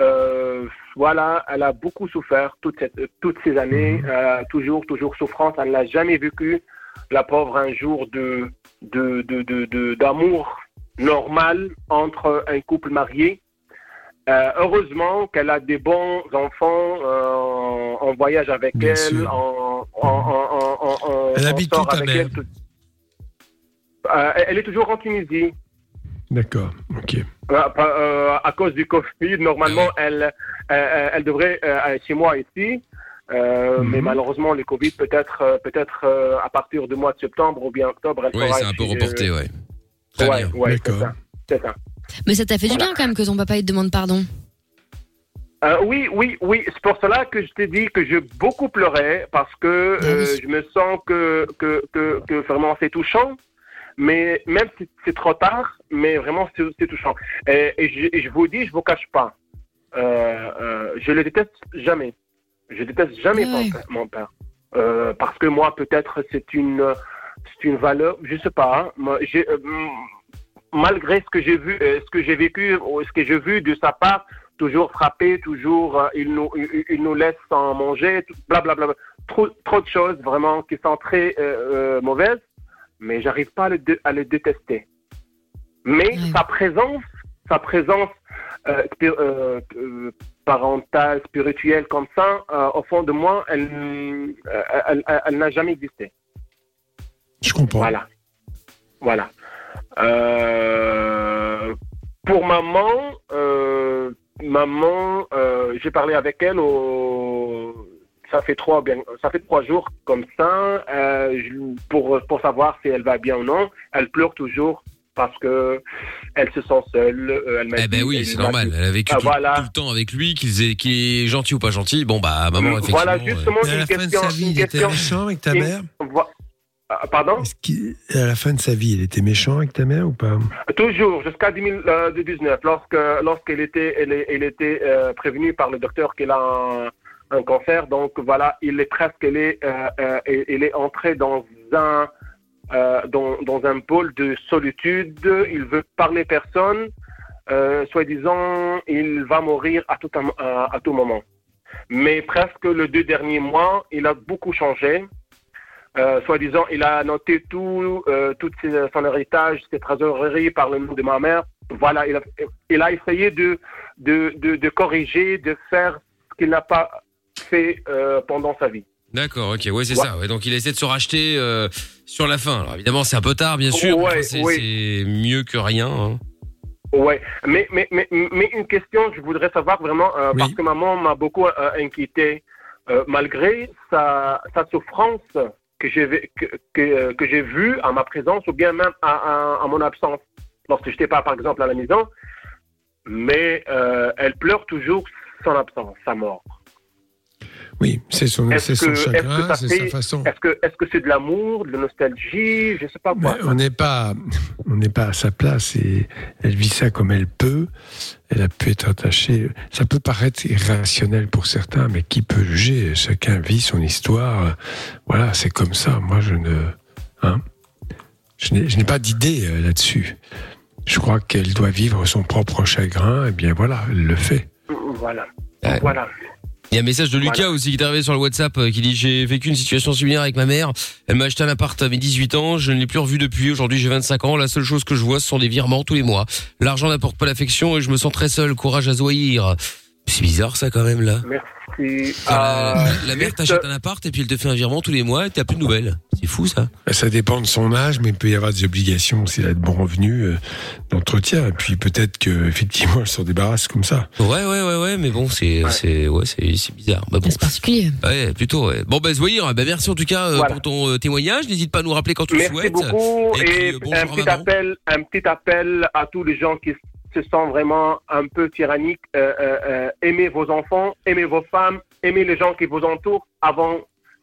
Speaker 15: euh, voilà, elle a beaucoup souffert toutes, cette- toutes ces années, euh, toujours, toujours souffrance. Elle n'a jamais vécu, la pauvre, un jour de de- de- de- de- d'amour normal entre un couple marié. Euh, heureusement qu'elle a des bons enfants en voyage avec
Speaker 3: Bien
Speaker 15: elle, en, en, en, en-
Speaker 3: Elle habite où, ta mère
Speaker 15: elle tout- elle elle est toujours en Tunisie.
Speaker 3: D'accord, ok.
Speaker 15: Euh, euh, à cause du Covid, normalement, elle, euh, elle devrait euh, être chez moi ici. Euh,
Speaker 3: Mhm.
Speaker 15: Mais malheureusement, le Covid, peut-être euh, peut-être euh, à partir du mois de septembre ou bien octobre, elle
Speaker 2: Oui, c'est un peu reporté, ouais. Très
Speaker 15: ouais,
Speaker 2: bien.
Speaker 15: ouais, c'est ça. C'est ça.
Speaker 5: Mais ça t'a fait du bien quand même que ton papa il te demande pardon.
Speaker 15: Euh, oui, oui, oui. C'est pour cela que je t'ai dit que je beaucoup pleurais parce que euh, je me sens que, que, que, que vraiment c'est touchant. Mais même si c'est trop tard, mais vraiment c'est touchant. Et, et je, et je vous dis, je vous cache pas, euh, euh, je le déteste jamais. Je déteste jamais mon père. Euh, parce que moi, peut-être c'est une, c'est une valeur, je sais pas. hein. J'ai, euh, malgré ce que j'ai vu, euh, ce que j'ai vécu, ce que j'ai vu de sa part, toujours frappé, toujours euh, il nous il, il nous laisse sans manger, blablabla, trop trop de choses vraiment qui sont très mauvaises, mais j'arrive pas à le, à le détester. Mais sa présence, sa présence euh, spir- euh, euh, parentale, spirituelle comme ça, euh, au fond de moi, elle, elle, elle- elle n'a jamais existé.
Speaker 3: Je comprends.
Speaker 15: Voilà. Voilà. Pour maman, maman, j'ai parlé avec elle au, ça fait trois bien, ça fait trois jours comme ça, euh, pour pour savoir si elle va bien ou non. Elle pleure toujours parce que elle se sent seule. euh, Elle m'a
Speaker 2: Eh ben oui, c'est
Speaker 15: m'a
Speaker 2: normal. Elle a vécu
Speaker 15: Ah,
Speaker 2: tout,
Speaker 15: voilà.
Speaker 2: tout le temps avec lui, qu'il est, qu'il est gentil ou pas gentil. Bon, bah, maman, effectivement.
Speaker 15: voilà, justement,
Speaker 3: à
Speaker 15: une
Speaker 3: la fin de
Speaker 15: question-
Speaker 3: sa vie,
Speaker 15: une
Speaker 3: il était
Speaker 15: question-
Speaker 3: méchant avec ta mère
Speaker 15: Ah, Pardon?
Speaker 3: À la fin de sa vie, il était méchant avec ta mère ou pas?
Speaker 15: Toujours, jusqu'à 2019, lorsque, lorsqu'elle était, elle, est- elle était euh, prévenue par le docteur qu'elle a un, cancer. Donc voilà, il est presque, elle est, euh, euh, elle est entrée dans un, euh, dans, dans un pôle de solitude. Il veut parler personne. Euh, soi-disant, il va mourir à tout, à, tout moment. Mais presque les deux derniers mois, il a beaucoup changé. Euh, soi-disant, il a noté tout, euh, tout son héritage, ses trésoreries par le nom de ma mère. Voilà, il a, il a essayé de, de, de corriger, de faire ce qu'il n'a pas fait euh, pendant sa vie.
Speaker 2: D'accord, ok, ouais, c'est
Speaker 15: Ouais.
Speaker 2: ça. Ouais, donc il essaie de se racheter euh, sur la fin. Alors évidemment, c'est un peu tard, bien sûr. mais
Speaker 15: Ouais,
Speaker 2: c'est
Speaker 15: oui.
Speaker 2: mieux que rien. hein.
Speaker 15: Ouais, mais, mais, mais, mais une question, je voudrais savoir vraiment, euh, parce que maman m'a beaucoup inquiété, malgré sa, sa souffrance que j'ai que, que, que j'ai vue à ma présence ou bien même à, à, à mon absence, lorsque je n'étais pas par exemple à la maison, mais elle pleure toujours son absence, sa mort.
Speaker 3: Oui, c'est son,
Speaker 15: que,
Speaker 3: chagrin, c'est sa façon.
Speaker 15: Est-ce que c'est de l'amour, de la nostalgie, je sais pas quoi.
Speaker 3: On n'est pas, on n'est pas à sa place et elle vit ça comme elle peut. Elle a pu être attachée. Ça peut paraître irrationnel pour certains, mais qui peut juger? Chacun vit son histoire. Voilà, c'est comme ça. Moi, je ne, hein, je n'ai, je n'ai pas d'idée euh, là-dessus. Je crois qu'elle doit vivre son propre chagrin. Et bien voilà, elle le fait.
Speaker 15: Voilà. Voilà.
Speaker 2: Il y a un message de Lucas
Speaker 15: Voilà.
Speaker 2: aussi qui est arrivé sur le WhatsApp euh, qui dit j'ai vécu une situation similaire avec ma mère. Elle m'a acheté un appart à mes 18 ans. Je ne l'ai plus revu depuis. Aujourd'hui j'ai 25 ans. La seule chose que je vois ce sont des virements tous les mois. L'argent n'apporte pas l'affection et je me sens très seul. Courage à Zoïr. C'est bizarre ça quand même là.
Speaker 15: Merci. Euh,
Speaker 2: la mère t'achète un appart et puis elle te fait un virement tous les mois et t'as plus de nouvelles. C'est fou ça.
Speaker 3: Ça dépend de son âge, mais il peut y avoir des obligations s'il a de bons revenus euh, d'entretien. Et puis peut-être que *laughs* effectivement, elle s'en débarrasse comme ça.
Speaker 2: Ouais ouais ouais ouais mais bon c'est c'est ouais c'est bizarre. Bah, bon.
Speaker 5: C'est particulier.
Speaker 2: Ouais plutôt ouais. Bon bah Zoïr, bah merci en tout cas euh,
Speaker 15: Voilà.
Speaker 2: pour ton euh, témoignage. N'hésite pas à nous rappeler quand tu le
Speaker 15: Merci
Speaker 2: souhaites.
Speaker 15: beaucoup
Speaker 2: Et puis,
Speaker 15: et,
Speaker 2: euh,
Speaker 15: un petit appel, un petit appel à tous les gens qui se sent vraiment un peu tyrannique, euh, euh, euh, aimez vos enfants, aimez vos femmes, aimez les gens qui vous entourent avant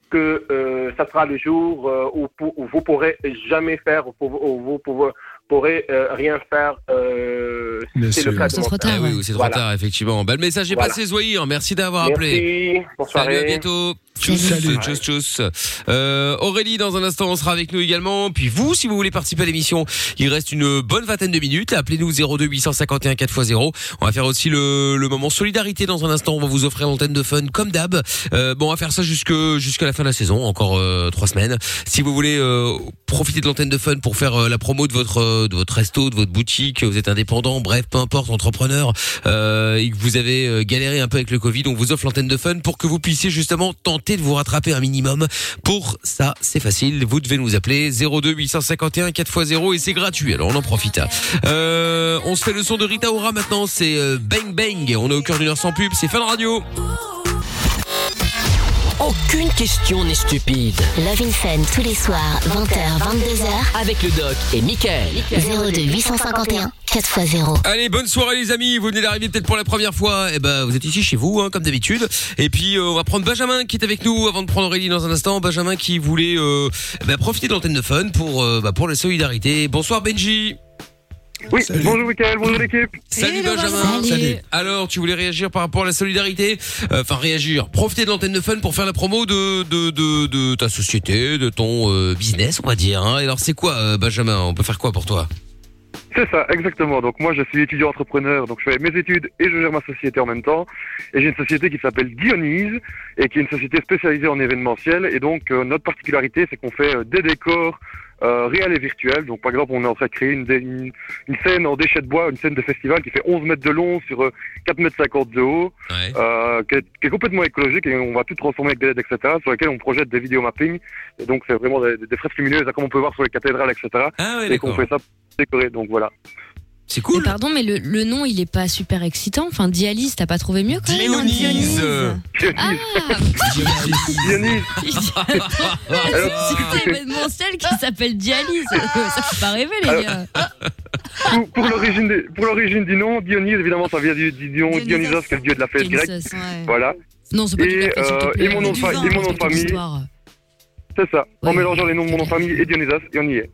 Speaker 15: que euh, ça sera le jour euh, où, pour- où vous pourrez jamais faire, où vous, où vous pourrez, pourrez, euh, rien faire. Euh, c'est le cas de
Speaker 2: trop tard, oui, c'est trop
Speaker 15: Voilà.
Speaker 2: tard, effectivement. Bah, le message est
Speaker 15: Voilà.
Speaker 2: passé, Zoïr. Merci d'avoir
Speaker 15: Merci.
Speaker 2: appelé.
Speaker 15: Bonne
Speaker 2: Salut, à bientôt. Tchuss,
Speaker 15: Salut.
Speaker 2: tchuss, tchuss. Euh, Aurélie, dans un instant, on sera avec nous également. Puis vous, si vous voulez participer à l'émission, il reste une bonne vingtaine de minutes. Appelez-nous 02 851 4x0. On va faire aussi le, le moment solidarité dans un instant. On va vous offrir l'antenne de fun comme d'hab. Euh, bon, on va faire ça jusque jusqu'à la fin de la saison, encore euh, trois semaines. Si vous voulez euh, profiter de l'antenne de fun pour faire euh, la promo de votre euh, de votre resto, de votre boutique, vous êtes indépendant, bref, peu importe, entrepreneur, euh, et que vous avez galéré un peu avec le Covid, on vous offre l'antenne de fun pour que vous puissiez justement tenter de vous rattraper un minimum. Pour ça, c'est facile. Vous devez nous appeler 02 851 4x0 et c'est gratuit. Alors on en profite. Euh, on se fait le son de Rita Ora maintenant. C'est euh, Bang Bang. On est au cœur d'une heure sans pub. C'est Fun Radio.
Speaker 1: Aucune question n'est stupide.
Speaker 7: Love in Fun tous les soirs, 20h, 22h.
Speaker 1: Avec le doc et Michael.
Speaker 7: 02 851 4x0.
Speaker 2: Allez, bonne soirée les amis. Vous venez d'arriver peut-être pour la première fois. Eh ben, vous êtes ici chez vous, hein, comme d'habitude. Et puis, euh, on va prendre Benjamin qui est avec nous avant de prendre Aurélie dans un instant. Benjamin qui voulait euh, eh ben, profiter de l'antenne de fun pour euh, bah, pour la solidarité. Bonsoir Benji.
Speaker 16: Oui, bonjour Mickaël, bonjour l'équipe.
Speaker 2: Salut Benjamin. Alors, tu voulais réagir par rapport à la solidarité Euh, Enfin, réagir. Profiter de l'antenne de fun pour faire la promo de de de, de ta société, de ton euh, business, on va dire. Hein. Alors, c'est quoi, euh, Benjamin? On peut faire quoi pour toi?
Speaker 16: C'est ça, exactement. Donc moi je suis étudiant entrepreneur, donc je fais mes études et je gère ma société en même temps. Et j'ai une société qui s'appelle Dionyse et qui est une société spécialisée en événementiel. Et donc euh, notre particularité c'est qu'on fait euh, des décors euh, réels et virtuels. Donc par exemple on est en train de créer une, dé- une, une scène en déchets de bois, une scène de festival qui fait 11 mètres de long sur euh, 4 mètres 50 de haut, euh, qui, est, qui est complètement écologique et on va tout transformer avec des LED, etc. Sur lesquels on projette des vidéos mapping. Et donc c'est vraiment des, des fresques lumineuses comme on peut voir sur les cathédrales, etc.
Speaker 2: Ah ouais,
Speaker 16: et qu'on
Speaker 2: d'accord.
Speaker 16: fait ça décoré. Donc voilà.
Speaker 2: C'est
Speaker 5: Mais pardon, mais le, le nom, il est pas super excitant. Enfin, Dialyse, t'as pas trouvé mieux quand même hein,
Speaker 2: Dionyse.
Speaker 5: Ah
Speaker 16: Dionys.
Speaker 5: C'est événementiel qui s'appelle Dialyse. Ça fait pas rêver, les gars.
Speaker 16: pour, pour l'origine des- pour l'origine du nom, Dionys, évidemment, ça vient du, du dion Dionysos, qui est le dieu de la fête grecque.
Speaker 5: Dionysos, ouais.
Speaker 16: Voilà.
Speaker 5: Non, c'est pas du
Speaker 16: et,
Speaker 5: te
Speaker 16: euh, et mon nom de,
Speaker 5: Du
Speaker 16: nom famille. C'est ça. En mélangeant les noms de mon nom de famille et Dionysos, et on y est.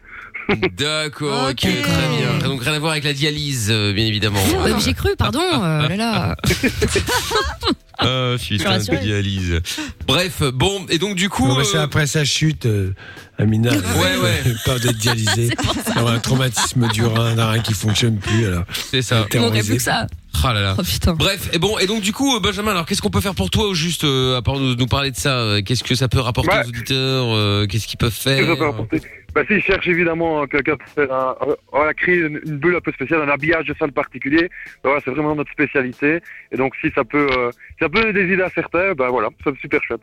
Speaker 16: *laughs*
Speaker 2: D'accord, ok, très bien. Donc rien à voir avec la dialyse, euh, bien évidemment.
Speaker 5: Mais J'ai cru, pardon. euh, là, là. *laughs*
Speaker 2: Ah,
Speaker 5: Je suis
Speaker 2: putain de
Speaker 5: rassurée.
Speaker 2: dialyse. Bref, bon, et donc du coup.
Speaker 3: Non, mais c'est
Speaker 2: euh,
Speaker 3: après sa chute, euh, Amina.
Speaker 2: Ouais, ouais.
Speaker 3: Peur d'être dialysée. Un traumatisme du rein, d'un rein qui fonctionne plus. Alors,
Speaker 2: C'est ça.
Speaker 3: Il manquerait plus que
Speaker 5: ça.
Speaker 2: Ah là là.
Speaker 5: Oh putain.
Speaker 2: Bref, et bon, et donc du coup, euh, Benjamin, alors qu'est-ce qu'on peut faire pour toi au juste, euh, à part nous, nous parler de ça euh, Qu'est-ce que ça peut rapporter
Speaker 16: Ouais.
Speaker 2: aux auditeurs euh, Qu'est-ce qu'ils peuvent faire
Speaker 16: Qu'est-ce que ça peut bah, s'ils cherchent évidemment quelqu'un pour faire un, un- voilà, créer une, une bulle un peu spéciale, un habillage de salle particulier, bah, voilà, c'est vraiment notre spécialité. Et donc, si ça peut, euh, si ça peut des idées à certains, bah voilà, c'est super chouette.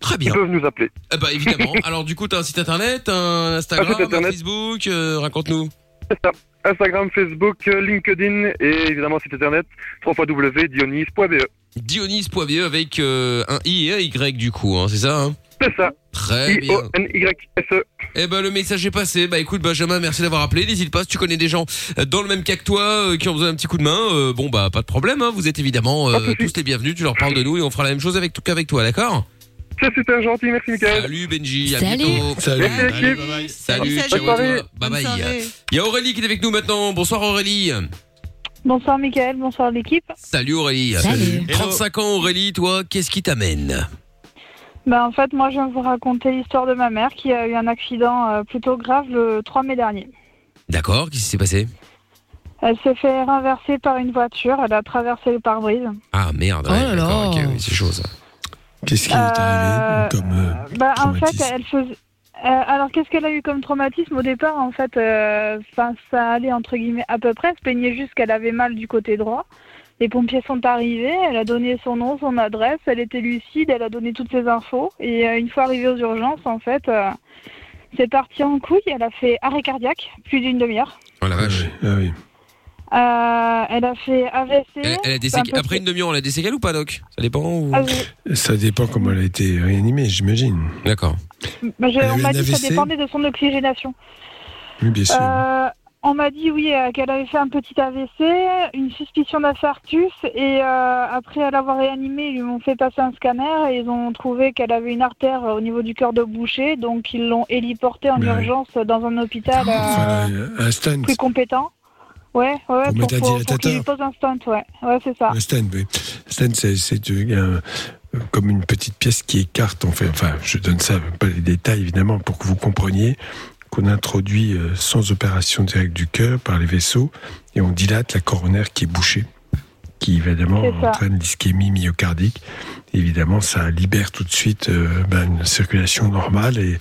Speaker 2: Très bien.
Speaker 16: Ils peuvent nous appeler.
Speaker 2: Eh bah évidemment. *laughs* alors du coup, t'as un site internet, un Instagram,
Speaker 16: Un internet.
Speaker 2: un Facebook, euh, raconte-nous.
Speaker 16: C'est ça. Instagram, Facebook, euh, LinkedIn et évidemment site internet www.dionys.be.
Speaker 2: Dionys.be avec euh, un I et un Y du coup, hein, c'est ça hein?
Speaker 16: C'est ça.
Speaker 2: Très bien.
Speaker 16: I-O-N-Y-S-E.
Speaker 2: Eh ben le message est passé. Bah écoute Benjamin, merci d'avoir appelé. N'hésite pas si tu connais des gens euh, dans le même cas que toi euh, qui ont besoin d'un petit coup de main. euh, bon bah pas de problème. Hein, vous êtes évidemment euh, tous les bienvenus. Tu leur parles de nous et on fera la même chose avec qu'avec toi, d'accord?
Speaker 16: C'est super gentil, merci Mickaël.
Speaker 2: Salut Benji, à
Speaker 16: Salut.
Speaker 2: bientôt.
Speaker 16: Salut. Merci, l'équipe.
Speaker 2: Salut,
Speaker 16: Salut,
Speaker 2: ciao
Speaker 16: salut.
Speaker 2: à toi. Bye bye. Il y a Aurélie qui est avec nous maintenant. Bonsoir Aurélie.
Speaker 6: Bonsoir Mickaël, bonsoir l'équipe.
Speaker 2: Salut Aurélie.
Speaker 6: Salut.
Speaker 2: 35 ans Aurélie, toi, qu'est-ce qui t'amène?
Speaker 6: Ben, en fait, moi, je viens vous raconter l'histoire de ma mère qui a eu un accident euh, plutôt grave le 3 mai dernier.
Speaker 2: D'accord, qu'est-ce qui s'est passé?
Speaker 6: Elle s'est fait renverser par une voiture, elle a traversé le pare-brise.
Speaker 2: Ah merde,
Speaker 6: Oh
Speaker 2: ouais,
Speaker 6: là
Speaker 2: d'accord, ok, oui, c'est chaud ça.
Speaker 3: Qu'est-ce
Speaker 6: qui est arrivé
Speaker 3: comme euh,
Speaker 6: Bah, en fait, elle faisait. euh, alors, qu'est-ce qu'elle a eu comme traumatisme? Au départ En fait, euh, ça allait entre guillemets à peu près. Elle se plaignait juste qu'elle avait mal du côté droit. Les pompiers sont arrivés, elle a donné son nom, son adresse, elle était lucide, elle a donné toutes ses infos. Et euh, une fois arrivée aux urgences, en fait, euh, c'est parti en couille. Elle a fait arrêt cardiaque, plus d'une demi-heure.
Speaker 2: Oh la vache.
Speaker 3: Ah oui.
Speaker 6: Euh, elle a fait AVC.
Speaker 2: Elle, elle a des
Speaker 6: un peu-
Speaker 2: Après une demi-heure, elle a des séquelles ou pas, Doc? Ça dépend ou...
Speaker 6: Ah oui.
Speaker 3: Ça dépend comment elle a été réanimée, j'imagine.
Speaker 2: D'accord.
Speaker 6: Bah, on m'a dit que ça dépendait de son oxygénation.
Speaker 3: Oui, bien sûr.
Speaker 6: Euh,
Speaker 14: on m'a dit oui euh, qu'elle avait fait un petit AVC, une suspicion d'infarctus et euh, après l'avoir réanimée, ils lui ont fait passer un scanner et ils ont trouvé qu'elle avait une artère euh, au niveau du cœur de boucher, donc ils l'ont héliportée en urgence dans un hôpital euh,
Speaker 3: Enfin, euh, un
Speaker 14: plus compétent. Ouais, ouais,
Speaker 3: Pour
Speaker 14: pour, pour- pour qu'il pose un stunt, ouais, ouais, c'est ça.
Speaker 3: Un stent, oui. Stent, c'est euh, comme une petite pièce qui écarte, en fait. Enfin, je donne ça, pas les détails, évidemment, pour que vous compreniez qu'on introduit euh, sans opération directe du cœur par les vaisseaux et on dilate la coronaire qui est bouchée, qui évidemment entraîne l'ischémie myocardique. Évidemment, ça libère tout de suite euh, ben, une circulation normale et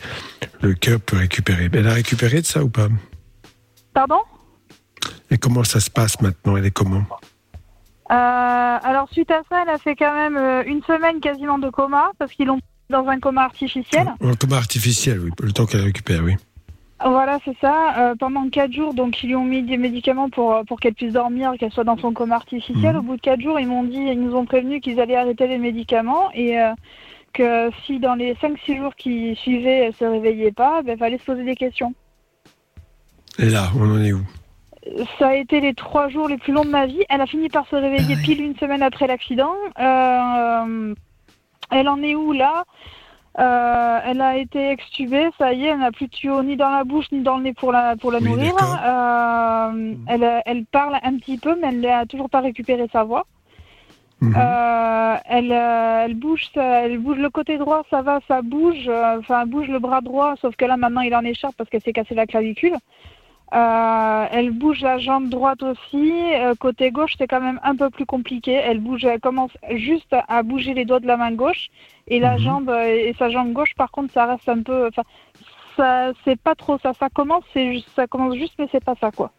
Speaker 3: le cœur peut récupérer. Elle a récupéré de ça ou pas?
Speaker 14: Pardon?
Speaker 3: Et comment ça se passe maintenant? Elle est comment?
Speaker 14: Euh, alors suite à ça, elle a fait quand même une semaine quasiment de coma parce qu'ils l'ont dans un coma artificiel.
Speaker 3: Un coma artificiel, oui, le temps qu'elle récupère, oui.
Speaker 14: Voilà, c'est ça. Euh, pendant quatre jours, donc ils lui ont mis des médicaments pour euh, pour qu'elle puisse dormir, qu'elle soit dans son coma artificiel.
Speaker 3: Mhm.
Speaker 14: Au bout de quatre jours, ils m'ont dit, ils nous ont prévenu qu'ils allaient arrêter les médicaments et euh, que si dans les 5-6 jours qui suivaient, elle se réveillait pas, ben fallait se poser des questions.
Speaker 3: Et là, on en est où?
Speaker 14: Ça a été les trois jours les plus longs de ma vie. Elle a fini par se réveiller pile une semaine après l'accident. Euh, elle en est où là? Euh, Elle a été extubée, ça y est, elle n'a plus de tuyau ni dans la bouche ni dans le nez pour la, pour la
Speaker 3: Oui,
Speaker 14: nourrir. Euh, elle, elle parle un petit peu, mais elle n'a toujours pas récupéré sa voix.
Speaker 3: Mhm.
Speaker 14: Euh, elle, elle bouge, elle bouge le côté droit, ça va, ça bouge. Enfin, elle bouge le bras droit, sauf que là maintenant il en écharpe parce qu'elle s'est cassé la clavicule. Euh, elle bouge la jambe droite aussi. Euh, côté gauche, c'est quand même un peu plus compliqué. Elle bouge, elle commence juste à bouger les doigts de la main gauche et la jambe euh, et sa jambe gauche. Par contre, ça reste un peu. Enfin, ça, c'est pas trop ça. Ça commence, c'est juste- ça commence juste, mais c'est pas ça quoi.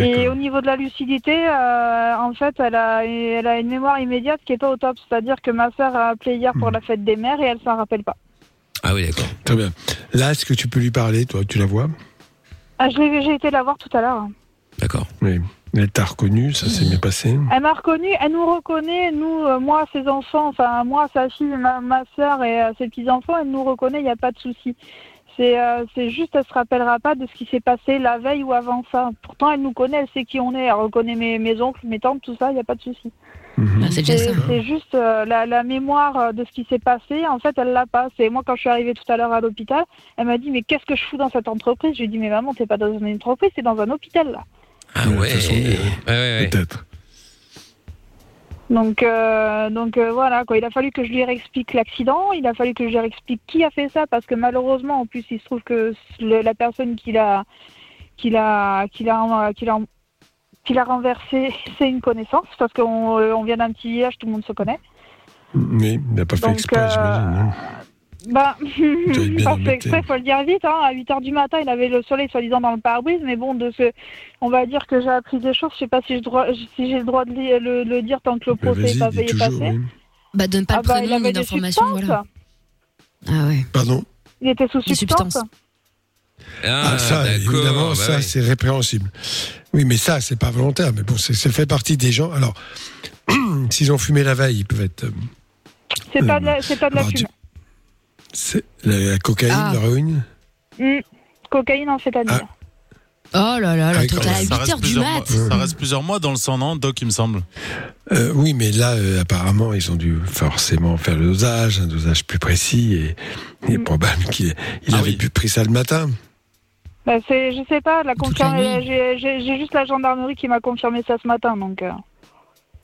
Speaker 14: Et au niveau de la lucidité, euh, en fait, elle a, elle a une mémoire immédiate qui est pas au top. C'est-à-dire que ma sœur a appelé hier pour la fête des mères et elle s'en rappelle pas.
Speaker 2: Ah oui, d'accord.
Speaker 3: Très bien. Là, est-ce que tu peux lui parler, toi? Tu la vois?
Speaker 14: Ah, je l'ai, j'ai été la voir tout à l'heure.
Speaker 2: D'accord.
Speaker 3: Oui. Elle t'a reconnu, ça s'est bien passé.
Speaker 14: Elle m'a reconnue, elle nous reconnaît, nous, euh, moi, ses enfants, enfin moi, sa fille, ma, ma soeur et euh, ses petits-enfants, elle nous reconnaît, il n'y a pas de souci. C'est euh, c'est juste, elle se rappellera pas de ce qui s'est passé la veille ou avant ça. Pourtant, elle nous connaît, elle sait qui on est, elle reconnaît mes, mes oncles, mes tantes, tout ça, il n'y a pas de souci.
Speaker 3: Mhm.
Speaker 5: Ah, c'est ça.
Speaker 14: C'est juste euh, la, la mémoire euh, de ce qui s'est passé. En fait, elle l'a pas. C'est moi quand je suis arrivée tout à l'heure à l'hôpital, elle m'a dit mais qu'est-ce que je fous dans cette entreprise? Je lui ai dit mais maman t'es pas dans une entreprise, c'est dans un hôpital là.
Speaker 2: Ah ouais. Ouais.
Speaker 3: Peut-être.
Speaker 14: Donc euh, donc euh, voilà quoi. Il a fallu que je lui réexplique l'accident. Il a fallu que je lui réexplique qui a fait ça parce que malheureusement en plus il se trouve que le- la personne qui l'a qui l'a qui l'a qui l'a qui l'a renversé, *laughs* c'est une connaissance parce qu'on euh, on vient d'un petit village, tout le monde se connaît.
Speaker 3: Oui, il n'a pas fait
Speaker 14: Donc,
Speaker 3: exprès,
Speaker 14: euh,
Speaker 3: j'imagine. hein.
Speaker 14: Bah, *laughs* pas fait exprès, faut le dire vite. Hein. À 8 h du matin, il avait le soleil soi-disant dans le pare-brise, mais bon, de ce, on va dire que j'ai appris des choses. Je sais pas si j'ai le droit de le, le dire tant que le procès n'est pas
Speaker 3: dis
Speaker 14: payé
Speaker 3: toujours,
Speaker 14: passé.
Speaker 3: oui.
Speaker 5: Bah, donne pas
Speaker 14: Ah
Speaker 5: le
Speaker 14: bah, il
Speaker 5: prénom
Speaker 14: avait
Speaker 5: ni
Speaker 14: des
Speaker 5: d'informations,
Speaker 14: substances.
Speaker 5: voilà. Ah ouais.
Speaker 3: Pardon?
Speaker 14: Il était sous substance.
Speaker 5: Substances.
Speaker 3: Ah, ça, évidemment,
Speaker 2: bah
Speaker 3: ça, c'est répréhensible. Oui, mais ça, c'est pas volontaire. Mais bon, c'est- ça fait partie des gens. Alors, *clears throat* s'ils ont fumé la veille, ils peuvent être. euh,
Speaker 14: C'est pas de la, c'est pas de la
Speaker 3: alors,
Speaker 14: fumée.
Speaker 3: c'est la, la cocaïne,
Speaker 5: Ah.
Speaker 3: l'héroïne?
Speaker 14: Hmm. Cocaïne, amphétamine.
Speaker 5: Oh là là, la totale à
Speaker 3: même.
Speaker 5: 8
Speaker 11: Ça reste,
Speaker 5: heures du
Speaker 11: plusieurs
Speaker 5: mat.
Speaker 11: mois, ça reste plusieurs mois dans le sang, non, Doc, il me semble.
Speaker 3: Euh, Oui, mais là, euh, apparemment, ils ont dû forcément faire le dosage, un dosage plus précis, et il est
Speaker 14: Mm.
Speaker 3: probable qu'il il
Speaker 11: Ah
Speaker 3: avait
Speaker 11: oui.
Speaker 3: pu pris ça le matin.
Speaker 14: Bah, c'est, je sais pas, la j'ai, j'ai, juste la gendarmerie qui m'a confirmé ça ce matin, donc. euh.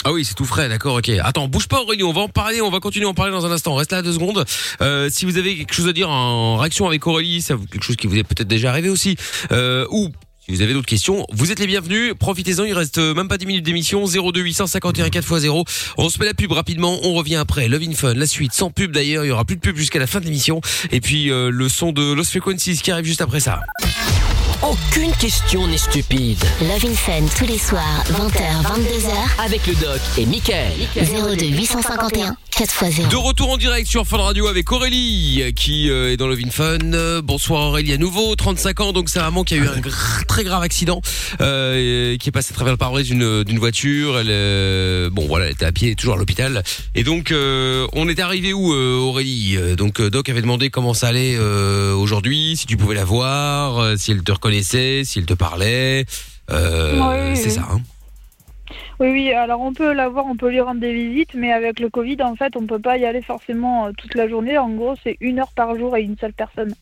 Speaker 2: Ah oui, c'est tout frais, d'accord, ok. Attends, bouge pas Aurélie, on va en parler, on va continuer à en parler dans un instant. Reste là deux secondes. Euh, si vous avez quelque chose à dire en réaction avec Aurélie, ça vous quelque chose qui vous est peut-être déjà arrivé aussi, euh, ou vous avez d'autres questions, vous êtes les bienvenus. Profitez-en, il reste euh, même pas 10 minutes d'émission. 02 851 4x0. On se met la pub rapidement, on revient après. Love in Fun, la suite, sans pub d'ailleurs, il y aura plus de pub jusqu'à la fin de l'émission. Et puis euh, le son de Los Frequencies qui arrive juste après ça.
Speaker 1: Aucune question n'est stupide.
Speaker 7: Love in Fun tous les soirs, 20h, 22h.
Speaker 1: Avec le doc et Michael.
Speaker 7: 02 851 4x0.
Speaker 2: De retour en direct sur Fun Radio avec Aurélie qui euh, est dans Love in Fun. Euh, bonsoir Aurélie à nouveau, 35 ans, donc c'est un maman qui a eu un gr- très grave accident, euh, et qui est passé à travers le pare-brise d'une voiture. Elle, euh, bon voilà, elle était à pied, toujours à l'hôpital. Et donc euh, on est arrivé où euh, Aurélie? Donc Doc avait demandé comment ça allait euh, aujourd'hui, si tu pouvais la voir, euh, si elle te reconnaissait, si elle te parlait. Euh,
Speaker 14: Oui,
Speaker 2: c'est
Speaker 14: oui.
Speaker 2: ça. Hein
Speaker 14: Oui, oui, alors on peut la voir, on peut lui rendre des visites, mais avec le Covid, en fait, on peut pas y aller forcément euh, toute la journée. En gros, c'est une heure par jour et une seule personne.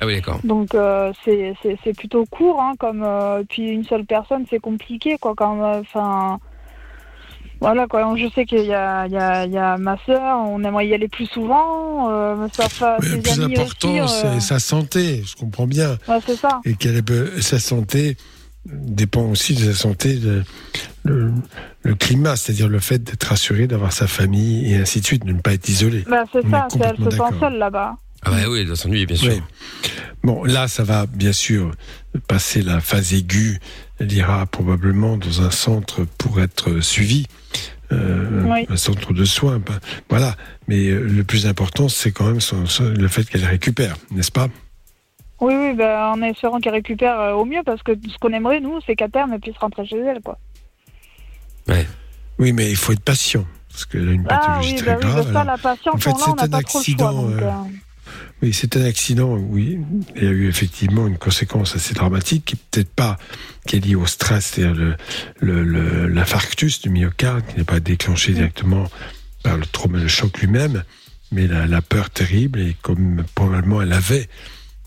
Speaker 2: ah oui d'accord.
Speaker 14: Donc euh, c'est plutôt court, hein, comme euh, puis une seule personne, c'est compliqué, quoi. Quand, enfin, voilà, quoi. Je sais qu'il y a, y, y ma sœur, on aimerait y aller plus souvent. Euh, sa fa-
Speaker 3: Mais
Speaker 14: ses
Speaker 3: le plus
Speaker 14: amis
Speaker 3: important,
Speaker 14: euh,
Speaker 3: c'est sa santé, je comprends bien.
Speaker 14: ouais, c'est ça.
Speaker 3: Et qu'elle sa santé dépend aussi de sa santé, de, le, le climat, c'est-à-dire le fait d'être assuré, d'avoir sa famille et ainsi de suite, de ne pas être isolé.
Speaker 14: Bah, c'est
Speaker 3: On est
Speaker 14: ça, c'est- elle
Speaker 3: complètement
Speaker 14: se sent seule là-bas.
Speaker 2: Ah bah oui, elle doit s'ennuyer bien sûr.
Speaker 3: Oui. Bon, là, ça va bien sûr passer la phase aiguë. Elle ira probablement dans un centre pour être suivie. Euh,
Speaker 14: Oui.
Speaker 3: un centre de soins, ben, voilà. Mais euh, le plus important, c'est quand même son- son- le fait qu'elle récupère, n'est-ce pas?
Speaker 14: Oui, oui, bah, en espérant qu'elle récupère euh, au mieux, parce que ce qu'on aimerait, nous, c'est qu'à terme, elle puisse rentrer chez elle, quoi.
Speaker 3: Oui, mais il faut être patient parce qu'elle a une
Speaker 14: Ah
Speaker 3: pathologie
Speaker 14: oui,
Speaker 3: très
Speaker 14: bah oui,
Speaker 3: grave.
Speaker 14: ça, la patience,
Speaker 3: en fait, c'est
Speaker 14: n'a
Speaker 3: un
Speaker 14: pas trop le choix.
Speaker 3: accident.
Speaker 14: donc,
Speaker 3: euh, Oui, c'est un accident, oui. Il y a eu effectivement une conséquence assez dramatique, qui peut-être pas qui est liée au stress, c'est-à-dire l'infarctus du myocarde, qui n'est pas déclenché directement par le trauma, le choc lui-même, mais la, la peur terrible, et comme probablement elle avait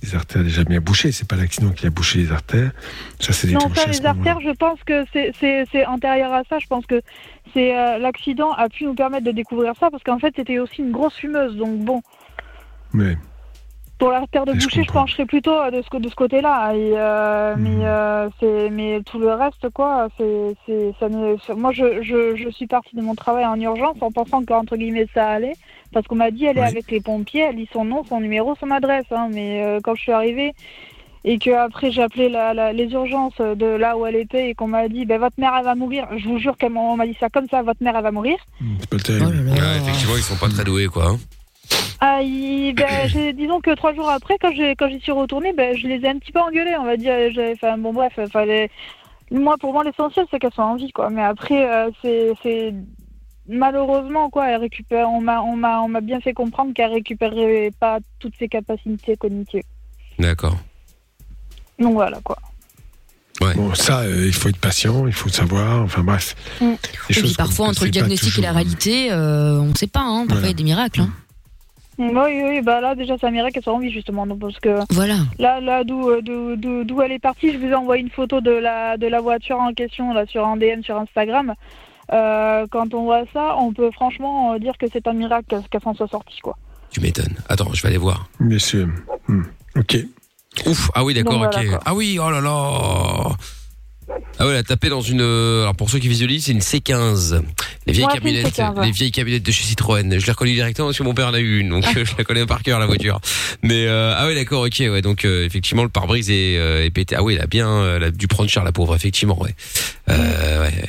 Speaker 3: les artères déjà bien bouchées, c'est pas l'accident qui a bouché les artères, ça s'est
Speaker 14: Non, ça, les artères, je pense que c'est- c'est c'est antérieur à ça. Je pense que c'est euh, l'accident a pu nous permettre de découvrir ça, parce qu'en fait, c'était aussi une grosse fumeuse. Donc bon,
Speaker 3: Mais
Speaker 14: pour l'artère de
Speaker 3: Je
Speaker 14: boucher, je pencherais plutôt euh, de ce, de côté-là. Et, euh,
Speaker 3: Mhm.
Speaker 14: mais, euh, c'est- mais tout le reste, quoi, c'est c'est- ça ne- ça- moi, je, je, je suis partie de mon travail en urgence en pensant qu'entre guillemets ça allait, parce qu'on m'a dit elle est
Speaker 3: Oui.
Speaker 14: avec les pompiers, elle dit son nom, son numéro, son adresse. Hein, mais euh, quand je suis arrivée et que après j'ai appelé la, la- les urgences de là où elle était et qu'on m'a dit ben, votre mère elle va mourir, je vous jure qu'on m'a dit ça comme ça, votre mère elle va mourir.
Speaker 3: c'est pas terrible.
Speaker 2: Ouais, effectivement, ils sont pas très doués quoi.
Speaker 14: Ah, il- ben, *coughs* disons que trois jours après, quand j'ai quand j'y suis retournée, ben, je les ai un petit peu engueulés, on va dire. Enfin, bon, bref, fallait. Moi, pour moi, l'essentiel, c'est qu'elles soient en vie, quoi. Mais après, euh, c'est malheureusement, quoi. Elle récupère. On m'a on m'a on m'a bien fait comprendre qu'elle récupérait pas toutes ses capacités cognitives.
Speaker 2: D'accord.
Speaker 14: Donc voilà, quoi.
Speaker 3: Bon, ça, euh, il faut être patient, il faut savoir, enfin bref.
Speaker 14: Mm.
Speaker 3: Des
Speaker 5: Et puis parfois, entre le diagnostic et la réalité, euh, on ne sait pas. Hein. Parfois, il y a des miracles. Hein.
Speaker 14: Oui, oui, bah là, déjà, ça mérite qu'elle soit en vie, justement. Donc, parce que
Speaker 5: Voilà.
Speaker 14: là, là d'où euh, d'où- d'où- d'où elle est partie, je vous ai envoyé une photo de la, de la voiture en question, là, sur un DM, sur Instagram. Euh, quand on voit ça, on peut franchement euh, dire que c'est un miracle qu'elle s'en soit sortie, quoi.
Speaker 2: Tu m'étonnes. Attends, je vais aller voir.
Speaker 3: Bien sûr. Hmm. Ok.
Speaker 2: Ouf, ah oui, d'accord,
Speaker 14: Donc,
Speaker 2: ok.
Speaker 14: voilà,
Speaker 2: ah oui, oh là là. Ah ouais, elle a tapé dans une. euh, Alors pour ceux qui visualisent, c'est une C15. Les vieilles
Speaker 14: Ouais, c'est une
Speaker 2: camionnettes,
Speaker 14: C15, ouais.
Speaker 2: les vieilles camionnettes de chez Citroën. Je les reconnais directement parce que mon père en a eu une, donc *laughs* je la connais par cœur la voiture. Mais euh, ah ouais, d'accord, ok, ouais. Donc euh, effectivement, le pare-brise est, euh, est pété. Ah oui, elle a bien, euh, elle a dû prendre cher la pauvre, effectivement, ouais. Euh, ouais. ouais.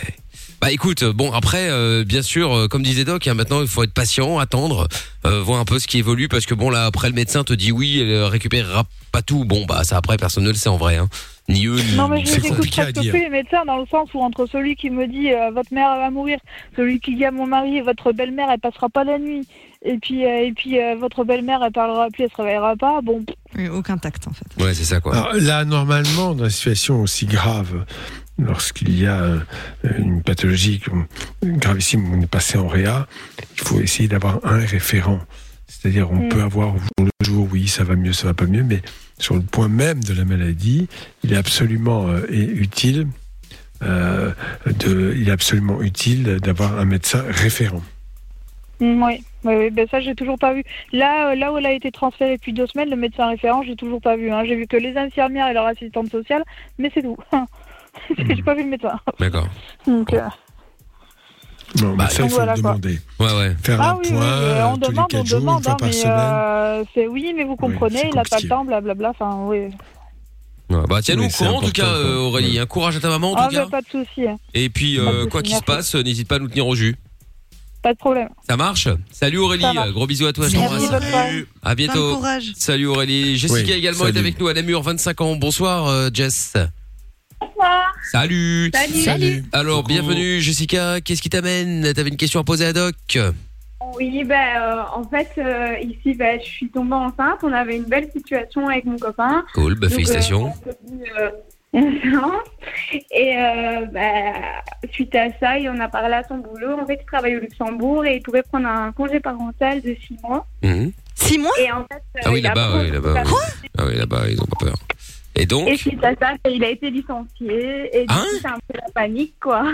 Speaker 2: Bah écoute, euh, bon après, euh, bien sûr, euh, comme disait Doc, hein, maintenant il faut être patient, attendre, euh, voir un peu ce qui évolue, parce que bon là après le médecin te dit oui, elle euh, récupérera pas tout. Bon bah ça après personne ne le sait en vrai, hein. Ni eux ni.
Speaker 14: Non, mais je les écoute presque plus les médecins dans le sens où entre celui qui me dit euh, votre mère va mourir, celui qui dit à mon mari votre belle-mère elle passera pas la nuit, et puis euh, et puis euh, votre belle-mère elle parlera plus, elle se réveillera pas. Bon,
Speaker 4: Oui, aucun tact en fait.
Speaker 2: Ouais, c'est ça quoi.
Speaker 3: Alors, là, normalement, dans une situation aussi grave, lorsqu'il y a une pathologie gravissime, on est passé en réa, il faut essayer d'avoir un référent. C'est-à-dire, on
Speaker 14: Mm.
Speaker 3: peut avoir le jour, oui, ça va mieux, ça va pas mieux, mais sur le point même de la maladie, il est absolument euh, utile. euh, de, il est absolument utile d'avoir un médecin référent.
Speaker 14: Mm, oui, oui, oui, ben ça j'ai toujours pas vu. Là, euh, là où elle a été transférée depuis deux semaines, le médecin référent, j'ai toujours pas vu. Hein. J'ai vu que les infirmières et leur assistante sociale, mais c'est tout. *laughs* j'ai pas vu le médecin.
Speaker 2: D'accord.
Speaker 14: Donc, euh,
Speaker 3: Non,
Speaker 2: Bah,
Speaker 3: ça, il faut
Speaker 14: voilà,
Speaker 3: le demander.
Speaker 2: Ouais, ouais.
Speaker 3: Faire
Speaker 14: ah
Speaker 3: un
Speaker 14: oui,
Speaker 3: point
Speaker 14: oui, euh, on
Speaker 3: tous les
Speaker 14: demande, on
Speaker 3: quatre jours, une
Speaker 14: demande,
Speaker 3: fois
Speaker 14: hein,
Speaker 3: par
Speaker 14: mais
Speaker 3: semaine.
Speaker 14: euh, c'est oui, mais vous comprenez, il a pas le temps, blablabla. Enfin, oui.
Speaker 2: Ouais, bah tiens-nous
Speaker 3: Oui,
Speaker 2: au courant en tout cas, euh, Aurélie. Un courage à ta maman en
Speaker 14: Ah,
Speaker 2: tout cas.
Speaker 14: pas de souci. hein.
Speaker 2: Et puis euh, quoi qu'il se passe, euh, n'hésite pas à nous tenir au jus.
Speaker 14: Pas de problème.
Speaker 2: Ça marche? Salut Aurélie, gros bisous à toi, je t'embrasse. À bientôt.
Speaker 14: Bon.
Speaker 2: Salut Aurélie. Jessica
Speaker 3: Oui,
Speaker 2: également est avec nous à Namur, 25 ans. Bonsoir euh, Jess. Salut.
Speaker 6: Salut. Salut.
Speaker 2: Alors, bienvenue Jessica. Qu'est-ce qui t'amène? T'avais une question à poser à Doc
Speaker 17: Oui, ben, euh, en fait, euh, ici, ben, je suis tombée enceinte. On avait une belle situation avec mon copain.
Speaker 2: Cool, bah,
Speaker 17: Donc,
Speaker 2: félicitations.
Speaker 17: euh, on s'est dit, euh, *laughs* et suite à ça, il en a parlé à son boulot. En fait, il travaille au Luxembourg et il pouvait prendre un congé parental de six mois.
Speaker 2: Mhm.
Speaker 4: Six mois?
Speaker 17: Et en fait, euh,
Speaker 2: Ah oui, là-bas, oui, là-bas. oui. Ah oui, là-bas, ils ont pas peur. Et donc
Speaker 17: Et suite à ça, il a été licencié. Et du
Speaker 2: Hein
Speaker 17: coup, c'est un peu la panique, quoi.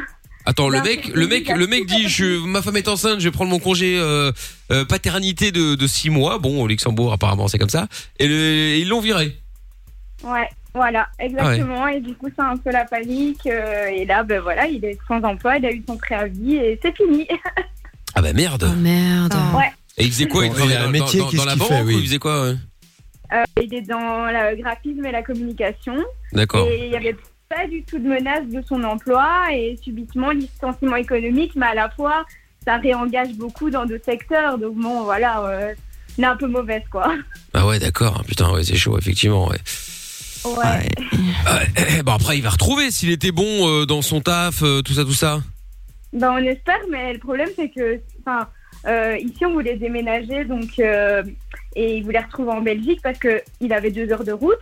Speaker 2: Attends, le mec, le mec, le mec dit, je, ma femme est enceinte, je vais prendre mon congé euh, euh, paternité de, de six mois. Bon, au Luxembourg, apparemment, c'est comme ça. Et le- ils l'ont viré.
Speaker 17: Ouais, voilà, exactement. Et du coup, c'est un peu la panique. euh, et là, ben voilà, il est sans emploi, il a eu son préavis et c'est fini. *laughs*
Speaker 2: Ah bah merde.
Speaker 5: merde.
Speaker 17: Ouais.
Speaker 2: Et il faisait quoi Il
Speaker 3: Bon,
Speaker 2: travaillait
Speaker 3: il a un
Speaker 2: dans,
Speaker 3: métier,
Speaker 2: dans- dans
Speaker 3: qu'est-ce
Speaker 2: la
Speaker 3: qu'il
Speaker 2: banque
Speaker 3: fait, oui.
Speaker 2: ou il faisait quoi ouais?
Speaker 17: Euh, il est dans le graphisme et la communication.
Speaker 2: D'accord.
Speaker 17: Et il n'y avait pas du tout de menace de son emploi et subitement licenciement économique, mais à la fois, ça réengage beaucoup dans d'autres secteurs. Donc bon, voilà, euh, est un peu mauvaise, quoi. *laughs*
Speaker 2: Ah ouais, d'accord. Putain, ouais, c'est chaud, effectivement. Ouais.
Speaker 17: Ouais.
Speaker 2: Ah, eh, bon après, il va retrouver s'il était bon euh, dans son taf, euh, tout ça, tout ça.
Speaker 17: Ben, on espère, mais le problème, c'est que enfin, euh, ici, on voulait déménager donc, euh, et il voulait retrouver en Belgique parce qu'il avait deux heures de route.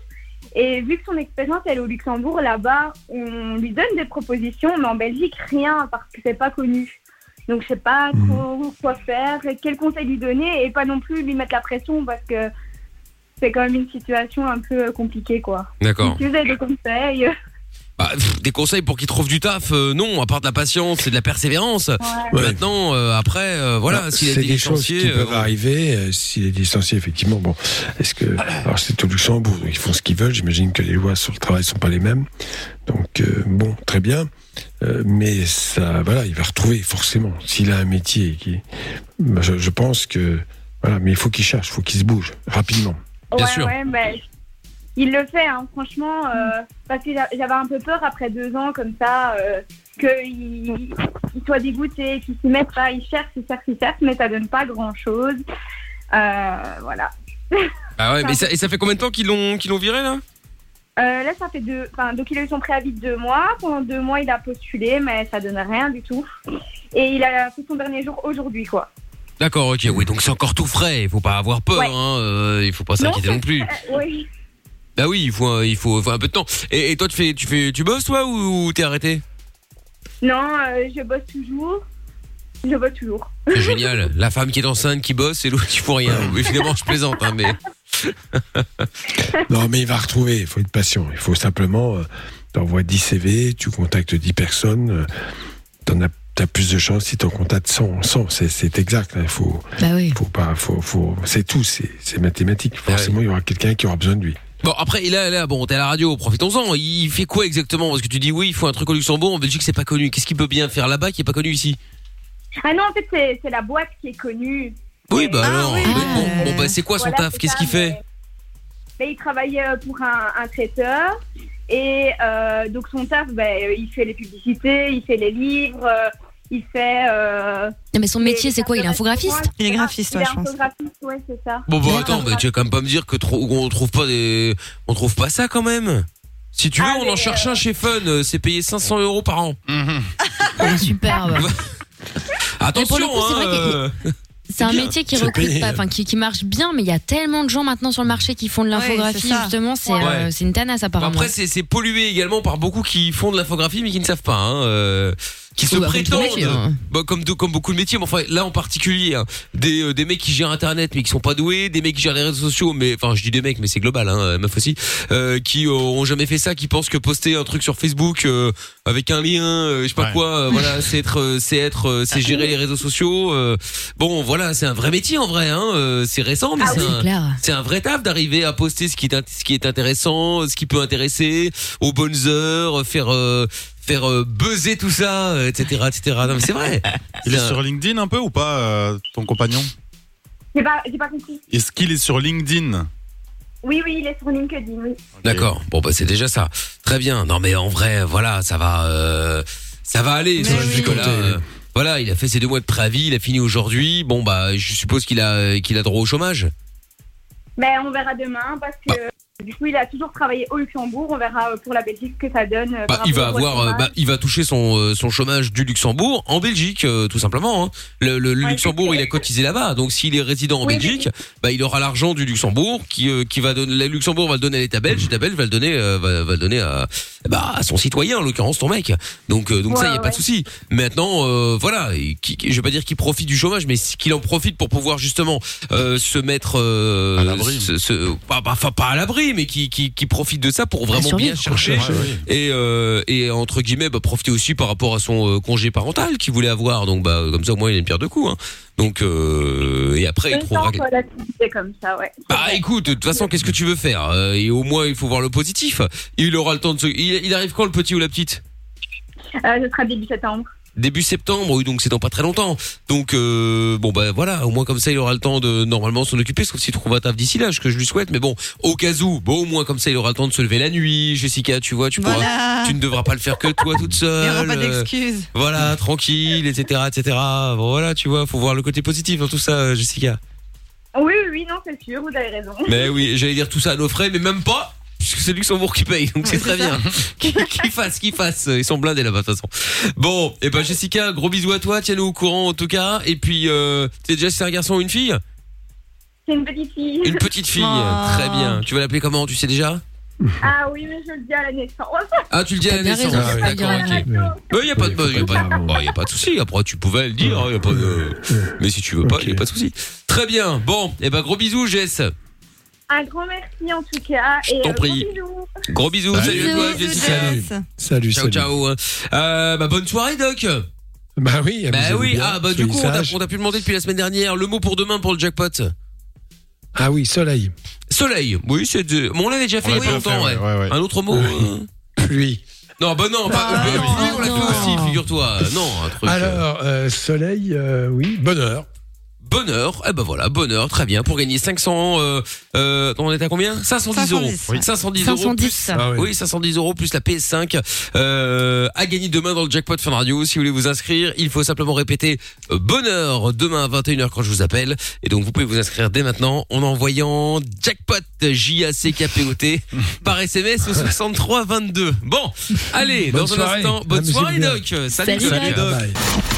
Speaker 17: Et vu que son expérience elle est au Luxembourg, là-bas, on lui donne des propositions, mais en Belgique, rien parce que c'est pas connu. Donc, je sais pas trop quoi faire, quel conseil lui donner et pas non plus lui mettre la pression parce que c'est quand même une situation un peu compliquée, quoi.
Speaker 2: D'accord.
Speaker 17: Si vous avez des conseils.
Speaker 2: Bah, pff, des conseils pour qu'il trouve du taf, euh, non, à part de la patience et de la persévérance. Maintenant, euh, après, euh, voilà,
Speaker 3: Non,
Speaker 2: s'il
Speaker 3: choses
Speaker 2: licencié,
Speaker 3: qui
Speaker 2: euh,
Speaker 3: peuvent arriver. euh, S'il est licencié, effectivement, bon, est-ce que alors c'est au Luxembourg, ils font ce qu'ils veulent. J'imagine que les lois sur le travail sont pas les mêmes. Donc euh, bon, très bien, Euh, mais ça, voilà, il va retrouver forcément. S'il a un métier, qui, bah, je, je pense que voilà, mais il faut qu'il cherche, il faut qu'il se bouge rapidement.
Speaker 17: ouais, Ouais, bah, il le fait, hein, franchement, euh, parce que j'a- j'avais un peu peur après deux ans comme ça, euh, qu'il il soit dégoûté, qu'il s'y mette pas, il cherche, il cherche, il cherche, mais ça donne pas grand-chose. Euh, voilà.
Speaker 2: Ah ouais, *laughs* mais ça, et ça fait combien de temps qu'ils l'ont qu'ils l'ont viré là?
Speaker 17: Là, ça fait deux. Enfin, donc, il a eu son préavis de deux mois. Pendant deux mois, il a postulé, mais ça donne rien du tout. Et il a fait son dernier jour aujourd'hui, quoi.
Speaker 2: D'accord, ok, oui, donc c'est encore tout frais. Il faut pas avoir peur,
Speaker 17: Ouais.
Speaker 2: hein. il faut pas s'inquiéter non, plus.
Speaker 17: Euh, oui.
Speaker 2: Bah oui, il faut, un- il faut, faut un peu de temps. Et, et toi, tu fais, tu fais, tu bosses toi ou, ou t'es arrêté?
Speaker 17: Non, euh, je bosse toujours. Je bosse toujours.
Speaker 2: C'est génial. La femme qui est enceinte, qui bosse, et l'autre qui fout rien. Évidemment, je plaisante, hein, mais. *laughs*
Speaker 3: Non, mais il va retrouver. Il faut être patient. Il faut simplement, euh, t'envoies 10 CV, tu contactes 10 personnes, euh, t'en as, t'as plus de chances si t'en contactes 100. 100 c'est, c'est exact. hein. Il faut,
Speaker 5: Bah oui.
Speaker 3: faut pas, faut, faut, c'est tout. C'est, c'est mathématique. Forcément, il y aura quelqu'un qui aura besoin de lui.
Speaker 2: Bon, après, là, là, bon, t'es à la radio, profitons-en. Il fait quoi exactement? Parce que tu dis oui, il faut un truc au Luxembourg, en Belgique, c'est pas connu. Qu'est-ce qu'il peut bien faire là-bas qui est pas connu ici?
Speaker 17: Ah non, en fait, c'est c'est la boîte qui est connue.
Speaker 2: Oui, bah alors. mais bon, bon, bah c'est quoi son
Speaker 17: Voilà,
Speaker 2: taf?
Speaker 17: c'est
Speaker 2: Qu'est-ce
Speaker 17: ça,
Speaker 2: qu'il fait?
Speaker 17: mais- il travaille euh, pour un, un traiteur. Et euh, donc, son taf, ben, euh, il fait les publicités, il fait les livres, euh, il fait. euh,
Speaker 5: Non, mais son métier, c'est quoi? Il est infographiste?
Speaker 4: Il est graphiste,
Speaker 17: il
Speaker 4: ouais,
Speaker 17: est
Speaker 4: je pense.
Speaker 17: infographiste, ouais, c'est ça.
Speaker 2: Bon, bah attends, mais tu vas quand même pas me dire que trop, on trouve pas des, on trouve pas ça quand même. Si tu veux,
Speaker 17: Ah,
Speaker 2: on en cherche un chez Fun. euh, C'est payé 500 euros par an.
Speaker 5: Superbe. *laughs*
Speaker 2: Attention,
Speaker 5: le coup, c'est vrai
Speaker 2: hein,
Speaker 5: que-
Speaker 2: euh,
Speaker 5: C'est un *laughs*
Speaker 2: bien.
Speaker 5: métier qui recrute pas, enfin qui, qui marche bien, mais il y a tellement de gens maintenant sur le marché qui font de l'infographie. justement, c'est
Speaker 2: Ouais.
Speaker 5: euh, c'est une tanasse apparemment.
Speaker 2: Après, c'est c'est pollué également par beaucoup qui font de l'infographie mais qui ne savent pas, hein, euh, qui se
Speaker 5: bah,
Speaker 2: prétendent,
Speaker 5: métier, hein.
Speaker 2: bah, comme de- comme beaucoup de métiers, mais enfin là en particulier, hein, des euh, des mecs qui gèrent Internet mais qui sont pas doués, des mecs qui gèrent les réseaux sociaux, mais enfin je dis des mecs mais c'est global, hein, meuf aussi, euh, qui euh, ont jamais fait ça, qui pensent que poster un truc sur Facebook euh, avec un lien, euh, je sais pas
Speaker 11: Ouais.
Speaker 2: quoi, euh, voilà, c'est être, euh, c'est être, euh, c'est gérer les réseaux sociaux. euh, bon, voilà, c'est un vrai métier en vrai, hein, euh, c'est récent, mais
Speaker 5: Ah
Speaker 2: c'est
Speaker 5: oui,
Speaker 2: un,
Speaker 5: c'est
Speaker 2: un vrai taf d'arriver à poster ce qui est ce qui est intéressant, ce qui peut intéresser aux bonnes heures, faire euh, faire euh, buzzer tout ça, euh, etc., etc. Non mais c'est vrai. *laughs*
Speaker 11: Il est sur LinkedIn un peu ou pas, euh, ton compagnon?
Speaker 17: J'ai pas, j'ai pas compris.
Speaker 11: Est-ce qu'il est sur LinkedIn?
Speaker 17: Oui, oui, il est sur LinkedIn, oui.
Speaker 2: D'accord. Bon bah c'est déjà ça. Très bien. Non mais en vrai, voilà, ça va, euh, ça va aller.
Speaker 4: Mais oui.
Speaker 2: euh, voilà, il a fait ses deux mois de préavis, il a fini aujourd'hui. Bon bah, je suppose qu'il a qu'il a droit au chômage?
Speaker 17: Mais on verra demain parce que du coup, il a toujours travaillé au Luxembourg. On verra euh, pour la Belgique ce que ça donne. euh,
Speaker 2: Bah, il va avoir, euh,
Speaker 17: chômage.
Speaker 2: bah, il va toucher son son chômage du Luxembourg en Belgique, euh, tout simplement. hein. Le, le- le Luxembourg, il a cotisé là-bas, donc s'il est résident en Belgique, bah, il aura l'argent du Luxembourg qui euh, qui va donner. Le Luxembourg va le donner à l'État belge, l'État belge va le donner, euh, va, va le donner à bah à son citoyen, en l'occurrence ton mec. Donc euh, donc ça, il y a pas de souci. Maintenant, euh, voilà, et qui, qui- je vais pas dire qu'il profite du chômage, mais qu'il en profite pour pouvoir justement euh, se mettre euh,
Speaker 11: À l'abri.
Speaker 2: enfin, pas à l'abri, mais qui, qui qui profite de ça pour vraiment bien chercher
Speaker 11: Ouais, ouais.
Speaker 2: et euh, et entre guillemets bah, profiter aussi par rapport à son euh, congé parental qu'il voulait avoir. Donc bah comme ça au moins il a une pierre de coups. Hein. Donc euh, et après il trouvera.
Speaker 17: l'activité comme ça, ouais.
Speaker 2: Bah écoute, de toute façon, qu'est-ce que tu veux faire Euh, Et au moins, il faut voir le positif. Il aura le temps de se... Il, il arrive quand le petit ou la petite?
Speaker 17: Euh, ce sera début septembre.
Speaker 2: Début septembre, oui, donc c'est dans pas très longtemps. Donc euh, bon bah voilà, au moins comme ça, il aura le temps de normalement s'en occuper, sauf s'il trouve un taf d'ici là, ce que je lui souhaite. Mais bon, au cas où, bon au moins comme ça, il aura le temps de se lever la nuit. Jessica, tu vois, tu pourras,
Speaker 4: Voilà.
Speaker 2: tu ne devras pas le faire que toi toute seule. *laughs*
Speaker 4: Il n'y aura pas
Speaker 2: euh,
Speaker 4: d'excuses.
Speaker 2: voilà, tranquille, etc., etc. Bon, voilà, tu vois, faut voir le côté positif dans tout ça, euh, Jessica.
Speaker 17: Oui, oui, oui, non, c'est sûr, vous avez raison.
Speaker 2: Mais oui, j'allais dire tout ça à nos frais, mais même pas. Puisque c'est Luxembourg qui paye, donc c'est très bien. *laughs* Qu'il qu'il fasse, qu'il fasse. Ils sont blindés là-bas de toute façon. Bon, et ben Jessica, gros bisous à toi, tiens-nous au courant en tout cas. Et puis, euh, t'es déjà si c'est un garçon ou une fille?
Speaker 17: C'est une petite fille.
Speaker 2: Une petite fille,
Speaker 17: Oh.
Speaker 2: très bien. Tu vas l'appeler comment, tu sais déjà?
Speaker 17: Ah oui, mais je le dis à la naissance. *laughs*
Speaker 2: Ah, tu le dis à la
Speaker 17: bien
Speaker 2: naissance.
Speaker 17: raison, pas le
Speaker 2: D'accord,
Speaker 17: la
Speaker 2: ok. Mais y a pas de, y a pas, bah, y a pas de souci. Après, tu pouvais le dire, hein, y a pas de. Mais si tu veux pas, y a pas de souci. Très bien. Bon, et ben gros bisous, Jess.
Speaker 17: Un grand merci en tout cas. et
Speaker 2: t'en prie.
Speaker 17: gros bisous.
Speaker 2: Gros bisous, salut, à toi, Jessica.
Speaker 3: Salut,
Speaker 2: ciao,
Speaker 3: salut.
Speaker 2: ciao. Euh, bah, bonne soirée, Doc.
Speaker 3: Bah oui,
Speaker 2: Bah oui,
Speaker 3: bien,
Speaker 2: ah bah du coup, on t'a
Speaker 3: sages.
Speaker 2: on t'a pu demander depuis la semaine dernière le mot pour demain pour le jackpot.
Speaker 3: Ah oui, soleil.
Speaker 2: Soleil, oui, c'est de... bon, on l'avait déjà fait il y a longtemps,
Speaker 3: fait,
Speaker 2: ouais.
Speaker 3: ouais, ouais, ouais.
Speaker 2: Un autre mot euh,
Speaker 3: Pluie.
Speaker 2: Non, bah non, pas euh, pluie, on l'a fait aussi, figure-toi. Non, un truc. euh,
Speaker 3: Alors, euh, soleil, euh, oui, bonheur.
Speaker 2: Bonheur, eh ben voilà, bonheur, très bien. Pour gagner 500, euh, euh, on est à combien? 510 euros.
Speaker 5: 510, ouais.
Speaker 2: 510 euros
Speaker 5: 510.
Speaker 2: plus,
Speaker 5: Ah
Speaker 2: oui. 510 euros plus la PS5 euh, à gagner demain dans le jackpot Fun Radio. Si vous voulez vous inscrire, il faut simplement répéter euh, bonheur demain à 21h quand je vous appelle. Et donc vous pouvez vous inscrire dès maintenant en envoyant jackpot J A C K P O T *laughs* par SMS au 63 22. Bon, allez,
Speaker 1: Bonne
Speaker 2: dans
Speaker 1: soirée.
Speaker 2: un instant, bonne
Speaker 1: Amusez-vous
Speaker 2: soirée. Doc. Salut,
Speaker 1: Salut,
Speaker 2: Doc.
Speaker 1: Doc.